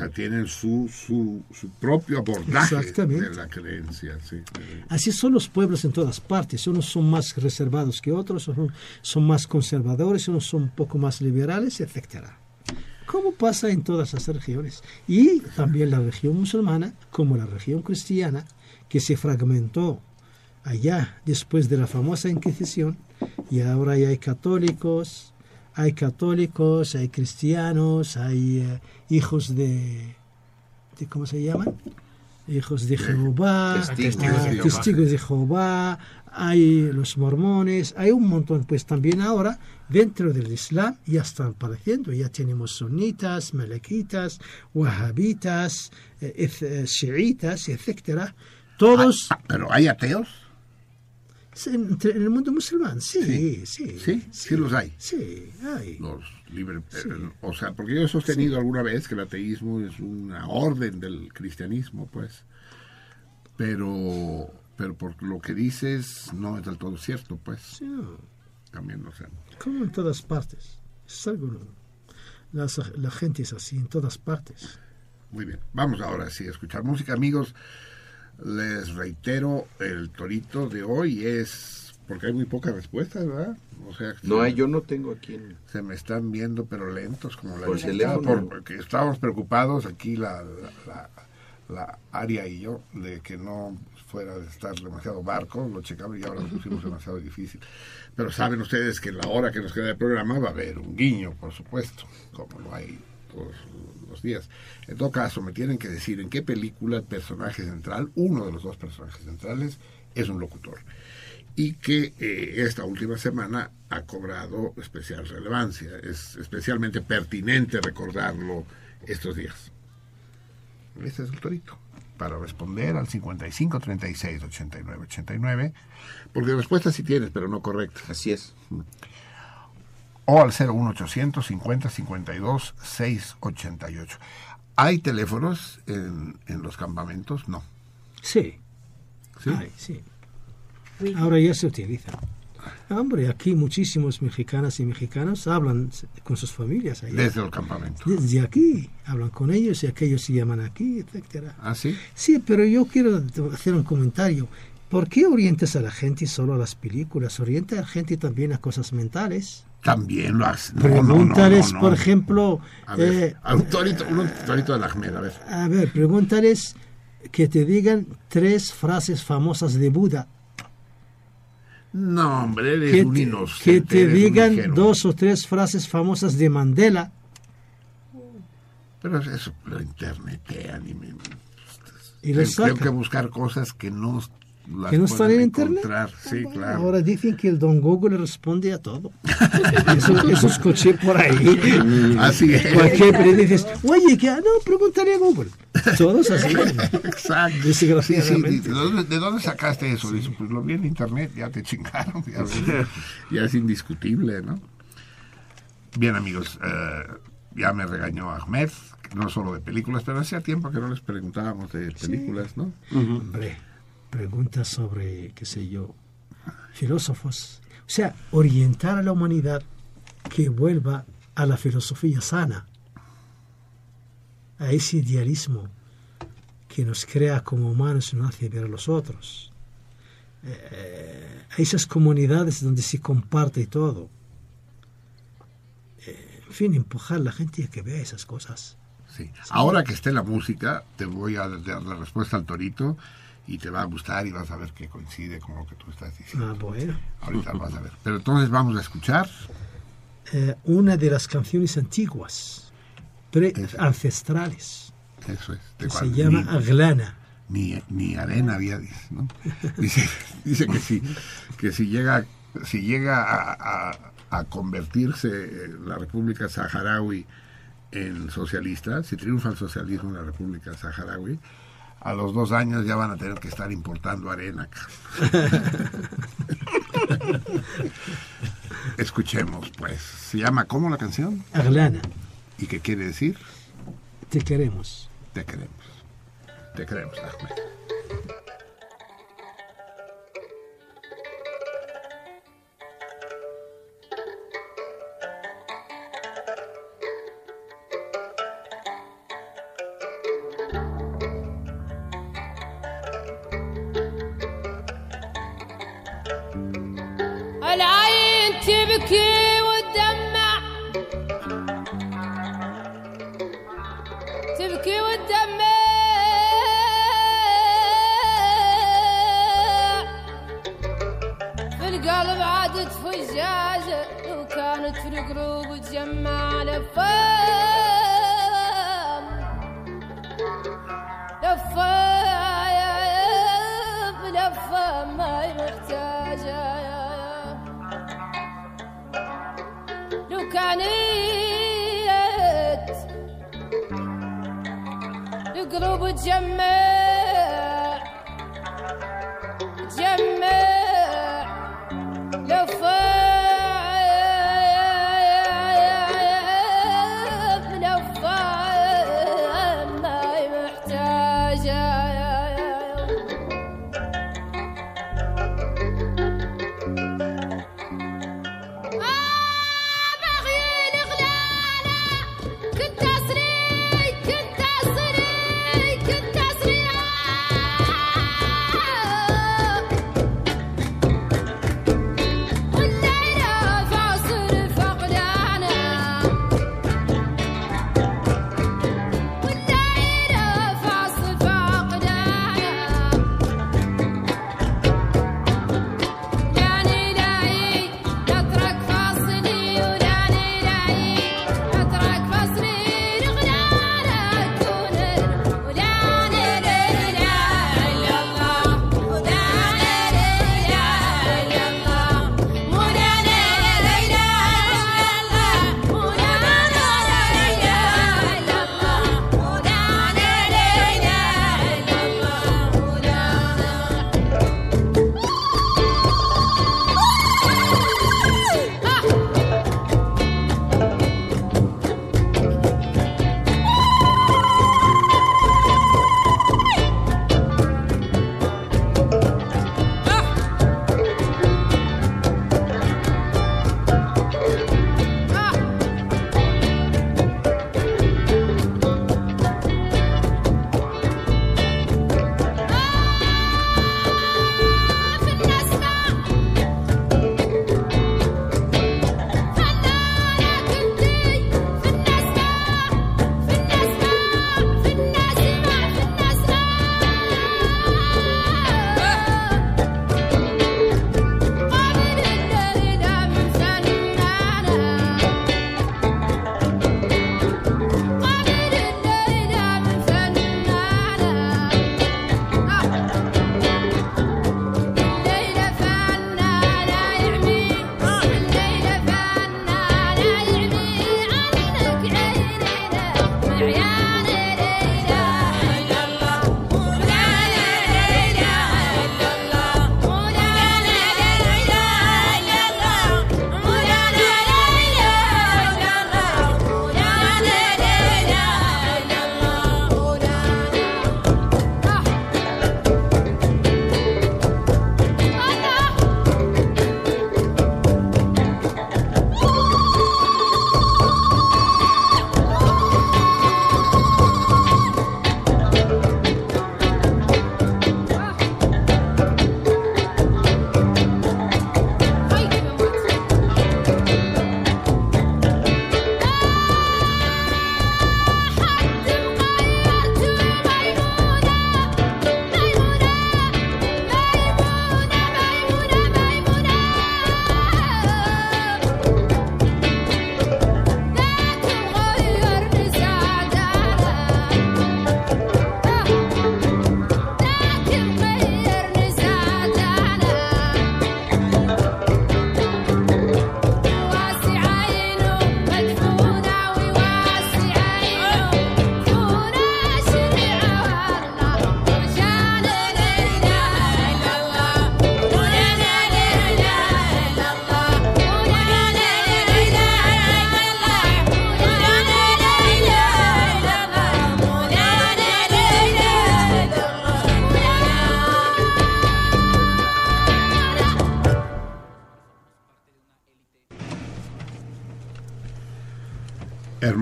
Sea, tienen su, su, su propio abordaje de la creencia. Sí. Así son los pueblos en todas partes. Unos son más reservados que otros, son más conservadores, unos son un poco más liberales, etcétera. Como pasa en todas las regiones. Y también la región musulmana, como la región cristiana, que se fragmentó allá después de la famosa Inquisición, y ahora ya hay católicos, hay católicos, hay cristianos, hay eh, hijos de, de, ¿cómo se llaman? Hijos de Jehová, Testigos ah, de Jehová. testigos de Jehová, hay los mormones, hay un montón, pues también ahora dentro del Islam ya están apareciendo, ya tenemos sunitas, malequitas, wahabitas, eh, eh, chiitas, etcétera. Todos Ah, Pero hay ateos. Entre- en el mundo musulmán, sí, sí, Sí, sí, los hay. sí, hay. Los eh, o sea, porque yo he sostenido alguna vez que el ateísmo es una orden del cristianismo, pues. Pero, pero por lo que dices no es del todo cierto, pues. Sí. También, o sea, como en todas partes. Es algo. Las- la gente es así en todas partes. Muy bien, vamos ahora sí a escuchar música, amigos. Les reitero, el torito de hoy es porque hay muy pocas respuestas, ¿verdad? O sea, No hay, yo no tengo aquí. en- se me están viendo pero lentos como la Por teléfono. porque estábamos preocupados aquí la, la, la, la Aria y yo de que no fuera de estar demasiado barco, lo checamos y ahora lo pusimos demasiado difícil. Pero saben ustedes que en la hora que nos queda de programa va a haber un guiño, por supuesto, como lo hay todos los días. En todo caso, me tienen que decir en qué película el personaje central, uno de los dos personajes centrales, es un locutor. Y que eh, esta última semana ha cobrado especial relevancia. Es especialmente pertinente recordarlo estos días. Este es el torito. Para responder al 55 36 89 89, porque respuesta sí tienes, pero no correcta. Así es. O al 01800 50 52 688. ¿Hay teléfonos en, en los campamentos? No. Sí, ¿Sí? Ahora ya se utiliza. Hombre, aquí muchísimos mexicanas y mexicanos hablan con sus familias allá. Desde el campamento. Desde aquí, hablan con ellos y aquellos se llaman aquí, etcétera. ¿Ah, sí? Sí, pero yo quiero hacer un comentario. ¿Por qué orientas a la gente solo a las películas? Orienta a la gente también a cosas mentales. También lo hace. No, no. por ejemplo, A ver, eh, un torito, un torito de la Ahmed, a ver. a ver, pregúntales que te digan tres frases famosas de Buda. No, hombre, eres Que un te, inocente. que te digan dos o tres frases famosas de Mandela. Pero eso lo internetean y me... Y que buscar cosas que no que no están en internet. encontrar. Sí, claro. Ahora dicen que el don Google responde a todo. Eso, eso escuché por ahí. Así es. Cualquier le dices, oye, que no, pregúntale a Google. Todos así. Exacto. Sí, ¿de, dónde, de dónde sacaste eso? Dice, pues lo vi en internet, ya te chingaron. Ya, es indiscutible, ¿no? Bien, amigos, eh, ya me regañó Ahmed, no solo de películas, pero hacía tiempo que no les preguntábamos de películas, ¿no? Hombre, preguntas sobre, qué sé yo, filósofos. O sea, orientar a la humanidad que vuelva a la filosofía sana, a ese idealismo que nos crea como humanos y nos hace ver a los otros, Eh, a esas comunidades donde se comparte todo. Eh, en fin, empujar a la gente a que vea esas cosas. Sí. Ahora que esté la música, te voy a dar la respuesta al torito y te va a gustar y vas a ver que coincide con lo que tú estás diciendo. Ah, bueno. Ahorita lo vas a ver. Pero entonces vamos a escuchar. eh, una de las canciones antiguas, pre ancestrales, Eso es. de que se llama ni- Aglana. Ni, ni arena había, dice, ¿no? Dice, dice que si, que si llega, si llega a, a- a convertirse la República Saharaui en socialista, si triunfa el socialismo en la República Saharaui, a los dos años ya van a tener que estar importando arena. Escuchemos, pues. Se llama ¿cómo la canción? Aglana, ¿Y qué quiere decir? te queremos. Te queremos. Te queremos, Ahmed.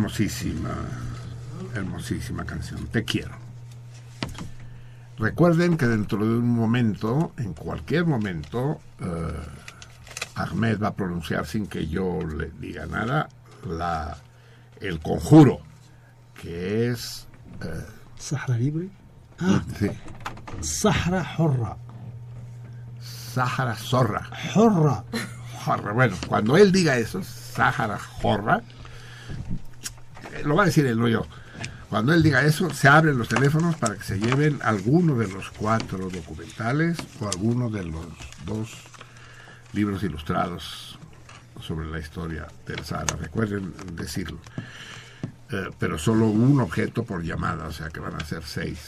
Hermosísima, hermosísima canción. Te quiero. Recuerden que dentro de un momento, en cualquier momento, eh, Ahmed va a pronunciar sin que yo le diga nada la, el conjuro, que es... eh, Sahara libre. Ah, sí, Sahara Horra. Sahara Zorra. Horra. Jorra. Bueno, cuando él diga eso, Sahara Jorra, eh, lo va a decir él, no yo. Cuando él diga eso, se abren los teléfonos para que se lleven alguno de los cuatro documentales o alguno de los dos libros ilustrados sobre la historia del Sahara. Recuerden decirlo. Eh, pero solo un objeto por llamada, o sea que van a ser seis.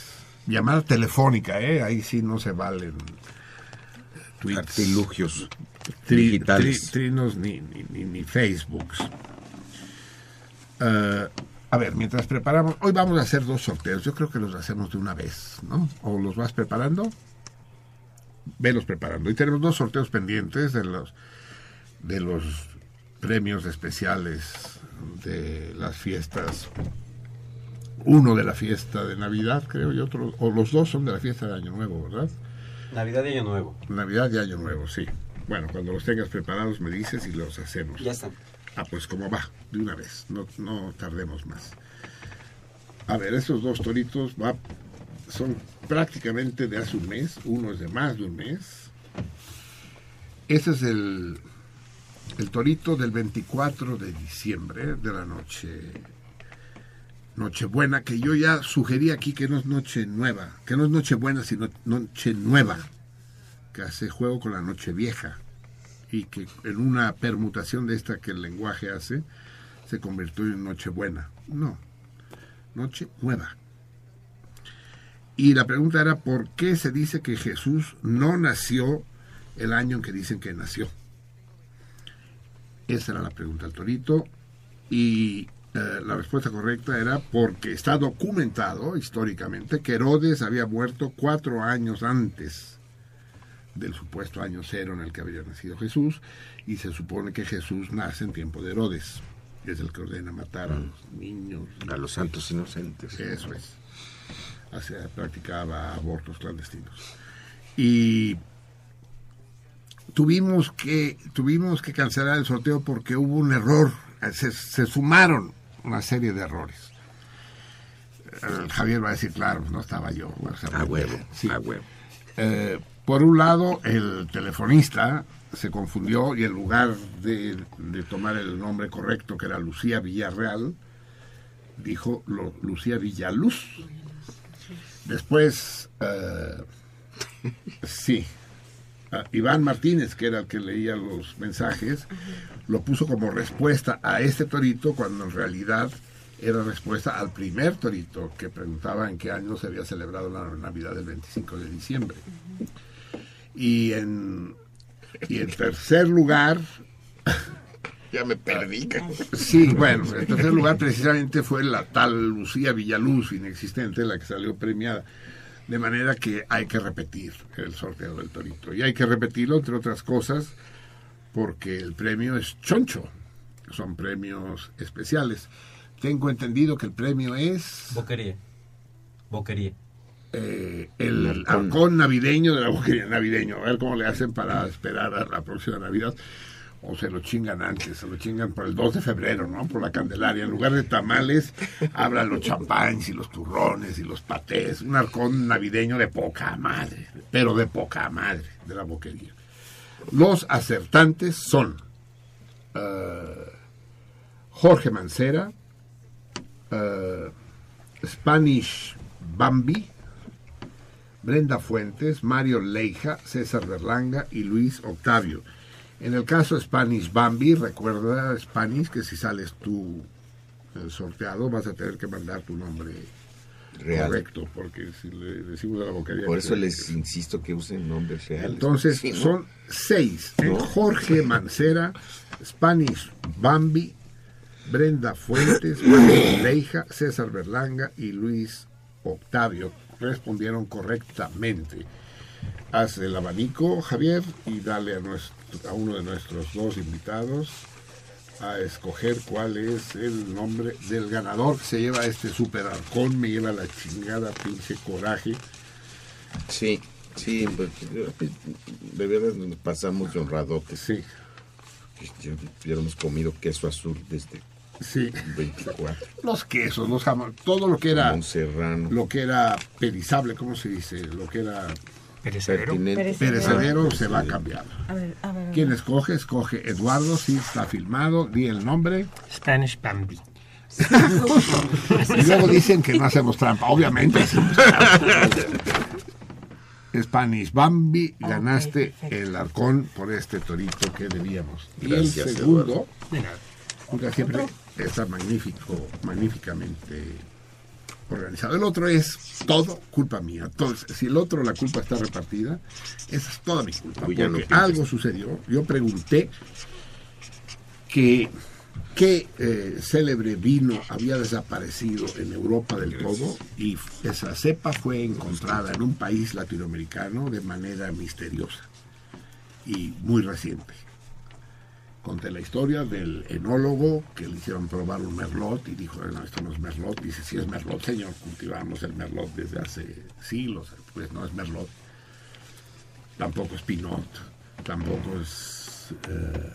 Llamada telefónica, ¿eh? Ahí sí no se valen eh, tweets. Artilugios Tri- digitales. tri- trinos ni, ni, ni, ni Facebooks. Eh, a ver, mientras preparamos, hoy vamos a hacer dos sorteos. Yo creo que los hacemos de una vez, ¿no? ¿O los vas preparando? Velos preparando. Y tenemos dos sorteos pendientes de los de los premios especiales de las fiestas. Uno de la fiesta de Navidad, creo, y otro, o los dos son de la fiesta de Año Nuevo, ¿verdad? Navidad y Año Nuevo. Navidad y Año Nuevo, sí. Bueno, cuando los tengas preparados me dices y los hacemos. Ya están. Ah, pues como va, de una vez, no, no tardemos más. A ver, esos dos toritos va, son prácticamente de hace un mes, uno es de más de un mes. Ese es el, el torito del 24 de diciembre, de la noche Nochebuena, que yo ya sugerí aquí que no es Noche Nueva, que no es Nochebuena, sino Noche Nueva, que hace juego con la Noche Vieja y que en una permutación de esta que el lenguaje hace, se convirtió en Nochebuena. No, Noche Nueva. Y la pregunta era, ¿por qué se dice que Jesús no nació el año en que dicen que nació? Esa era la pregunta al torito. Y eh, la respuesta correcta era porque está documentado históricamente que Herodes había muerto cuatro años antes del supuesto año cero en el que había nacido Jesús, y se supone que Jesús nace en tiempo de Herodes, que es el que ordena matar a los niños. A los santos inocentes. Eso es. Sea, practicaba abortos clandestinos. Y tuvimos que, tuvimos que cancelar el sorteo porque hubo un error. Se, se sumaron una serie de errores. Eh, Javier va a decir, claro, no estaba yo. O sea, A huevo, sí. a huevo. Eh, por un lado, el telefonista se confundió y en lugar de, tomar el nombre correcto, que era Lucía Villarreal, dijo Lucía Villaluz. Después, eh, sí, Iván Martínez, que era el que leía los mensajes, lo puso como respuesta a este torito, cuando en realidad era respuesta al primer torito que preguntaba en qué año se había celebrado la Navidad del 25 de diciembre. Y en, y en tercer lugar, Ya me perdí. Sí, bueno, en tercer lugar precisamente fue la tal Lucía Villaluz, inexistente, la que salió premiada. De manera que hay que repetir el sorteo del torito. Y hay que repetirlo, entre otras cosas, porque el premio es choncho. Son premios especiales. Tengo entendido que el premio es Boquería. Boquería. Eh, el halcón navideño de la boquería navideño. A ver cómo le hacen para esperar a la próxima Navidad. O se lo chingan antes, se lo chingan por el 2 de febrero, ¿no? Por la Candelaria. En lugar de tamales, hablan los champáns y los turrones y los patés. Un halcón navideño de poca madre, pero de poca madre, de la boquería. Los acertantes son eh, Jorge Mancera, eh, Spanish Bambi, Brenda Fuentes, Mario Leija, César Berlanga y Luis Octavio. En el caso de Spanish Bambi, recuerda Spanish que si sales tú eh, sorteado vas a tener que mandar tu nombre Real. correcto, porque si le decimos a la boquería... Por eso les insisto que usen nombres reales. entonces Sí, ¿no? son seis. ¿No? Jorge Mancera, Spanish Bambi, Brenda Fuentes, Mario Leija, César Berlanga y Luis Octavio respondieron correctamente. Haz el abanico, Javier, y dale a, nuestro- a uno de nuestros dos invitados a escoger cuál es el nombre del ganador que se lleva este super arcón, me lleva la chingada, pinche coraje. Sí, sí, de verdad nos pasamos de honradotes. Sí. Ya hubiéramos comido queso azul desde Sí. 24. Los quesos, los jamones, todo lo que era Jamón serrano. lo que era perizable, ¿cómo se dice? Lo que era Perecedero. Perecedero se va a cambiar. A ver, a ver. a ver. ¿Quién escoge? Escoge Eduardo, sí está filmado, di el nombre. Spanish Bambi. Y luego dicen que no hacemos trampa. Obviamente hacemos trampa. Spanish Bambi, ganaste el arcón por este torito que debíamos. Y Gracias, el segundo, Eduardo. De nada. nunca siempre está magnífico, magníficamente organizado. El otro es todo culpa mía. Entonces, si el otro la culpa está repartida, esa es toda mi culpa. No Porque algo sucedió. Yo pregunté que qué eh, célebre vino había desaparecido en Europa del todo y esa cepa fue encontrada en un país latinoamericano de manera misteriosa y muy reciente. Conté la historia del enólogo que le hicieron probar un merlot y dijo, no, esto no es merlot. Dice, sí es merlot, señor, cultivamos el merlot desde hace siglos. Pues no es merlot. Tampoco es pinot, tampoco es eh,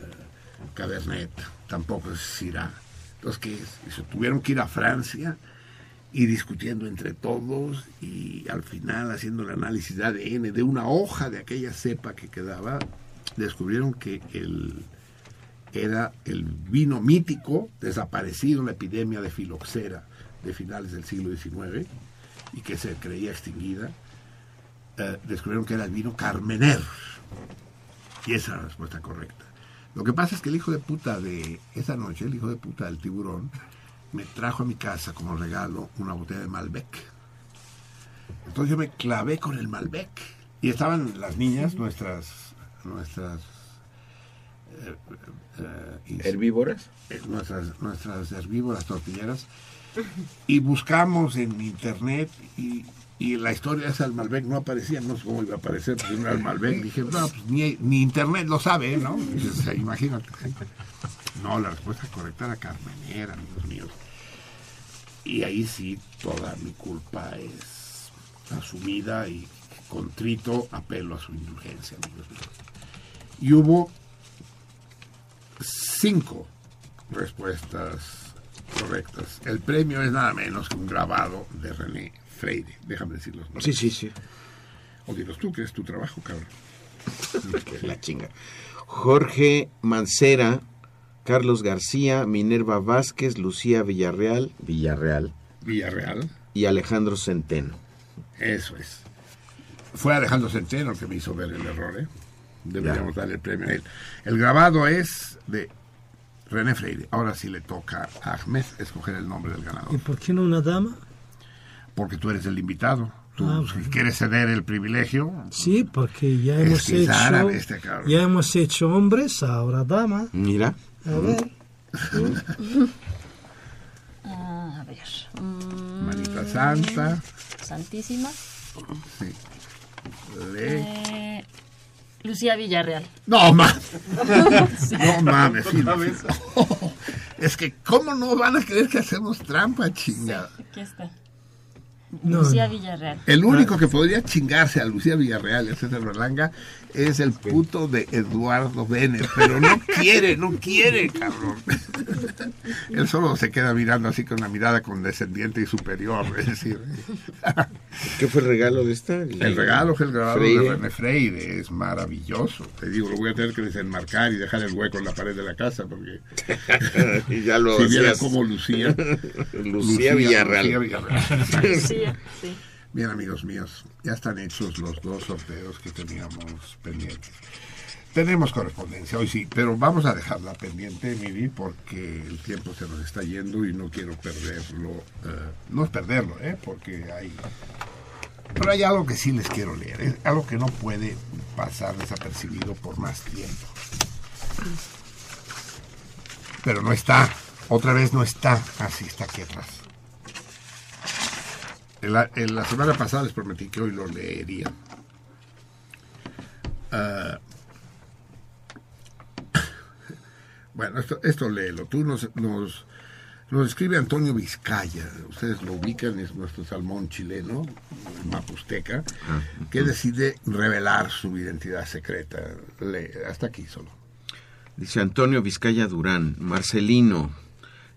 cabernet, tampoco es syrah. Entonces, ¿qué es? Tuvieron que ir a Francia y discutiendo entre todos y al final haciendo el análisis de ADN de una hoja de aquella cepa que quedaba, descubrieron que el, era el vino mítico desaparecido en la epidemia de filoxera de finales del siglo XIX y que se creía extinguida. Eh, descubrieron que era el vino Carmener. Y esa es la respuesta correcta. Lo que pasa es que el hijo de puta de esa noche, el hijo de puta del tiburón, me trajo a mi casa como regalo una botella de Malbec. Entonces yo me clavé con el Malbec. Y estaban las niñas, nuestras, nuestras eh, eh, ¿Herbívoras? eh, nuestras, nuestras herbívoras tortilleras y buscamos en internet y, y la historia esa del Malbec no aparecía, no sé cómo iba a aparecer, porque no era el Malbec. Dije, no, pues ni, ni internet lo sabe, ¿no? Imagínate. No, la respuesta correcta era Carmenera, amigos míos. Y ahí sí, toda mi culpa es asumida y contrito apelo a su indulgencia, amigos míos. Y hubo cinco respuestas correctas. El premio es nada menos que un grabado de René Freire. Déjame decirlo. Sí, sí, sí. O dilos tú, que es tu trabajo, cabrón. La chinga. Jorge Mancera, Carlos García, Minerva Vázquez, Lucía Villarreal, Villarreal Villarreal. y Alejandro Centeno. Eso es. Fue Alejandro Centeno el que me hizo ver el error, ¿eh? Deberíamos darle el premio a él. El grabado es de René Freire. Ahora sí le toca a Ahmed escoger el nombre del ¿Y ganador. por qué no una dama? Porque tú eres el invitado. Tú Ah, si quieres ceder el privilegio. Sí, porque ya Es hemos hecho árabe este cabrón. ya hemos hecho hombres, ahora dama. Mira. A ver. Ah, a ver. Mm, Manita Santa. Santísima. Sí. Le- Eh, Lucía Villarreal. No mames. Sí. No mames. sí, sí. Es que, ¿cómo no van a creer que hacemos trampa, chingada? Aquí está. No, Lucía. Villarreal. El único que podría chingarse a Lucía Villarreal y a César Berlanga es el puto de Eduardo Bennett, pero no quiere, no quiere, cabrón. Él solo se queda mirando así con una mirada condescendiente y superior, es decir. ¿Qué fue el regalo de esta? El regalo fue el grabado Freire. de René Freire, es maravilloso. Te digo, lo voy a tener que desenmarcar y dejar el hueco en la pared de la casa porque Y ya lo si viera cómo lucía. Lucía Villarreal. Lucía Villarreal. Bien, amigos míos, ya están hechos los dos sorteos que teníamos pendientes. Tenemos correspondencia hoy sí, pero vamos a dejarla pendiente, Miri, porque el tiempo se nos está yendo y no quiero perderlo. eh, no es perderlo, ¿eh? porque hay. Pero hay algo que sí les quiero leer, es algo que no puede pasar desapercibido por más tiempo. Pero no está, otra vez no está, así está aquí atrás. En la, la semana pasada les prometí que hoy lo leería. Ah, Bueno, esto, esto léelo. Tú nos, nos, nos escribe Antonio Vizcaya. Ustedes lo ubican, es nuestro salmón chileno, mapusteca, que decide revelar su identidad secreta. Hasta aquí solo. Dice Antonio Vizcaya Durán, Marcelino,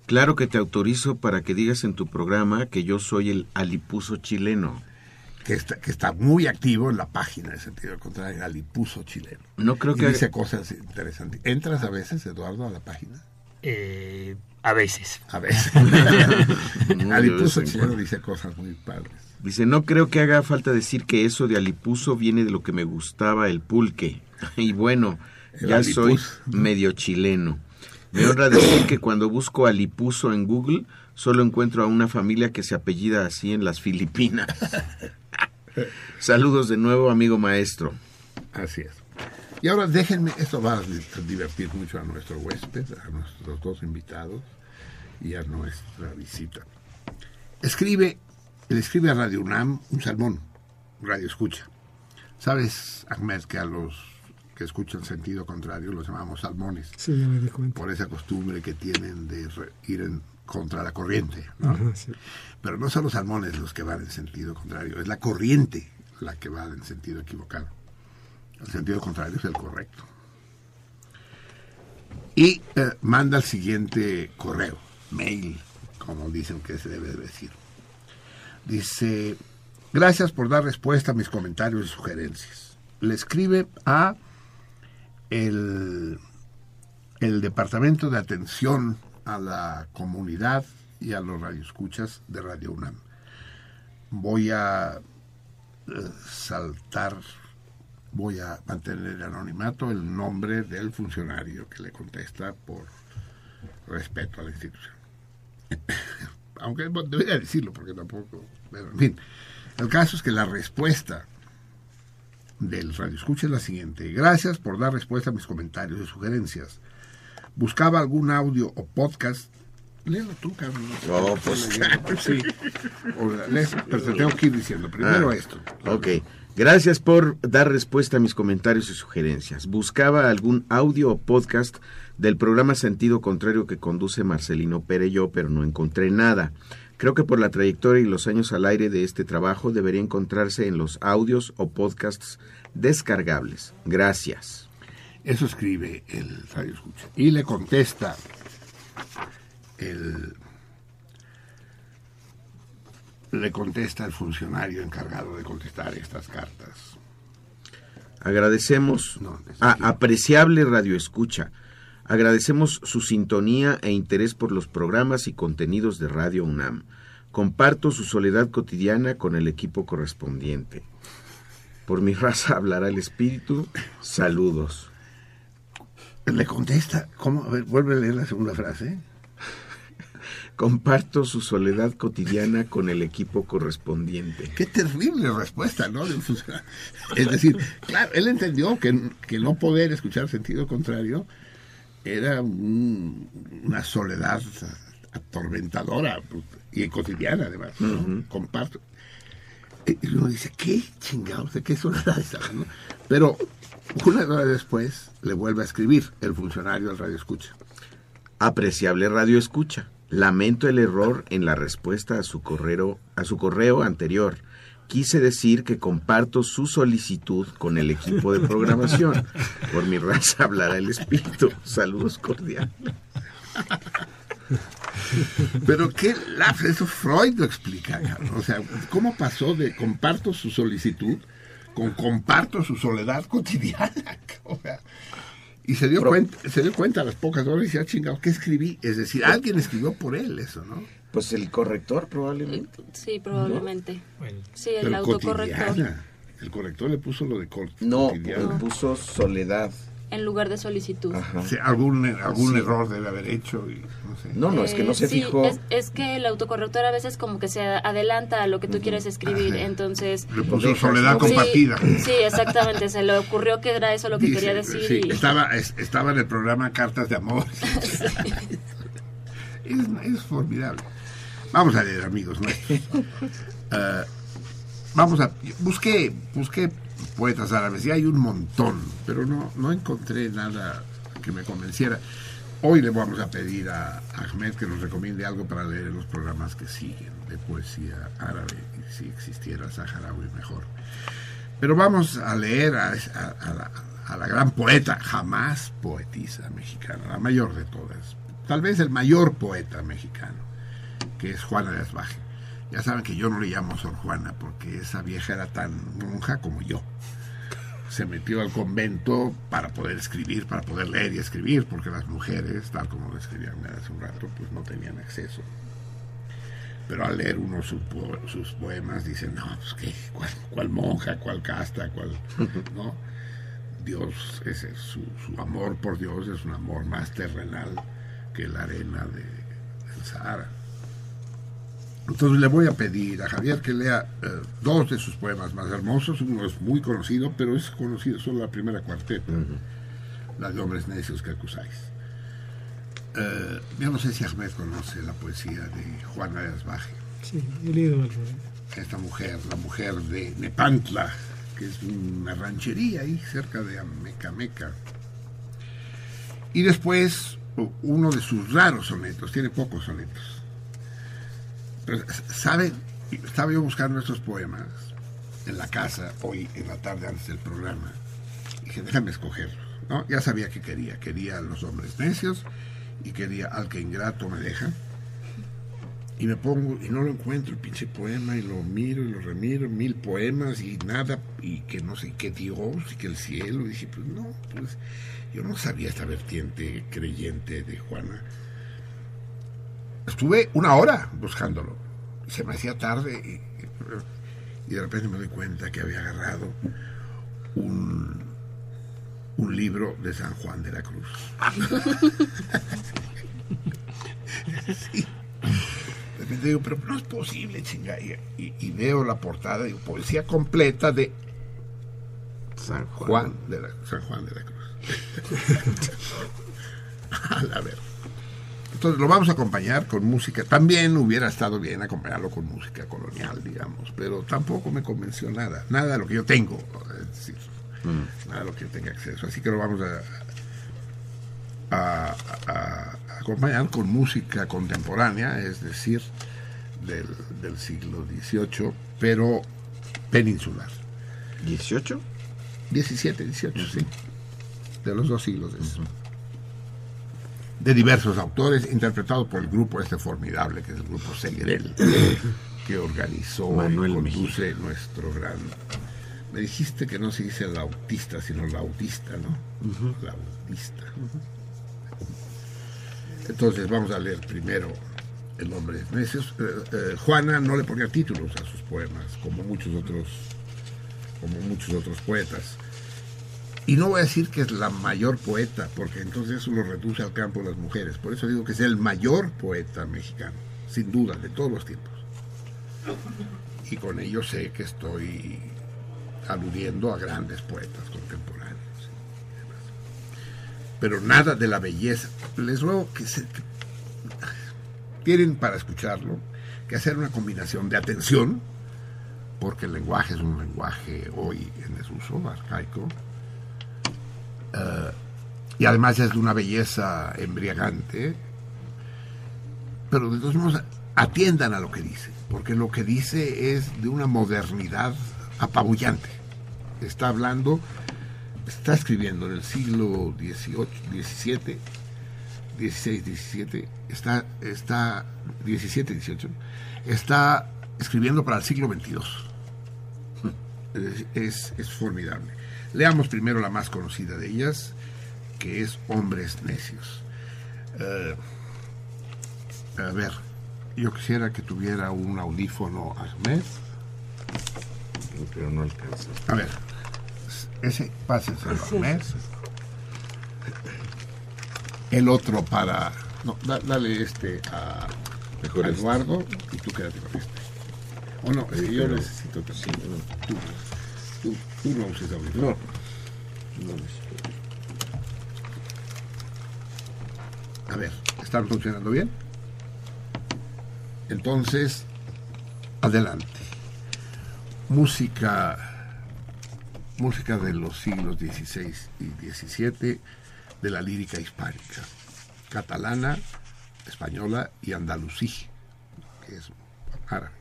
claro que te autorizo para que digas en tu programa que yo soy el alipuso chileno. Que está, que está muy activo en la página de sentido contrario, Alipuso chileno. No creo Y que... dice cosas interesantes. ¿Entras a veces, Eduardo, a la página? Eh, a veces. A veces. Alipuso en chileno dice cosas muy padres. Dice, no creo que haga falta decir que eso de alipuso viene de lo que me gustaba, el pulque. Y bueno, El ya soy medio chileno. Me honra decir que cuando busco alipuso en Google, solo encuentro a una familia que se apellida así en las Filipinas. Saludos de nuevo, amigo maestro. Así es. Y ahora déjenme, esto va a di- divertir mucho a nuestro huésped, a nuestros dos invitados y a nuestra visita. Escribe, le escribe a Radio UNAM un salmón, Radio Escucha. ¿Sabes, Ahmed, que a los que escuchan sentido contrario los llamamos salmones? Sí, ya me di cuenta. Por esa costumbre que tienen de ir en contra la corriente. ¿no? Ajá, sí. Pero no son los salmones los que van en sentido contrario, es la corriente la que va en sentido equivocado. El sentido contrario es el correcto. Y eh, manda el siguiente correo, mail, como dicen que se debe de decir. Dice, gracias por dar respuesta a mis comentarios y sugerencias. Le escribe a el, el Departamento de Atención a la Comunidad y a los radioescuchas de Radio UNAM. Voy a eh, saltar, voy a mantener el anonimato el nombre del funcionario que le contesta por respeto a la institución. Aunque bueno, debería decirlo porque tampoco, pero en fin. El caso es que la respuesta del radio escucha es la siguiente. Gracias por dar respuesta a mis comentarios y sugerencias. Buscaba algún audio o podcast. Léelo tú, cabrón. Oh, pues. Sí. O sea, pero te tengo que ir diciendo. Primero Ah, esto. Ok. Gracias por dar respuesta a mis comentarios y sugerencias. Buscaba algún audio o podcast del programa Sentido Contrario que conduce Marcelino Pereyó, pero no encontré nada. Creo que por la trayectoria y los años al aire de este trabajo debería encontrarse en los audios o podcasts descargables. Gracias. Eso escribe el radio escucha. Y le contesta el le contesta el funcionario encargado de contestar estas cartas. Agradecemos a apreciable Radio Escucha. Agradecemos su sintonía e interés por los programas y contenidos de Radio UNAM. Comparto su soledad cotidiana con el equipo correspondiente. Por mi raza hablará el espíritu. Saludos. Le contesta, ¿cómo? A ver, vuelve a leer la segunda frase. Comparto su soledad cotidiana con el equipo correspondiente. Qué terrible respuesta, ¿no? Es decir, claro, él entendió que, que no poder escuchar sentido contrario era un- una soledad atormentadora y cotidiana, además. Comparto. Y uno dice, ¿qué chingados? ¿De qué soledad es esa, no? Pero una hora después le vuelve a escribir el funcionario al radio escucha. Apreciable Radio Escucha. Lamento el error en la respuesta a su correo, a su correo anterior. Quise decir que comparto su solicitud con el equipo de programación. Por mi raza hablará el espíritu. Saludos cordiales. Pero qué lapso, eso Freud lo explica, cabrón. O sea, ¿cómo pasó de comparto su solicitud con comparto su soledad cotidiana? O sea, y se dio, cuenta, se dio cuenta a las pocas horas y decía, chingado, ¿qué escribí? Es decir, alguien escribió por él eso, ¿no? Pues el corrector probablemente. Sí, probablemente. Sí, el Pero autocorrector. cotidiana. El corrector le puso lo de cor- No, cotidiana. él puso soledad. En lugar de solicitud. Sí, algún algún Sí. error debe haber hecho. Y, no, sé. No, no, es que no se Eh, sí, fijó. Es, es que el autocorrector a veces como que se adelanta a lo que tú quieres escribir, entonces... Le puso soledad Sí, compartida. Sí, exactamente, se le ocurrió que era eso lo que Dice, quería decir sí, y... estaba, es- estaba en el programa Cartas de Amor. es, es formidable. Vamos a leer, amigos nuestros. Ah, vamos a... Busqué, busqué poetas árabes y hay un montón, pero no, no encontré nada que me convenciera. Hoy le vamos a pedir a Ahmed que nos recomiende algo para leer en los programas que siguen de poesía árabe, si existiera saharaui mejor. Pero vamos a leer a, a- a la, a la gran poeta, jamás poetisa mexicana, la mayor de todas, tal vez el mayor poeta mexicano, que es Juana de Asbaje. Ya saben que yo no le llamo Sor Juana porque esa vieja era tan monja como yo se metió al convento para poder escribir, para poder leer y escribir, porque las mujeres, tal como lo escribían hace un rato, pues no tenían acceso. Pero al leer uno su sus poemas dicen, no, pues qué, ¿cuál, cuál monja, cuál casta, cuál... ¿no? Dios, ese, su, su amor por Dios es un amor más terrenal que la arena de, del Sahara. Entonces le voy a pedir a Javier que lea eh, dos de sus poemas más hermosos. Uno es muy conocido, pero es conocido solo la primera cuarteta, la de Hombres Necios que acusáis. Eh, yo no sé si Ahmed conoce la poesía de Juana de Asbaje. Sí, he leído algo. Esta mujer, la mujer de Nepantla, que es una ranchería ahí cerca de Amecameca. Y después uno de sus raros sonetos, tiene pocos sonetos. Pero, ¿sabe? Estaba yo buscando estos poemas en la casa hoy en la tarde antes del programa. Y dije, déjame escogerlos. ¿no? Ya sabía que quería. Quería los hombres necios y quería al que ingrato me deja. Y me pongo y no lo encuentro el pinche poema y lo miro y lo remiro, mil poemas y nada, y que no sé, que Dios y que el cielo. Dije, pues no, pues yo no sabía esta vertiente creyente de Juana. Estuve una hora buscándolo. Se me hacía tarde y, y de repente me doy cuenta que había agarrado un, un libro de San Juan de la Cruz. Sí. De repente digo, pero no es posible, chinga. Y, y- y veo la portada, digo, poesía completa de San Juan de la, San Juan de la Cruz. A la ver. Entonces lo vamos a acompañar con música. También hubiera estado bien acompañarlo con música colonial, digamos, pero tampoco me convenció nada. Nada de lo que yo tengo, es decir, nada de lo que yo tenga acceso. Así que lo vamos a, a- a- a acompañar con música contemporánea, es decir, del, del siglo XVIII, pero peninsular. ¿18? 17, 18, sí. De los dos siglos. es. De diversos autores, interpretado por el grupo este formidable, que es el grupo Segrel, que organizó Manuel y conduce nuestro gran... Me dijiste que no se dice lautista, sino lautista, ¿no? Lautista. Entonces vamos a leer primero El necios. Eh, eh, Juana no le ponía títulos a sus poemas, como muchos otros, como muchos otros poetas. Y no voy a decir que es la mayor poeta, porque entonces eso lo reduce al campo de las mujeres. Por eso digo que es el mayor poeta mexicano, sin duda, de todos los tiempos. Y con ello sé que estoy aludiendo a grandes poetas contemporáneos. Pero nada de la belleza. Les ruego que, se, tienen para escucharlo que hacer una combinación de atención, porque el lenguaje es un lenguaje hoy en desuso, arcaico, eh, y además es de una belleza embriagante, pero de todos modos atiendan a lo que dice, porque lo que dice es de una modernidad apabullante. Está hablando, está escribiendo en el siglo XVIII, XVII, XVI, XVII, está, está, XVII, XVIII, está escribiendo para el siglo XXII. Es, es, es formidable. Leamos primero la más conocida de ellas, que es Hombres Necios. Eh, a ver, yo quisiera que tuviera un audífono Ahmed. Pero no alcanza. A ver, ese, pásenselo a Ahmed. El otro para... No, da- dale este a, Mejor a este. Eduardo y tú quédate con este. O no, eh, yo necesito también. Tú, tú, tú no uses audífono. No. No necesito. A ver, ¿están funcionando bien? Entonces, adelante. Música, música de los siglos XVI y XVII de la lírica hispánica. catalana, española y andalusí, que es árabe.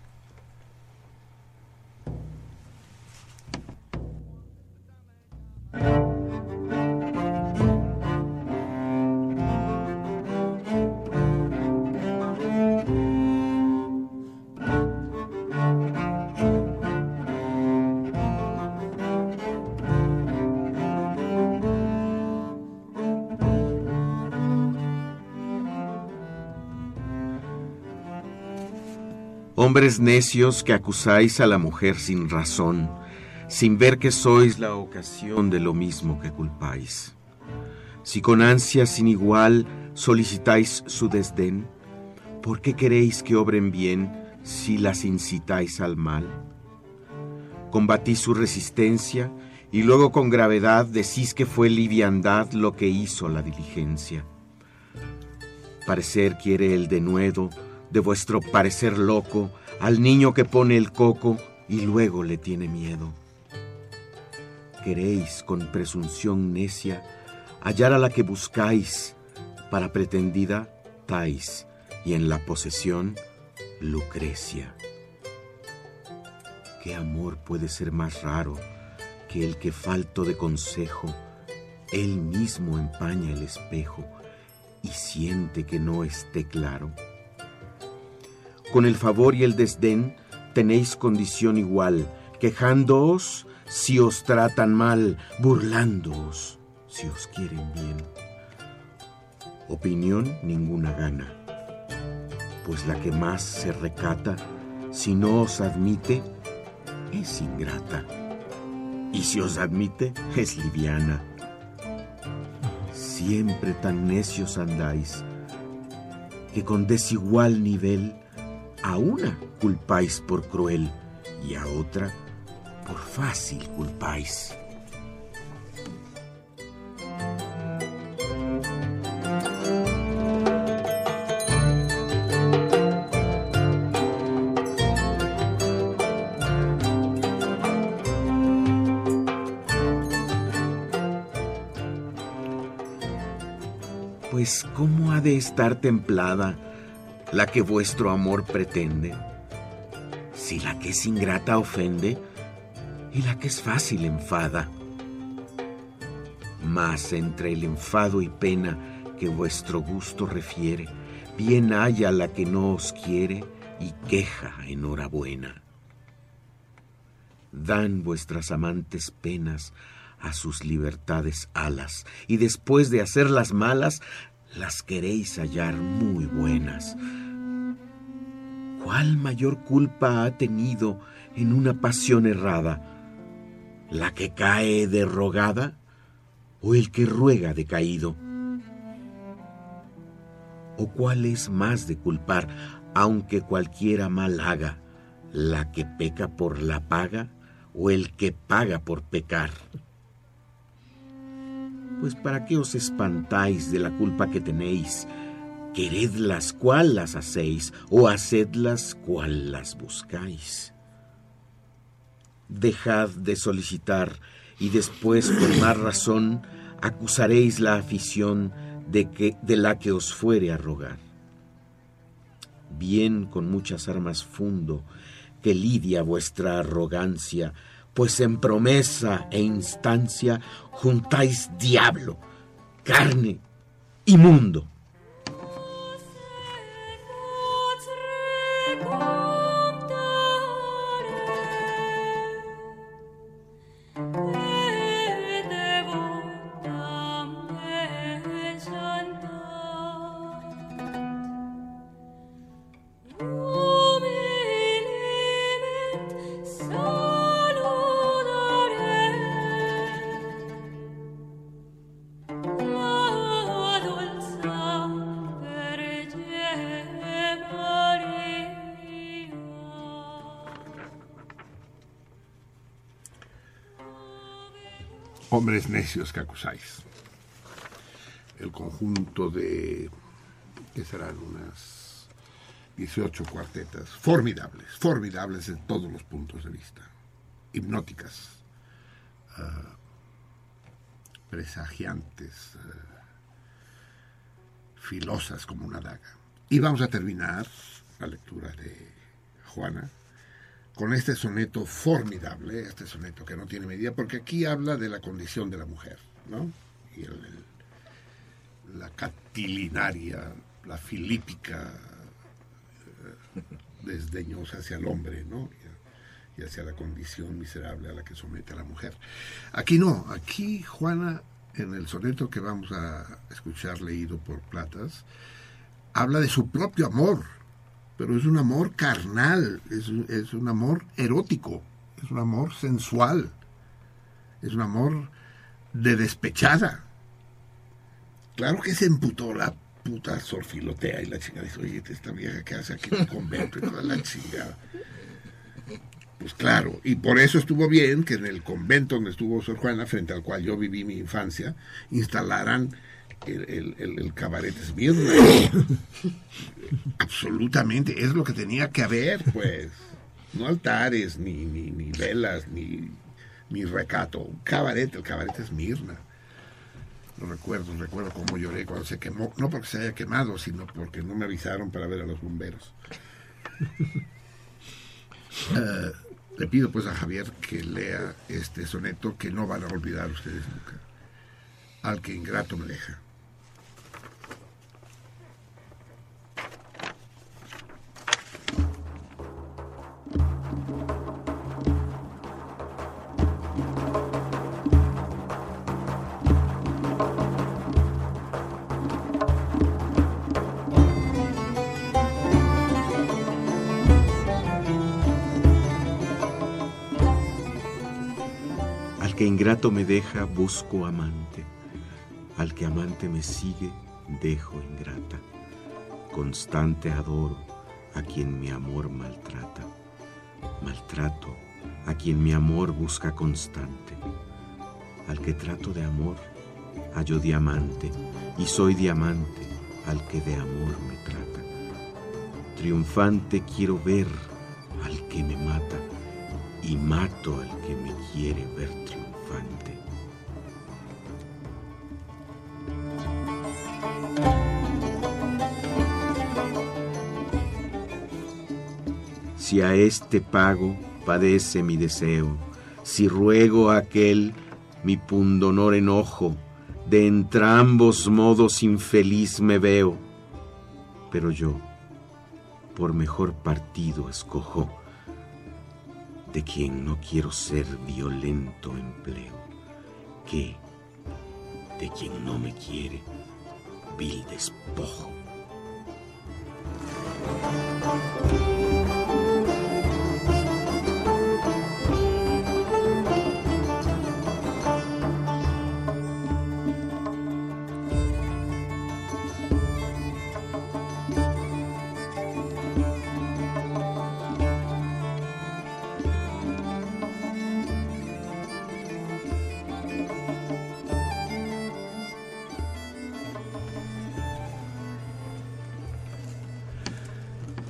Hombres necios que acusáis a la mujer sin razón, sin ver que sois la ocasión de lo mismo que culpáis. Si con ansia sin igual solicitáis su desdén, ¿por qué queréis que obren bien si las incitáis al mal? Combatís su resistencia y luego con gravedad decís que fue liviandad lo que hizo la diligencia. Parecer quiere el denuedo de vuestro parecer loco al niño que pone el coco y luego le tiene miedo. Queréis con presunción necia hallar a la que buscáis, para pretendida Tais y en la posesión Lucrecia. ¿Qué amor puede ser más raro que el que falto de consejo, él mismo empaña el espejo y siente que no esté claro? Con el favor y el desdén tenéis condición igual, quejándoos si os tratan mal, burlándoos si os quieren bien. Opinión ninguna gana, pues la que más se recata, si no os admite, es ingrata, y si os admite, es liviana. Siempre tan necios andáis, que con desigual nivel a una culpáis por cruel y a otra por fácil culpáis. Pues ¿cómo ha de estar templada la que vuestro amor pretende? Si la que es ingrata ofende y la que es fácil enfada. Mas entre el enfado y pena que vuestro gusto refiere, bien haya la que no os quiere y queja enhorabuena. Dan vuestras amantes penas a sus libertades alas, y después de hacerlas malas, las queréis hallar muy buenas. ¿Cuál mayor culpa ha tenido en una pasión errada? ¿La que cae derrogada o el que ruega decaído? ¿O cuál es más de culpar, aunque cualquiera mal haga, la que peca por la paga o el que paga por pecar? Pues para qué os espantáis de la culpa que tenéis, queredlas cual las hacéis, o hacedlas cual las buscáis. Dejad de solicitar, y después, por más razón, acusaréis la afición de, que, de la que os fuere a rogar. Bien con muchas armas fundo, que lidia vuestra arrogancia, pues en promesa e instancia juntáis diablo, carne y mundo. Hombres necios que acusáis. El conjunto de, que serán unas 18 cuartetas, formidables, formidables en todos los puntos de vista, hipnóticas, ah, presagiantes, ah, filosas como una daga. Y vamos a terminar la lectura de Juana con este soneto formidable, este soneto que no tiene medida, porque aquí habla de la condición de la mujer, ¿no? Y el- la catilinaria, la filípica eh, desdeñosa hacia el hombre, ¿no? Y hacia la condición miserable a la que somete a la mujer. Aquí no, aquí Juana, en el soneto que vamos a escuchar leído por Platas, habla de su propio amor, pero es un amor carnal, es, es un amor erótico, es un amor sensual, es un amor de despechada. Claro que se emputó la puta sorfilotea y la chica dice, oye, esta vieja que hace aquí en el convento y toda la chingada. Pues claro, y por eso estuvo bien que en el convento donde estuvo Sor Juana, frente al cual yo viví mi infancia, instalaran el, el, el- cabaret Esmirna. Absolutamente, es lo que tenía que haber, pues. No altares, ni, ni, ni velas, ni, ni recato. Un cabaret, el cabaret Esmirna. Lo recuerdo, recuerdo cómo lloré cuando se quemó. No porque se haya quemado, sino porque no me avisaron para ver a los bomberos. Eh, le pido pues a Javier que lea este soneto que no van a olvidar ustedes nunca. Al que ingrato me deja. Que ingrato me deja, busco amante. Al que amante me sigue, dejo ingrata. Constante adoro a quien mi amor maltrata. Maltrato a quien mi amor busca constante. Al que trato de amor, hallo diamante, y soy diamante al que de amor me trata. Triunfante quiero ver al que me mata, y mato al que me quiere ver triunfante. Si a este pago padece mi deseo, si ruego a aquel mi pundonor enojo, de entrambos modos infeliz me veo. Pero yo, por mejor partido escojo, de quien no quiero ser violento empleo, que de quien no me quiere, vil despojo.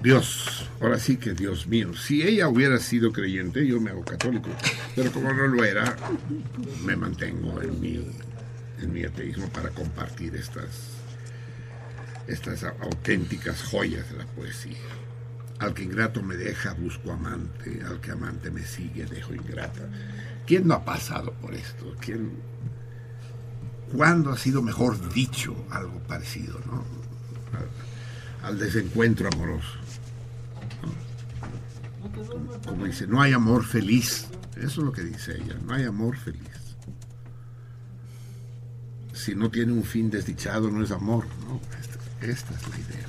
Dios, ahora sí que Dios mío, si ella hubiera sido creyente, yo me hago católico, pero como no lo era, me mantengo en mi, en mi ateísmo para compartir estas, estas auténticas joyas de la poesía. Al que ingrato me deja, busco amante, al que amante me sigue, dejo ingrata. ¿Quién no ha pasado por esto? ¿Quién, ¿Cuándo ha sido mejor dicho algo parecido, no? Al- desencuentro amoroso. Como, dice, no hay amor feliz. Eso es lo que dice ella, no hay amor feliz. Si no tiene un fin desdichado, no es amor. esta es la idea.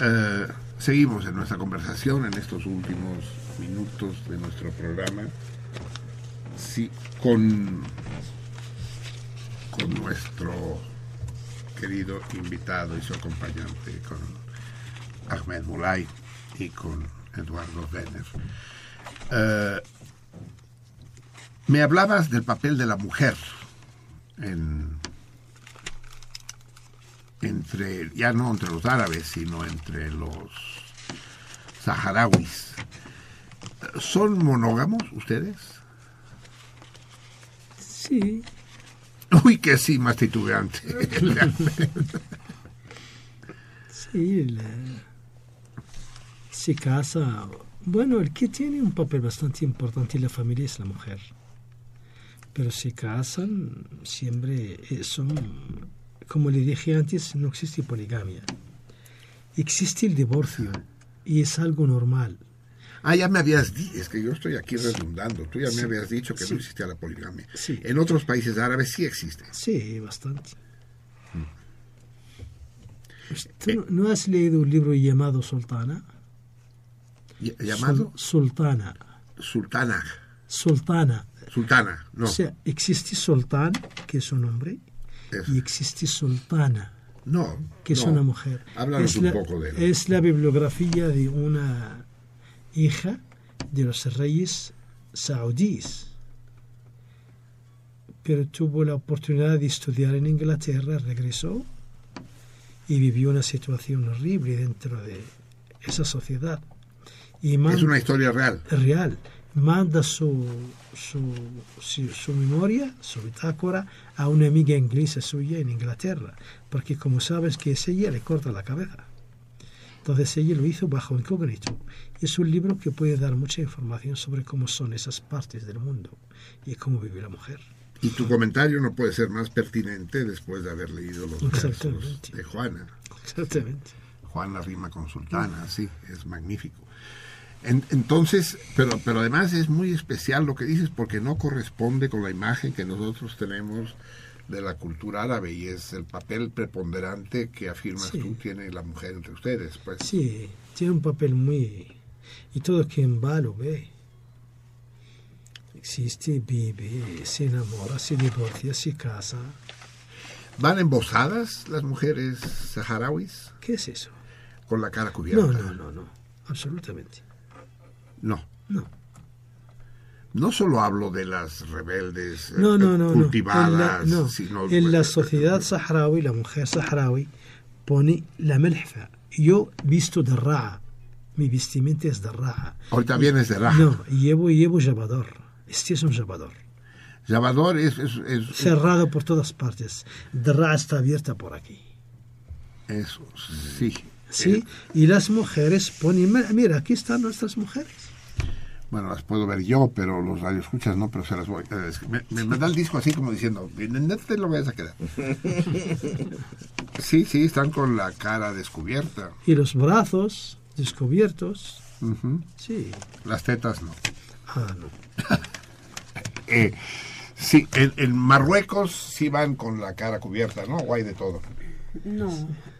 Eh, seguimos en nuestra conversación en estos últimos minutos de nuestro programa. Sí, con, con nuestro querido invitado y su acompañante, con Ahmed Mulay y con Eduardo Benner. Eh, me hablabas del papel de la mujer en, entre, ya no entre los árabes, sino entre los saharauis. ¿Son monógamos ustedes? Sí. Uy, que sí, más titubeante. Sí, eh, se casa. Bueno, el que tiene un papel bastante importante en la familia es la mujer. Pero se casan, siempre eh, son, como le dije antes, no existe poligamia. Existe el divorcio y es algo normal. Ah, ya me habías dicho, es que yo estoy aquí redundando, tú ya me habías dicho que no existía la poligamia. Sí. En otros países árabes sí existe. Sí, bastante. ¿Tú no- has leído un libro llamado Sultana? ¿Llamado? Sul- Sultana. Sultana. Sultana. Sultana, no. O sea, existe Sultán, que es un hombre, y existe Sultana, No. que es no. una mujer. Háblanos es un poco de él. Es la bibliografía de una hija de los reyes saudíes. Pero tuvo la oportunidad de estudiar en Inglaterra, regresó y vivió una situación horrible dentro de esa sociedad. Y Es una historia real. real. Manda su, su, su, su memoria, su bitácora, a una amiga inglesa suya en Inglaterra, porque como sabes que es ella, le corta la cabeza. Entonces ella lo hizo bajo incógnito. Es un libro que puede dar mucha información sobre cómo son esas partes del mundo y cómo vive la mujer. Y tu comentario no puede ser más pertinente después de haber leído los versos de Juana. Exactamente. Juana rima con sultana, sí, es magnífico. En- entonces, pero, pero además es muy especial lo que dices porque no corresponde con la imagen que nosotros tenemos de la cultura árabe y es el papel preponderante que afirmas Sí. tú tiene la mujer entre ustedes. Pues. Sí, tiene un papel muy... Y todo quien va lo ve. Existe, vive, se enamora, se divorcia, se casa. ¿Van embosadas las mujeres saharauis? ¿Qué es eso? Con la cara cubierta. No, no, no, no, absolutamente. No. No. No solo hablo de las rebeldes eh, No, no, cultivadas, En la, no. sino en la sociedad saharaui, la mujer saharaui pone la melfa. Yo visto de raja. Mi vestimenta es de raja. Ahorita vienes de raja. No, llevo, llevo llevador. Este es un llevador. Lavador es, es, es- Cerrado por todas partes. De raja está abierta por aquí. Eso, sí. ¿Sí? Y las mujeres ponen... Mira, aquí están nuestras mujeres. Bueno, las puedo ver yo, pero los radioescuchas no, pero se las voy. eh, es que me, me manda el disco así como diciendo, no te lo vayas a quedar. Sí, sí, están con la cara descubierta. Y los brazos descubiertos. Sí. Las tetas no. Ah, no. Eh, sí, en, en Marruecos sí van con la cara cubierta, ¿no? O hay de todo. No,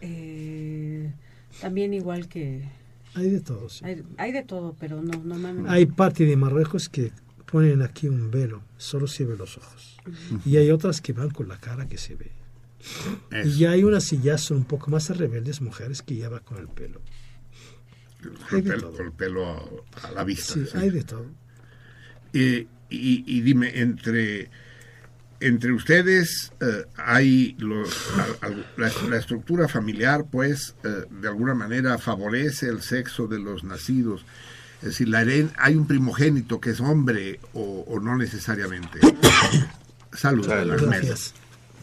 eh, también igual que... Hay de todo, sí. Hay, hay de todo, pero no, normalmente... Hay parte de Marruecos que ponen aquí un velo, solo se ve los ojos. Y hay otras que van con la cara que se ve. Eso. Y hay unas que ya son un poco más rebeldes mujeres que ya van con el pelo. Con el pelo, con el pelo a, a la vista. Sí, sí. hay de todo. Eh, y, y dime, entre, entre ustedes eh, hay los, la, la estructura familiar, pues, eh, de alguna manera favorece el sexo de los nacidos. Es decir, la heren- hay un primogénito que es hombre o, o no necesariamente. Salud. Ahmed. Gracias.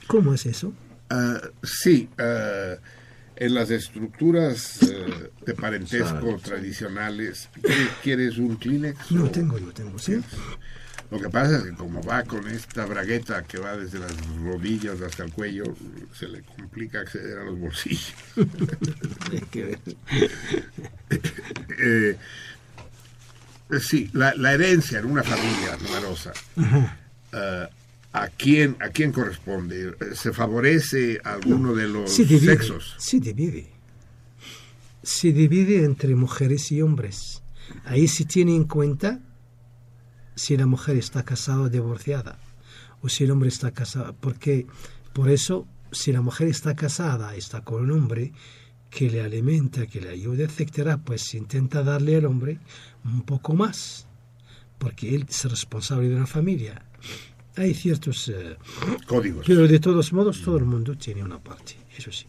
¿Cómo es eso? Ah, sí, ah, en las estructuras eh, de parentesco Salud. tradicionales, ¿quieres- ¿quieres un Kleenex? No o- tengo, yo tengo, sí. Lo que pasa es que como va con esta bragueta que va desde las rodillas hasta el cuello, se le complica acceder a los bolsillos. Eh, sí, la, la herencia en una familia numerosa, eh, ¿a, quién, ¿a quién corresponde? ¿Se favorece a alguno de los Se divide. sexos? Se divide. Se divide entre mujeres y hombres. Ahí se tiene en cuenta si la mujer está casada o divorciada, o si el hombre está casado. Porque por eso, si la mujer está casada, está con un hombre que le alimenta, que le ayuda, etcétera, pues intenta darle al hombre un poco más, porque él es responsable de una familia. Hay ciertos eh, Códigos. pero de todos modos todo el mundo tiene una parte, eso sí.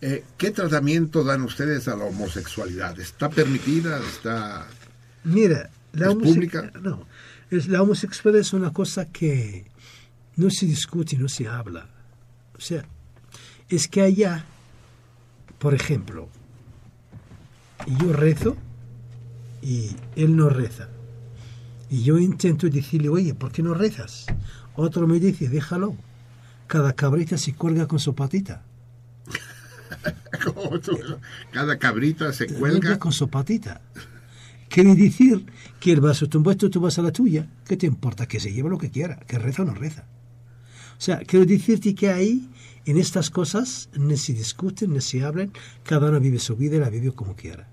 Eh, ¿Qué tratamiento dan ustedes a la homosexualidad? ¿Está permitida? ¿Está Mira, la, ¿Es pública? no, es, la homosexualidad es una cosa que no se discute, no se habla. O sea, es que allá Por ejemplo, yo rezo y él no reza. Y yo intento decirle, oye, ¿por qué no rezas? Otro me dice, déjalo. Cada cabrita se cuelga con su patita. Cada cabrita se Cuelga cuelga. con su patita. Quiere decir que él va a su tumba, tú vas a la tuya. ¿Qué te importa? Que se lleve lo que quiera, que reza o no reza. O sea, quiero decirte que ahí, en estas cosas, ni se discuten, ni se hablan, cada uno vive su vida y la vive como quiera.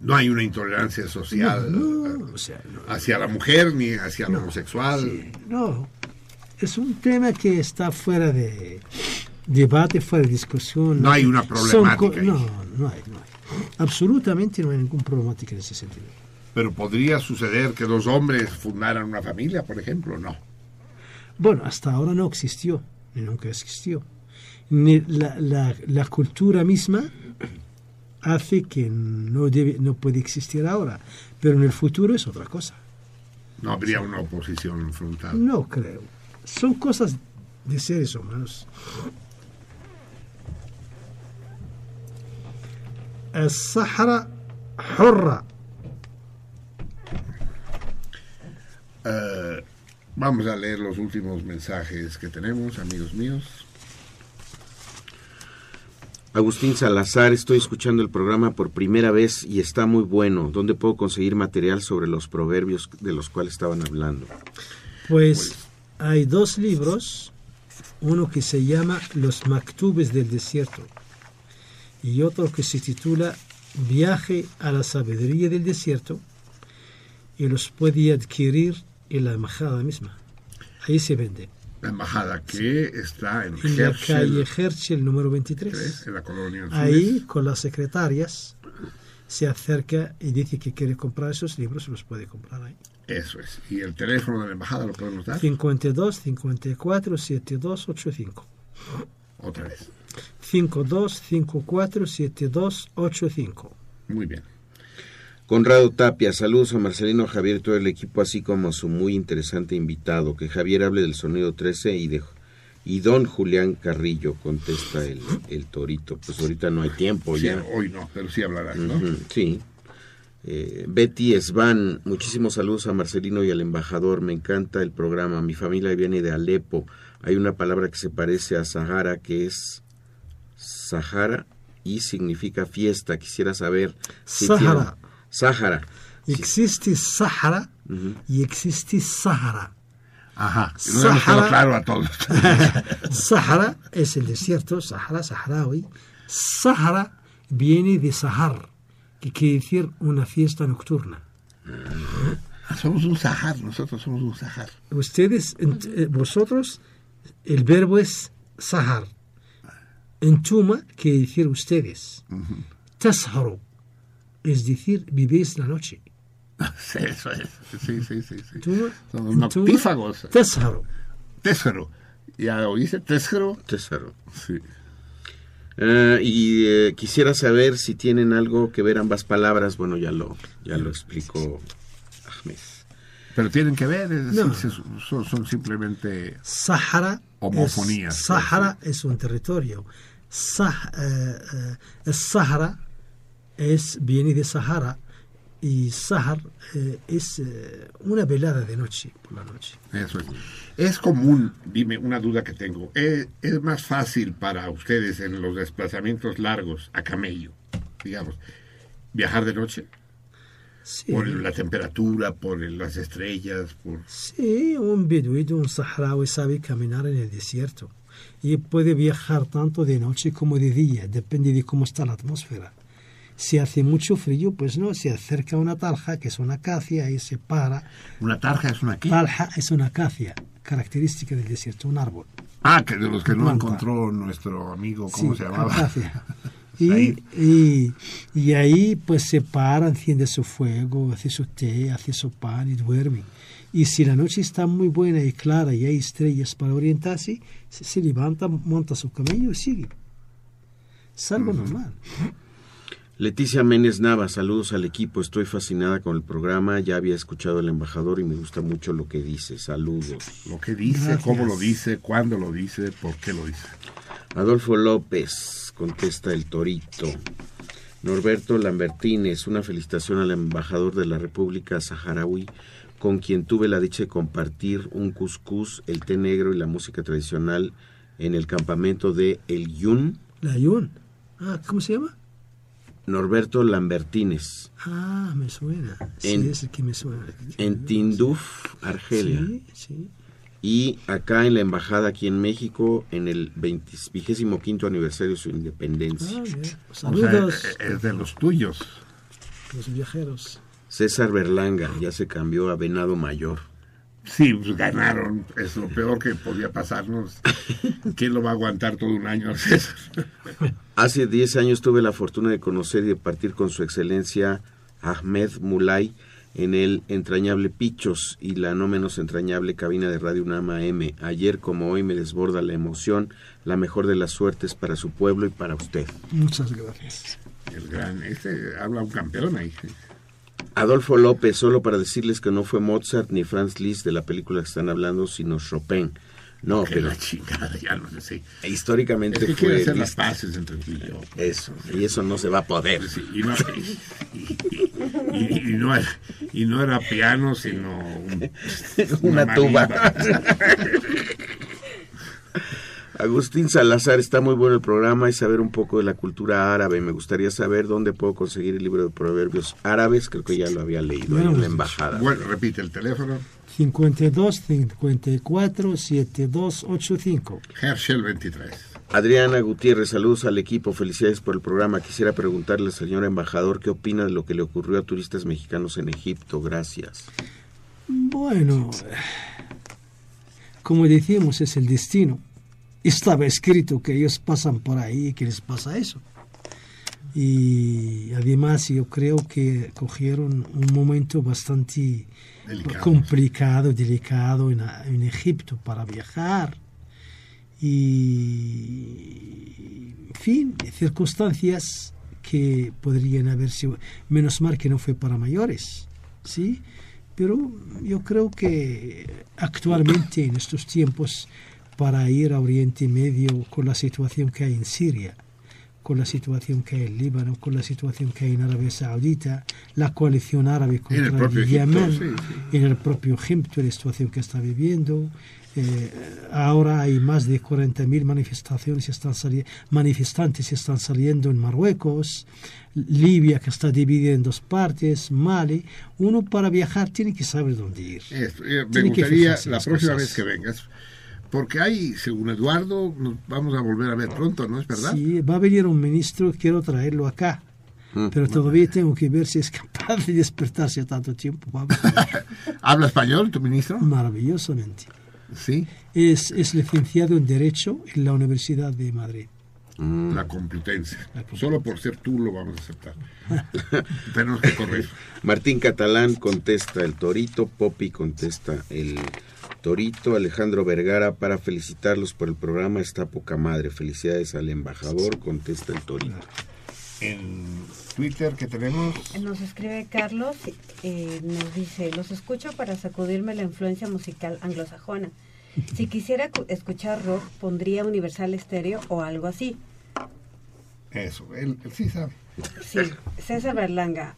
No hay una intolerancia social No, o sea, no, hacia la mujer ni hacia el homosexual. no. Es un tema que está fuera de debate, fuera de discusión. No hay una Son problemática co- ahí. No, no hay, no hay. Absolutamente no hay ningún problemática en ese sentido. Pero podría suceder que dos hombres fundaran una familia, por ejemplo, no. Bueno, hasta ahora no existió, ni nunca existió. Ni la, la- la cultura misma hace que no, debe, no puede existir ahora, pero en el futuro es otra cosa. No habría una oposición frontal. No creo. Son cosas de seres humanos. الصحراء حرة Eh, vamos a leer los últimos mensajes que tenemos, amigos míos. Agustín Salazar, estoy escuchando el programa por primera vez y está muy bueno. ¿Dónde puedo conseguir material sobre los proverbios de los cuales estaban hablando? Pues hay dos libros, uno que se llama Los Maktubes del Desierto y otro que se titula Viaje a la Sabiduría del Desierto y los puede adquirir en la embajada misma. Ahí se vende. La embajada que está en En la calle Herschel número 23. en la colonia. Ahí, con las secretarias, se acerca y dice que quiere comprar esos libros, los puede comprar ahí. Eso es. ¿Y el teléfono de la embajada lo podemos dar? 52 54 72 85. Otra vez. 52 54 72 85. Muy bien. Conrado Tapia, saludos a Marcelino Javier y todo el equipo, así como a su muy interesante invitado. Que Javier hable del sonido 13 y de y don Julián Carrillo, contesta el, el torito. Pues ahorita no hay tiempo Sí, ya. hoy no, pero sí hablarán, ¿no? Sí. Eh, Betty Svan, muchísimos saludos a Marcelino y al embajador. Me encanta el programa. Mi familia viene de Alepo. Hay una palabra que se parece a Sahara que es Sahara y significa fiesta. Quisiera saber si Sahara. tiene- Sahara. Existe Sahara y existe Sahara. Ajá. Quedado claro a todos. Sahara es el desierto, Sahara, Saharaui. Sahara viene de Sahar, que quiere decir una fiesta nocturna. somos un Sahar, nosotros somos un Sahar. Ustedes, eh, vosotros, el verbo es Sahar. En Tuma quiere decir ustedes. Tasharu, es decir, vivís la noche. Sí, eso es. Sí, sí, sí. sí. En Tuma, noctífagos. Tasharu. Tésero. ¿Ya oíste? Tésero. Tésero. Sí. Ah, y eh, quisiera saber si tienen algo que ver ambas palabras. Bueno, ya lo, ya lo explicó Ahmed. Pero tienen que ver, es decir, No. se- son, son simplemente Sahara. Homofonías, Es, Sahara es un territorio. Sah- eh, eh, Sahara es, viene de Sahara y Sahar eh, es eh, una velada de noche, por la noche. Eso es. Es común, dime una duda que tengo, ¿es, es más fácil para ustedes en los desplazamientos largos a camello, digamos, viajar de noche? Sí. Por la temperatura, por las estrellas, por... Sí, un beduino, un saharaui sabe caminar en el desierto y puede viajar tanto de noche como de día, depende de cómo está la atmósfera. Si hace mucho frío, pues no, se acerca a una tarja, que es una acacia, y se para. ¿Una tarja es una qué? Tarja es una acacia, característica del desierto, un árbol. Ah, que de los que no encontró nuestro amigo, ¿cómo Sí, se llamaba? acacia. Y, y, y ahí pues se para, enciende su fuego, hace su té, hace su pan y duerme. Y si la noche está muy buena y clara y hay estrellas para orientarse, se, se levanta, monta su camello y sigue. Es algo normal. Leticia Méndez Nava, saludos al equipo. Estoy fascinada con el programa. Ya había escuchado al embajador y me gusta mucho lo que dice. Saludos. Lo que dice, Gracias. cómo lo dice, cuándo lo dice, por qué lo dice. Adolfo López, contesta el Torito. Norberto Lambertines, una felicitación al embajador de la República Saharaui, con quien tuve la dicha de compartir un cuscús, el té negro y la música tradicional en el campamento de El Yun. La Yun. Ah, ¿cómo se llama? Norberto Lambertines, Ah, me suena. Sí, En- es el que me suena. en Tinduf, Argelia. Sí, sí. Y acá en la embajada aquí en México, en el 20 25 aniversario de su independencia. Ah, bien. O sea, Saludos, es de los tuyos. los viajeros. César Berlanga ya se cambió a Venado Mayor. Sí, pues ganaron. Es lo peor que podía pasarnos. ¿Quién lo va a aguantar todo un año, César? Hace 10 años tuve la fortuna de conocer y de partir con su excelencia Ahmed Mulay en el entrañable Pichos y la no menos entrañable cabina de Radio Nama M. Ayer como hoy me desborda la emoción, la mejor de las suertes para su pueblo y para usted. Muchas gracias. El gran, este habla un campeón ahí. Adolfo López, solo para decirles que no fue Mozart ni Franz Liszt de la película que están hablando, sino Chopin. No, Que pero la chingada, ya no sé históricamente Es que fue hacer las paces entre tú y yo. Eso, y eso no se va a poder. Sí, y, no, y- y- y no era, y no era piano, sino un- Una tuba. Agustín Salazar, está muy bueno el programa y saber un poco de la cultura árabe. Me gustaría saber dónde puedo conseguir el libro de proverbios árabes. Creo que ya lo había leído ahí en la embajada. Bueno, repite el teléfono. 52 54 7285. Herschel 23. Adriana Gutiérrez, saludos al equipo, felicidades por el programa. Quisiera preguntarle al señor embajador qué opina de lo que le ocurrió a turistas mexicanos en Egipto. Gracias. Bueno, como decimos, es el destino. Estaba escrito que ellos pasan por ahí y que les pasa eso. Y además yo creo que cogieron un momento bastante Delicado. complicado, delicado en, en Egipto para viajar. Y, en fin, circunstancias que podrían haber sido, menos mal que no fue para mayores, ¿sí? Pero yo creo que actualmente en estos tiempos para ir a Oriente Medio con la situación que hay en Siria, con la situación que hay en Líbano, con la situación que hay en Arabia Saudita, la coalición árabe En el contra propio Egipto, Yemen, sí, sí. en el propio Egipto, la situación que está viviendo. Eh, ahora hay más de 40.000 manifestaciones están manifestantes están saliendo en Marruecos, Libia que está dividida en dos partes, Mali. Uno para viajar tiene que saber dónde ir. Esto, eh, me Tiene gustaría la próxima cosas. vez que vengas, porque hay, según Eduardo, nos vamos a volver a ver pronto, ¿no es verdad? Sí, va a venir un ministro, quiero traerlo acá. Mm. Pero todavía tengo que ver si es capaz de despertarse a tanto tiempo. Vamos. ¿Habla español tu ministro? Maravillosamente. Sí. Es, es licenciado en Derecho en la Universidad de Madrid. La Complutense. Solo por ser tú lo vamos a aceptar. Tenemos que correr. Martín Catalán contesta el Torito, Popi contesta el Torito, Alejandro Vergara para felicitarlos por el programa está poca madre. Felicidades al embajador, contesta el Torito. En Twitter que tenemos. Nos escribe Carlos, eh, nos dice, los escucho para sacudirme la influencia musical anglosajona. Si quisiera cu- escuchar rock, pondría Universal Stereo o algo así. Eso, él, él sí sabe. Sí, César Berlanga.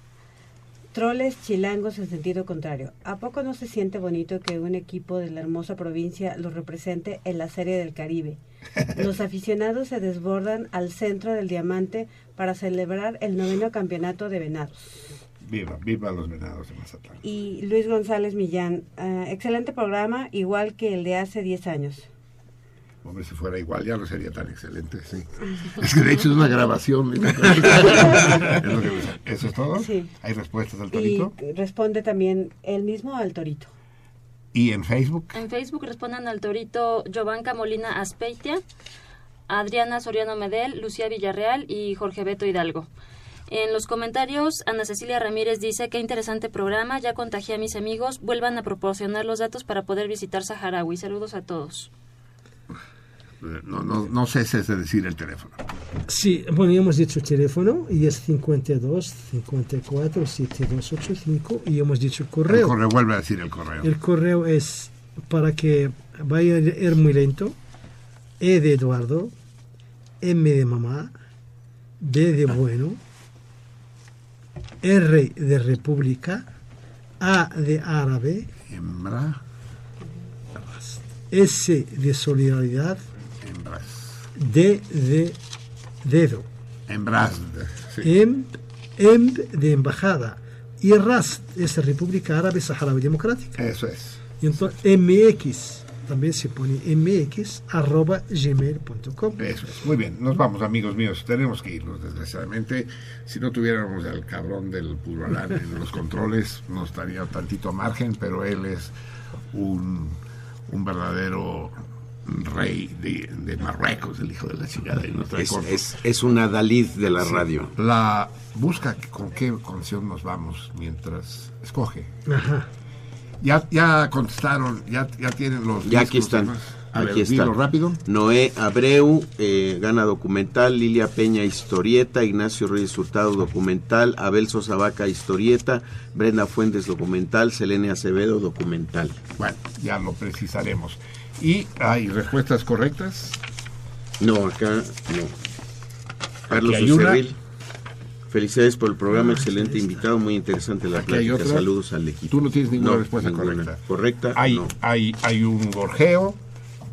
Troles chilangos en sentido contrario. ¿A poco no se siente bonito que un equipo de la hermosa provincia lo represente en la Serie del Caribe? Los aficionados se desbordan al centro del diamante para celebrar el noveno campeonato de venados. Viva, viva los venados de Mazatlán. Y Luis González Millán, ah, excelente programa, igual que el de hace 10 años. Hombre, si fuera igual ya no sería tan excelente, sí. Es que de hecho es una grabación. ¿Eso es todo? Sí. ¿Hay respuestas al Y torito? responde también él mismo al torito. ¿Y en Facebook? En Facebook respondan al torito Giovanca Molina Aspeitia, Adriana Soriano Medel, Lucía Villarreal y Jorge Beto Hidalgo. En los comentarios, Ana Cecilia Ramírez dice, qué interesante programa, ya contagié a mis amigos, vuelvan a proporcionar los datos para poder visitar Saharaui. Saludos a todos. No, no, no ceses de decir el teléfono. Sí, bueno, ya hemos dicho el teléfono y es 52 54 7285 y hemos dicho el El correo. correo, vuelve a decir el correo. El correo es para que vaya a ir muy lento. E de Eduardo, M de mamá, B de bueno, R de república, A de árabe, Hembra. S de solidaridad. D de dedo, Hembras. M, M de embajada y RAS es República Árabe Saharaui Democrática. Eso es. Y entonces MX también se pone mx arroba gmail.com. Eso es. Muy bien, nos vamos, amigos míos. Tenemos que irnos, desgraciadamente. Si no tuviéramos al cabrón del Purbalán en los controles, nos estaría tantito margen, pero él es un, un verdadero rey de, de Marruecos, el hijo de la chingada. Y trae Es, es, es una Dalid de la Sí. radio. La busca con qué canción nos vamos mientras escoge. Ajá. Ya, ya contestaron, ya, ya tienen los Ya aquí están. y demás. A Aquí ver, están. dilo rápido. Noé Abreu eh, gana documental, Lilia Peña historieta, Ignacio Reyes Hurtado documental, Abel Sosa Vaca historieta, Brenda Fuentes documental, Selene Acevedo documental. Bueno, ya lo precisaremos. ¿Y hay respuestas correctas? No, acá no. Carlos. Ucerril. Felicidades por el programa, Ah, excelente invitado, muy interesante la plática. Saludos al equipo. Tú no tienes ninguna No, respuesta ninguna. correcta. Correcta, Hay, no. hay, hay un gorjeo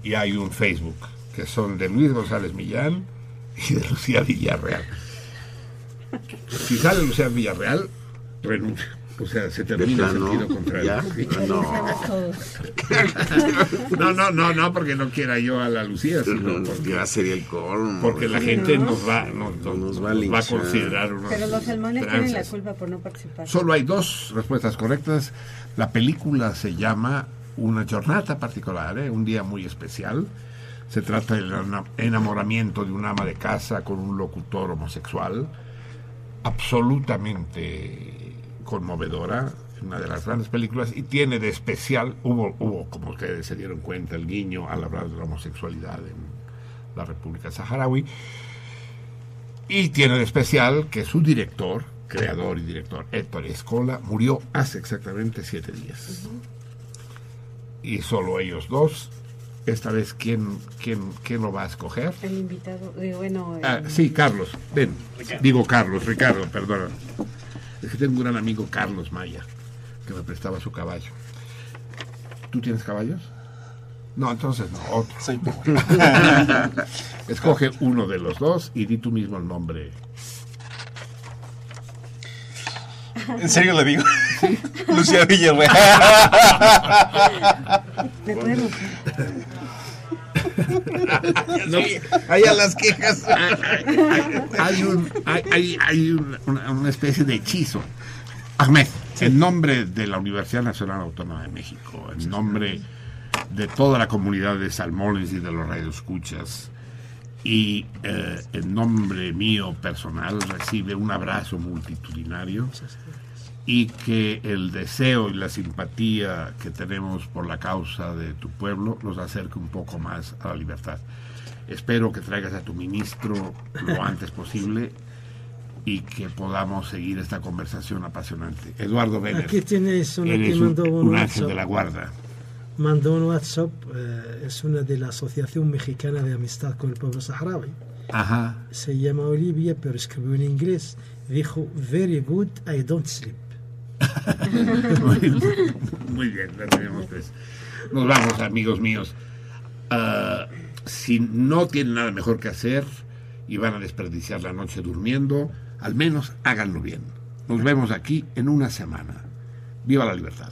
y hay un Facebook, que son de Luis González Millán y de Lucía Villarreal. Si sale Lucía Villarreal, renuncia. O sea, se termina el sentido contrario. No. No, no, no, no, porque no quiera yo a la Lucía, sino porque, Ya sería el colmo. porque la gente nos va, nos, nos- Nos va va a considerar unos Pero los salmones tienen la culpa por no participar. Solo hay dos respuestas correctas. La película se llama Una jornada particular, ¿eh? un día muy especial. Se trata del ena- enamoramiento de un ama de casa con un locutor homosexual. Absolutamente conmovedora, una de las grandes películas, y tiene de especial, hubo, hubo, como ustedes se dieron cuenta, el guiño al hablar de la homosexualidad en la República Saharaui. Y tiene de especial que su director, creador y director, Héctor Escola, murió hace exactamente siete días. Y solo ellos dos. Esta vez, ¿quién, quién, quién lo va a escoger? El invitado, eh, bueno, Ah, el- sí, Carlos. Ven. Digo Carlos, Ricardo, perdona. Es que tengo un gran amigo, Carlos Maya, que me prestaba su caballo. ¿Tú tienes caballos? No, entonces no, otro. Escoge uno de los dos y di tú mismo el nombre. ¿En serio le digo? Lucía Villarreal. ¿Me pueden No, Ahí a las quejas. hay, un, hay, hay- hay un- una, una especie de hechizo. Ahmed, en nombre de la Universidad Nacional Autónoma de México, en nombre de toda la comunidad de Salmones y de los radioescuchas, y eh, en nombre mío personal, recibe un abrazo multitudinario y que el deseo y la simpatía que tenemos por la causa de tu pueblo nos acerque un poco más a la libertad. Espero que traigas a tu ministro lo antes posible y que podamos seguir esta conversación apasionante. Eduardo Vélez, Aquí tienes una que mandó un un ángel de la guarda. Mandó un WhatsApp, eh, es una de la Asociación Mexicana de Amistad con el Pueblo Saharaui. Ajá. Se llama Olivia, pero escribió en inglés. Dijo, very good, I don't sleep. muy, bien, la tenemos. Nos vamos, amigos míos. Ah, si no tienen nada mejor que hacer y van a desperdiciar la noche durmiendo, al menos háganlo bien. Nos vemos aquí en una semana. Viva la libertad.